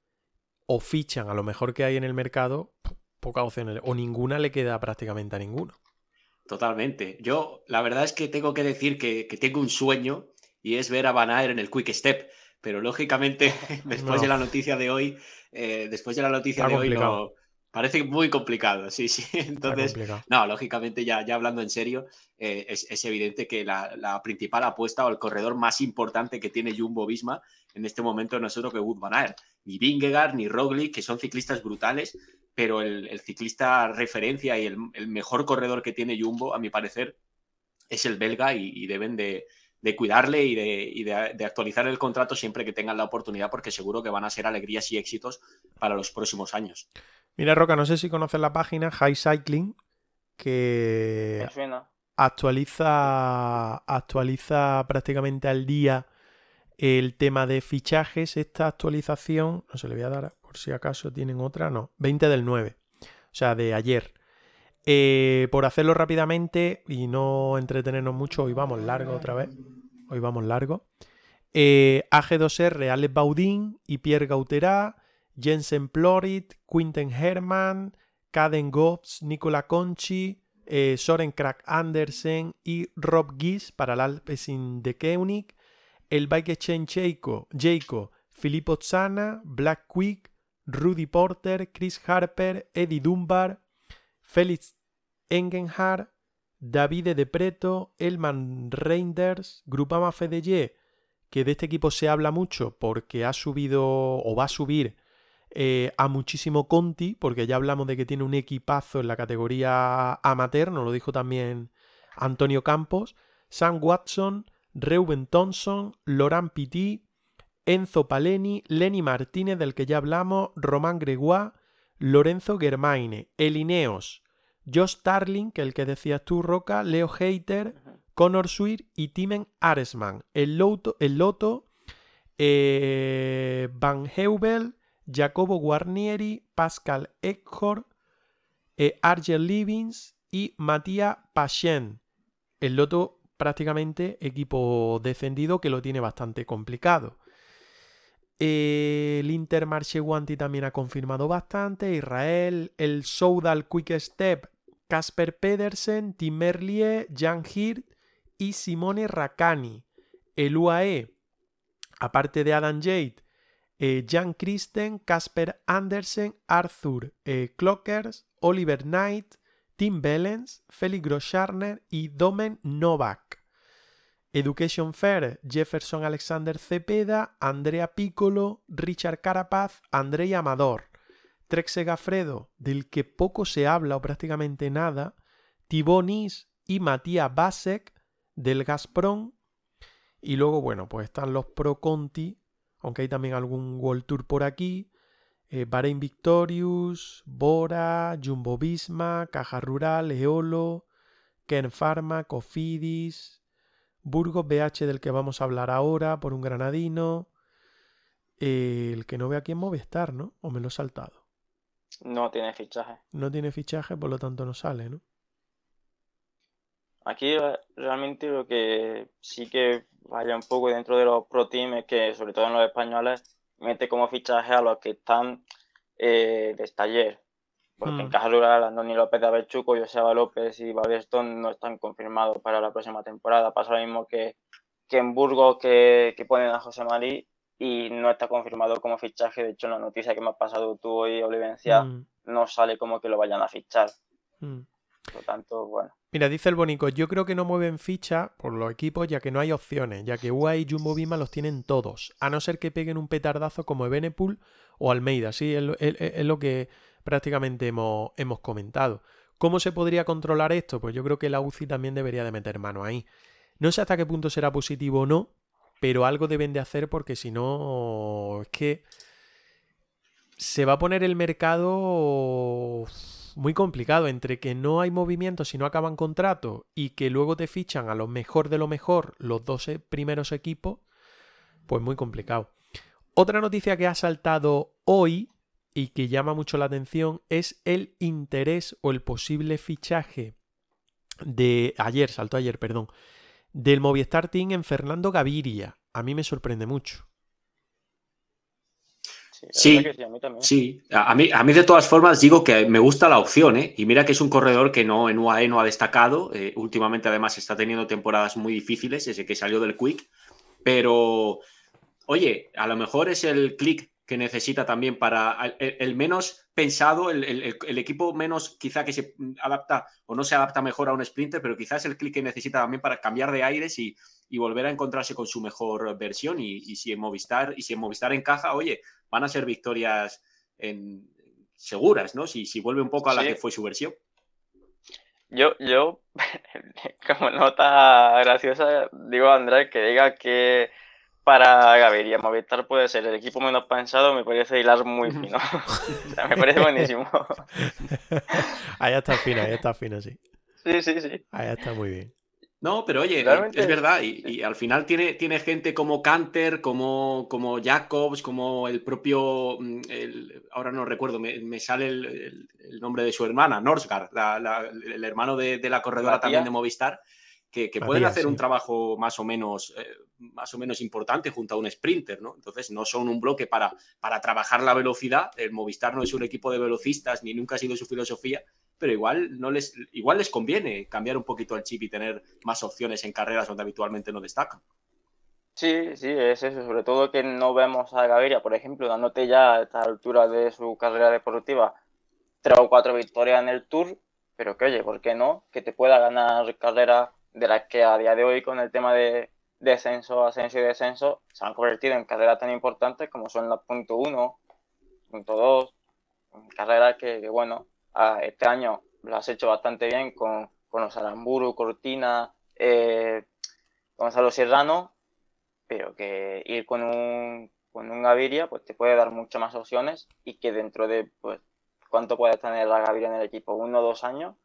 o fichan a lo mejor que hay en el mercado, pocas opciones, o ninguna le queda prácticamente a ninguno. Totalmente. Yo, la verdad es que tengo que decir que, que tengo un sueño y es ver a Van en el Quick Step. Pero lógicamente, después No. de la noticia de hoy, eh, después de la noticia Está de hoy, no, parece muy complicado. Sí, sí. Entonces, no, lógicamente, ya, ya hablando en serio, eh, es, es evidente que la, la principal apuesta o el corredor más importante que tiene Jumbo Visma en este momento no es otro que Wout van Aert. Ni Vingegaard ni Roglic, que son ciclistas brutales, pero el, ciclista referencia y el, mejor corredor que tiene Jumbo, a mi parecer, es el belga y, deben de, cuidarle y, de, actualizar el contrato siempre que tengan la oportunidad, porque seguro que van a ser alegrías y éxitos para los próximos años. Mira, Roca, no sé si conoces la página High Cycling, que actualiza, actualiza prácticamente al día el tema de fichajes. Esta actualización, no se le voy a dar por si acaso tienen otra, no, 20 del 9, o sea, de ayer. Eh, por hacerlo rápidamente y no entretenernos mucho, hoy vamos largo otra vez. Hoy vamos largo. Eh, AG2R, Alex Baudin y Pierre Gauterá, Jensen Plorit, Quinten Herman, Caden Gobbs, Nicola Conchi, eh, Soren Andersen y Rob Gies para el Alpecin de Koenig, el Bike Exchange Jaco, Filippo Zana, Black Quick, Rudy Porter, Chris Harper, Eddie Dunbar, Felix Engenhardt, Davide De Preto, Elman Reinders, Grupama Fedeye, que de este equipo se habla mucho porque ha subido o va a subir eh, a muchísimo Conti, porque ya hablamos de que tiene un equipazo en la categoría amateur, nos lo dijo también Antonio Campos, Sam Watson, Reuben Thompson, Laurent Pitti, Enzo Paleni, Lenny Martínez, del que ya hablamos, Román Gregoire, Lorenzo Germaine, Elineos, Josh Starling, que el que decías tú, Roca, Leo Hater, Connor Sweet y Timen Aresman. El Loto, el Loto eh, Van Heuvel, Jacobo Guarnieri, Pascal Eckhor, eh, Argel Livings y Matías Pachen. El Loto prácticamente equipo defendido que lo tiene bastante complicado. el Intermarché Guanti también ha confirmado bastante. Israel, el Soudal Quick Step, Casper Pedersen, Tim Merlier, Jan Hirt y Simone Rakani. El UAE, aparte de Adam Jade, eh, Jan Christen, Casper Andersen, Arthur eh, Clockers, Oliver Knight, Tim Bellens, Felix Groscharner y Domen Novak. Education Fair, Jefferson Alexander Cepeda, Andrea Piccolo, Richard Carapaz, Andrei Amador. Trek Gafredo, del que poco se habla o prácticamente nada, Tibonis y Matías Basek, del Gazprom. Y luego, bueno, pues están los Pro Conti, aunque hay también algún World Tour por aquí. Eh, Bahrain Victorious, Bora, Jumbo Visma, Caja Rural, Eolo, Ken Pharma, Cofidis, Burgos BH del que vamos a hablar ahora por un granadino. Eh, el que no ve aquí en Movistar, ¿no? ¿O me lo he saltado? No tiene fichaje. No tiene fichaje, por lo tanto no sale, ¿no? Aquí realmente lo que sí que vaya un poco dentro de los pro teams es que, sobre todo en los españoles, mete como fichaje a los que están eh, de taller. Porque en hmm. Caja Rural, Andoni López de Abechuco, Joseba López y Babestón no están confirmados para la próxima temporada. Pasa lo mismo que, que en Burgos, que, que, ponen a José Marí y no está confirmado como fichaje. De hecho, en la noticia que me ha pasado tú hoy, Olivencia, hmm. no sale como que lo vayan a fichar. Hmm. Por lo tanto, bueno. Mira, dice el Bonico, yo creo que no mueven ficha por los equipos ya que no hay opciones, ya que UAE y Jumbo Visma los tienen todos, a no ser que peguen un petardazo como Ebenepool o Almeida, sí, es, lo que prácticamente hemos, hemos comentado. ¿Cómo se podría controlar esto? Pues yo creo que la UCI también debería de meter mano ahí. No sé hasta qué punto será positivo o no, pero algo deben de hacer porque si no, es que se va a poner el mercado muy complicado entre que no hay movimiento si no acaban contrato y que luego te fichan a lo mejor de lo mejor los dos primeros equipos, pues muy complicado. Otra noticia que ha saltado hoy y que llama mucho la atención es el interés o el posible fichaje de ayer, saltó ayer, perdón, del Movistar Team en Fernando Gaviria. A mí me sorprende mucho. Sí, sí, a mí A, mí, de todas formas digo que me gusta la opción, ¿eh? Y mira que es un corredor que no en UAE no ha destacado. Eh, últimamente además está teniendo temporadas muy difíciles, ese que salió del Quick. Pero, oye, a lo mejor es el click que necesita también para el, menos pensado, el, equipo menos quizá que se adapta o no se adapta mejor a un sprinter, pero quizás el click que necesita también para cambiar de aires y, volver a encontrarse con su mejor versión. Y, y, si en Movistar, y si en Movistar encaja, oye, van a ser victorias en, seguras, ¿no? Si, si vuelve un poco a la que fue su versión. Yo, yo, como nota graciosa, digo a Andrés que diga que para Gaviria Movistar puede ser el equipo menos pensado, me parece hilar muy fino. o sea, me parece buenísimo. ahí está fino, ahí está fino, sí. Sí, sí, sí. Ahí está muy bien. No, pero oye, es verdad, y, al final tiene, tiene gente como Canter, como, como Jacobs, como el propio, mm, ahora no recuerdo, me, sale el, nombre de su hermana, Norsgaard, el hermano de, la corredora también de Movistar, que, pueden hacer un trabajo más o menos eh, más o menos importante junto a un sprinter, ¿no? Entonces no son un bloque para, para trabajar la velocidad. El Movistar no es un equipo de velocistas ni nunca ha sido su filosofía, pero igual no les igual les conviene cambiar un poquito el chip y tener más opciones en carreras donde habitualmente no destacan. Sí, sí, es eso, sobre todo que no vemos a Gaviria, por ejemplo, dándote ya a esta altura de su carrera deportiva tres o cuatro victorias en el Tour, pero que oye, ¿por qué no? Que te pueda ganar carreras de las que a día de hoy con el tema de descenso, ascenso y descenso se han convertido en carreras tan importantes como son las punto uno, punto dos, carreras que, bueno, este año lo has hecho bastante bien con, con los Aramburu, Cortina, eh, Gonzalo Serrano, pero que ir con un, con un Gaviria pues te puede dar muchas más opciones y que dentro de pues cuánto puede tener la Gaviria en el equipo, uno o dos años,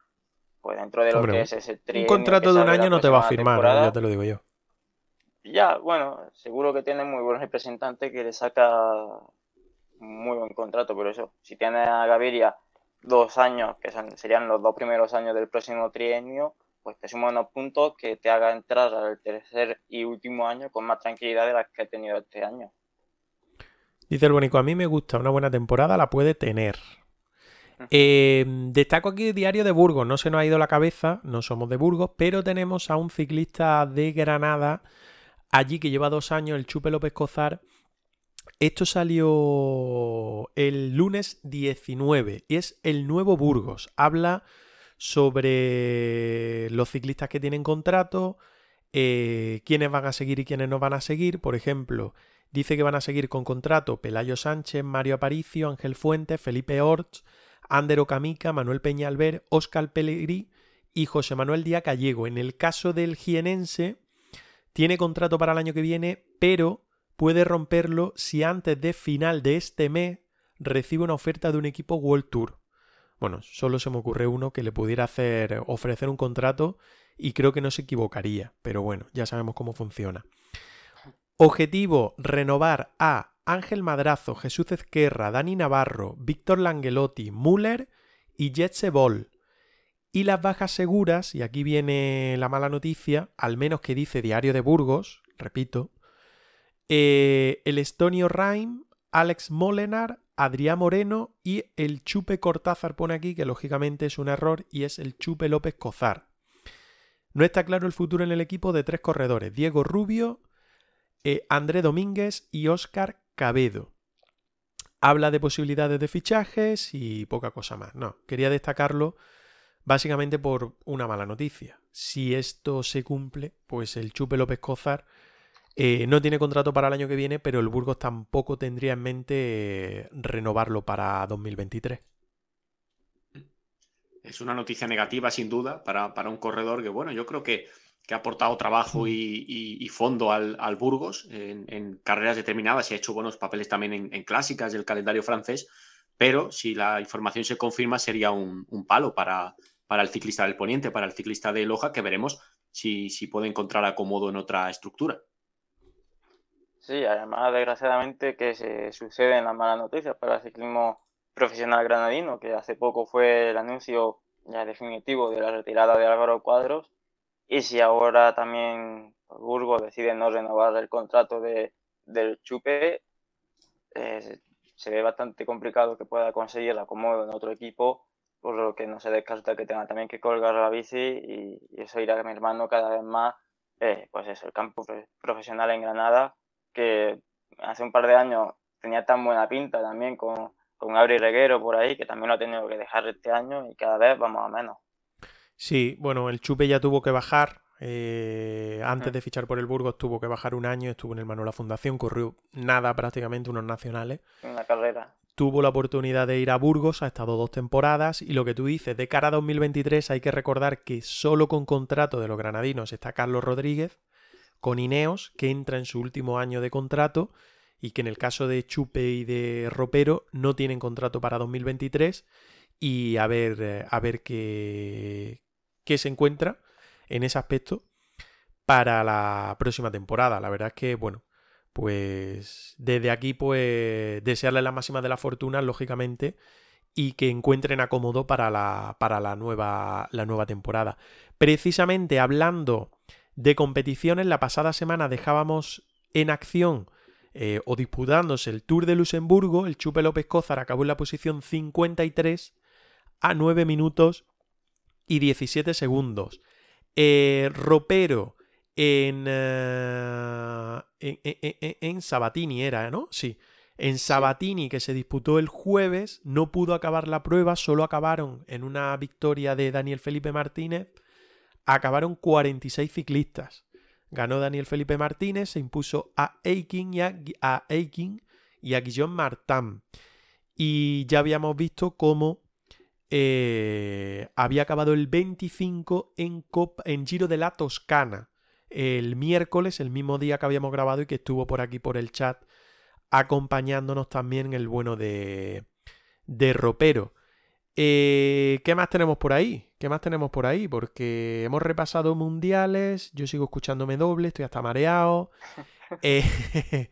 pues dentro de lo que es ese tri Un contrato de un año no te va a firmar, ya te lo digo yo. Ya, bueno, seguro que tiene muy buenos representantes que le saca muy buen contrato, pero eso, si tiene a Gaviria dos años, que serían los dos primeros años del próximo trienio, pues te suma unos puntos que te haga entrar al tercer y último año con más tranquilidad de las que he tenido este año. Dice el Bonico, a mí me gusta, una buena temporada la puede tener. Eh, destaco aquí el diario de Burgos, no se nos ha ido la cabeza, no somos de Burgos, pero tenemos a un ciclista de Granada allí que lleva dos años, el Chupe López Cozar. Esto salió el lunes 19 y es el nuevo Burgos. Habla sobre los ciclistas que tienen contrato, eh, quiénes van a seguir y quiénes no van a seguir. Por ejemplo, dice que van a seguir con contrato Pelayo Sánchez, Mario Aparicio, Ángel Fuentes, Felipe Orts, Ander Ocamica, Manuel Peñalver, Óscar Pellegrí y José Manuel Díaz Gallego. En el caso del jienense, tiene contrato para el año que viene, pero puede romperlo si antes de final de este mes recibe una oferta de un equipo World Tour. Bueno, solo se me ocurre uno que le pudiera hacer ofrecer un contrato y creo que no se equivocaría, pero bueno, ya sabemos cómo funciona. Objetivo, renovar a Ángel Madrazo, Jesús Ezquerra, Dani Navarro, Víctor Langelotti, Müller y Jetse Ball. Y las bajas seguras, y aquí viene la mala noticia, al menos que dice Diario de Burgos, repito, eh, el Estonio Raim, Alex Molenar, Adrián Moreno y el Chupe Cortázar pone aquí, que lógicamente es un error, y es el Chupe López Cozar. No está claro el futuro en el equipo de tres corredores, Diego Rubio, eh, André Domínguez y Óscar Cabedo. Habla de posibilidades de fichajes y poca cosa más. No, quería destacarlo básicamente por una mala noticia. Si esto se cumple, pues el Chupe López Cozar eh, no tiene contrato para el año que viene, pero el Burgos tampoco tendría en mente eh, renovarlo para 2023. Es una noticia negativa, sin duda, para, un corredor que, bueno, yo creo que, ha aportado trabajo mm. y, fondo al, Burgos en, carreras determinadas y ha hecho buenos papeles también en, clásicas del calendario francés, pero si la información se confirma sería un palo para, para el ciclista del Poniente, para el ciclista de Loja, que veremos si, si puede encontrar acomodo en otra estructura. Sí, además, desgraciadamente, que se suceden las malas noticias para el ciclismo profesional granadino, que hace poco fue el anuncio ya definitivo de la retirada de Álvaro Cuadros, y si ahora también Burgos decide no renovar el contrato de, del Chupe, eh, se ve bastante complicado que pueda conseguir acomodo en otro equipo por lo que no se descarta que tenga también que colgar la bici y, eso irá a mi hermano cada vez más, eh, pues eso, el campo profesional en Granada, que hace un par de años tenía tan buena pinta también con, con Gabri Reguero por ahí, que también lo ha tenido que dejar este año y cada vez vamos a menos. Sí, bueno, el Chupe ya tuvo que bajar. Eh, antes mm. de fichar por el Burgos tuvo que bajar un año, estuvo en el Manuela Fundación, corrió nada prácticamente, unos nacionales. Una carrera. Tuvo la oportunidad de ir a Burgos, ha estado dos temporadas y lo que tú dices, de cara a 2023 hay que recordar que solo con contrato de los granadinos está Carlos Rodríguez, con Ineos, que entra en su último año de contrato y que en el caso de Chupe y de Ropero no tienen contrato para 2023 y a ver, eh, a ver qué, qué se encuentra en ese aspecto para la próxima temporada. La verdad es que, bueno, pues desde aquí, pues desearle la máxima de la fortuna, lógicamente, y que encuentren acomodo para la, para la, nueva, la nueva temporada. Precisamente hablando de competiciones, la pasada semana dejábamos en acción eh, o disputándose el Tour de Luxemburgo, el Chupe López Cózar acabó en la posición 53 a 9 minutos y 17 segundos. Eh, Ropero en, eh, en, Sabatini era, ¿no? Sí. En Sabatini, que se disputó el jueves, no pudo acabar la prueba, solo acabaron en una victoria de Daniel Felipe Martínez, acabaron 46 ciclistas. Ganó Daniel Felipe Martínez, se impuso a Aikin y a, a, y a Guillaume Martin. Y ya habíamos visto cómo eh, había acabado el 25 en, en Giro de la Toscana el miércoles, el mismo día que habíamos grabado y que estuvo por aquí por el chat acompañándonos también el bueno de, de Ropero. Eh, ¿Qué más tenemos por ahí? ¿Qué más tenemos por ahí? Porque hemos repasado mundiales, yo sigo escuchándome doble, estoy hasta mareado. Eh,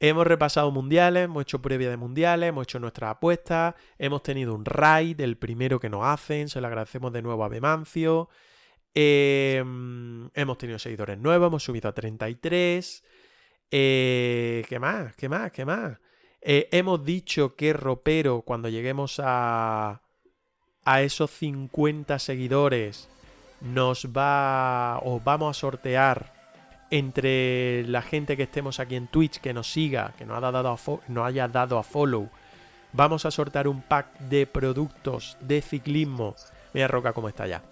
hemos repasado mundiales, hemos hecho previa de mundiales, hemos hecho nuestras apuestas, hemos tenido un raid, el primero que nos hacen, se lo agradecemos de nuevo a Bemancio. Em, hemos tenido seguidores nuevos, hemos subido a 33. Eh, ¿Qué más? ¿Qué más? ¿Qué más? Eh, hemos dicho que Ropero, cuando lleguemos a, a esos 50 seguidores, nos va o vamos a sortear entre la gente que estemos aquí en Twitch, que nos siga, que nos, dado nos haya dado a follow, vamos a sortear un pack de productos de ciclismo. Mira Roca cómo está ya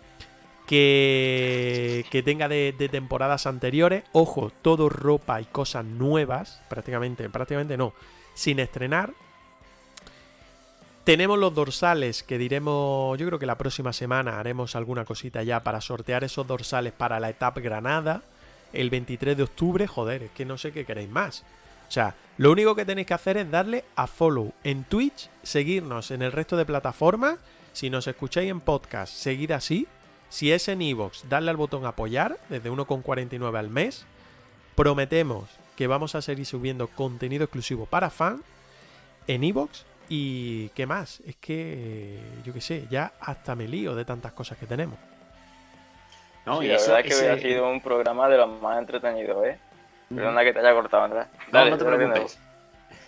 que, tenga de, temporadas anteriores. Ojo, todo ropa y cosas nuevas, prácticamente, prácticamente no, sin estrenar. Tenemos los dorsales que diremos, yo creo que la próxima semana haremos alguna cosita ya para sortear esos dorsales para la etapa Granada, el 23 de octubre. Joder, es que no sé qué queréis más. O sea, lo único que tenéis que hacer es darle a follow en Twitch, seguirnos en el resto de plataformas. Si nos escucháis en podcast, seguid así si es en iVoox, darle al botón apoyar desde 1,49 al mes. Prometemos que vamos a seguir subiendo contenido exclusivo para fan en iVoox. Y qué más, es que yo qué sé, ya hasta me lío de tantas cosas que tenemos. No, y la verdad es que ha sido un programa de los más entretenidos, ¿eh? Perdona que te haya cortado, Andrés. no, no te preocupes.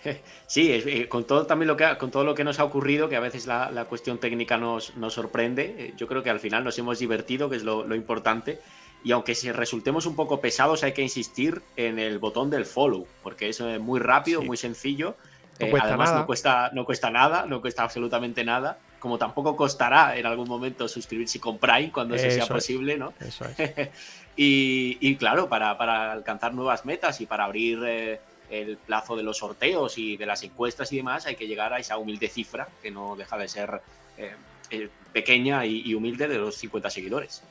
Sí, eh, con todo también lo que con todo lo que nos ha ocurrido, que a veces la, cuestión técnica nos, sorprende, eh, yo creo que al final nos hemos divertido, que es lo, importante. Y aunque si resultemos un poco pesados, hay que insistir en el botón del follow, porque es eh, muy rápido, muy sencillo. además, no cuesta, no cuesta nada, no cuesta absolutamente nada. Como tampoco costará en algún momento suscribirse con Prime cuando eso, sea posible, ¿no? Eso es. y, claro, para, alcanzar nuevas metas y para abrir el plazo de los sorteos y de las encuestas y demás, hay que llegar a esa humilde cifra, que no deja de ser eh, eh, pequeña y, humilde, de los 50 seguidores.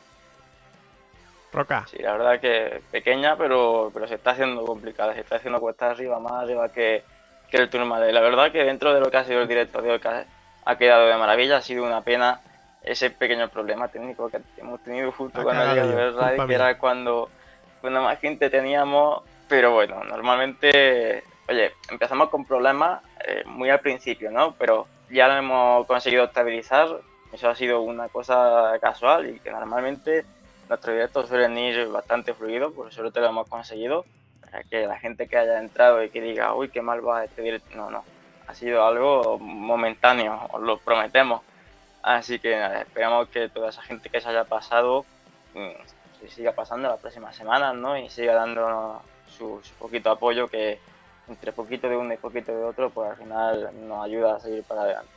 Roca. Sí, la verdad que pequeña, pero, pero se está haciendo complicada, se está haciendo cuesta arriba, más arriba que, que el turno de La verdad que dentro de lo que ha sido el directo de hoy, ha quedado de maravilla, ha sido una pena ese pequeño problema técnico que hemos tenido justo cuando llegó el radio, que era cuando, cuando más gente teníamos pero bueno, normalmente, oye, empezamos con problemas eh, muy al principio, ¿no? Pero ya lo hemos conseguido estabilizar. Eso ha sido una cosa casual y que normalmente nuestros directos suelen ir bastante fluidos, por eso lo hemos conseguido. Para que la gente que haya entrado y que diga, uy, qué mal va este directo. No, no. Ha sido algo momentáneo, os lo prometemos. Así que nada, esperamos que toda esa gente que se haya pasado mm, se siga pasando las próximas semanas, ¿no? Y siga dándonos su, poquito apoyo que entre poquito de uno y poquito de otro, pues al final nos ayuda a seguir para adelante.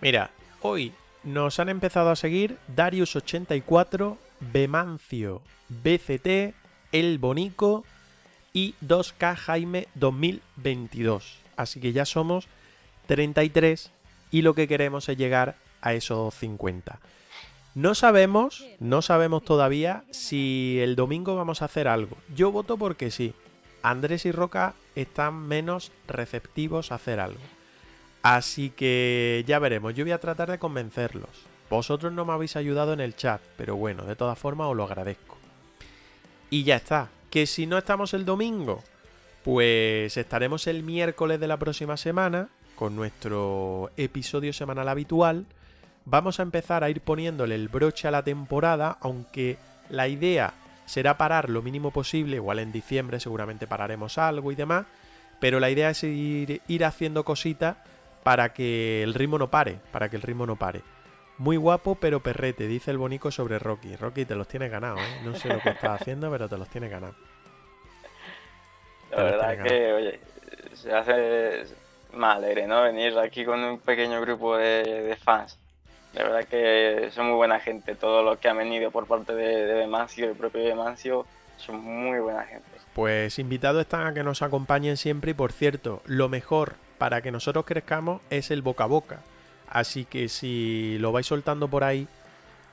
Mira, hoy nos han empezado a seguir Darius84, Bemancio, BCT, El Bonico y 2K Jaime 2022. Así que ya somos 33 y lo que queremos es llegar a esos 50. No sabemos, no sabemos todavía si el domingo vamos a hacer algo. Yo voto porque sí. Andrés y Roca están menos receptivos a hacer algo. Así que ya veremos, yo voy a tratar de convencerlos. Vosotros no me habéis ayudado en el chat, pero bueno, de todas formas os lo agradezco. Y ya está, que si no estamos el domingo, pues estaremos el miércoles de la próxima semana con nuestro episodio semanal habitual. Vamos a empezar a ir poniéndole el broche a la temporada, aunque la idea será parar lo mínimo posible, igual en diciembre seguramente pararemos algo y demás, pero la idea es ir, ir haciendo cositas para que el ritmo no pare, para que el ritmo no pare. Muy guapo, pero perrete, dice el bonico sobre Rocky. Rocky, te los tienes ganado, ¿eh? No sé lo que estás haciendo, pero te los tienes ganado. La verdad es que, oye, se hace más alegre, ¿no? Venir aquí con un pequeño grupo de, fans. La verdad que son muy buena gente. Todos los que han venido por parte de, de Demancio, el propio Demancio, son muy buena gente. Pues invitados están a que nos acompañen siempre y por cierto, lo mejor para que nosotros crezcamos es el boca a boca. Así que si lo vais soltando por ahí,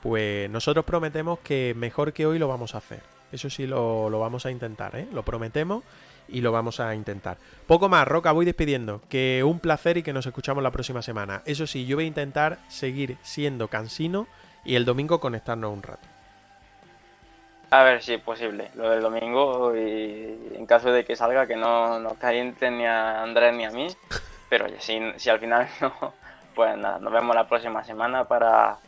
pues nosotros prometemos que mejor que hoy lo vamos a hacer. Eso sí lo, vamos a intentar, ¿eh? Lo prometemos y lo vamos a intentar. Poco más, Roca, voy despidiendo. Que un placer y que nos escuchamos la próxima semana. Eso sí, yo voy a intentar seguir siendo cansino y el domingo conectarnos un rato. A ver si es posible, lo del domingo y en caso de que salga que no nos calienten ni a Andrés ni a mí, pero si, si al final no, pues nada, nos vemos la próxima semana para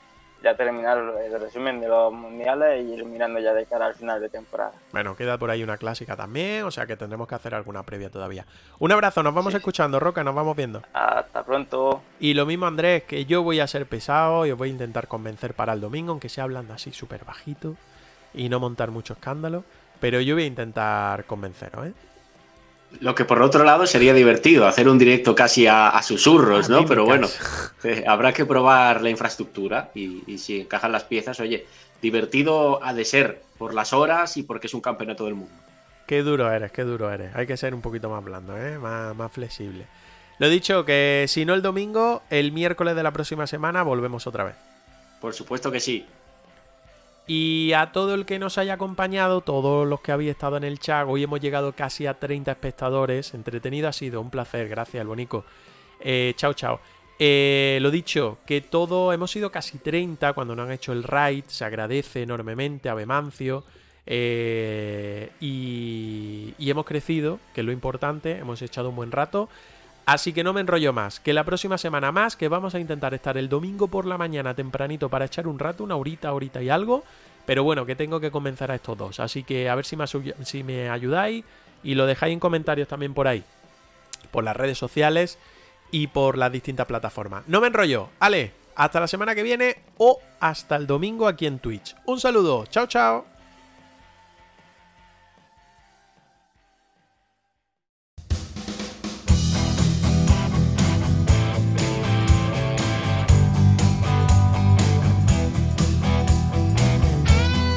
ya terminar el resumen de los mundiales y ir mirando ya de cara al final de temporada. Bueno, queda por ahí una clásica también, o sea que tendremos que hacer alguna previa todavía. Un abrazo, nos vamos escuchando, Roca, nos vamos viendo. Hasta pronto. Y lo mismo, Andrés, que yo voy a ser pesado y os voy a intentar convencer para el domingo, aunque sea hablando así súper bajito y no montar mucho escándalo. Pero yo voy a intentar convenceros, ¿eh? Lo que por otro lado sería divertido, hacer un directo casi a, susurros, ¿no? Pero bueno, eh, habrá que probar la infraestructura y, si encajan las piezas, oye, divertido ha de ser por las horas y porque es un campeonato del mundo. Qué duro eres, qué duro eres. Hay que ser un poquito más blando, ¿eh? más, más flexible. Lo dicho, que si no el domingo, el miércoles de la próxima semana volvemos otra vez. Por supuesto que sí. Y a todo el que nos haya acompañado, todos los que habéis estado en el chat, hoy hemos llegado casi a 30 espectadores. Entretenido ha sido, un placer, gracias, Bonico. Eh, chao, chao. Eh, lo dicho, que todo, hemos sido casi 30 cuando nos han hecho el raid, se agradece enormemente a Bemancio. Eh, y, y hemos crecido, que es lo importante, hemos echado un buen rato. Así que no me enrollo más, que la próxima semana más, que vamos a intentar estar el domingo por la mañana tempranito para echar un rato, una horita, horita y algo. Pero bueno, que tengo que comenzar a estos dos. Así que a ver si me, si me ayudáis y lo dejáis en comentarios también por ahí. Por las redes sociales y por las distintas plataformas. No me enrollo. Ale, hasta la semana que viene o hasta el domingo aquí en Twitch. Un saludo. Chao, chao.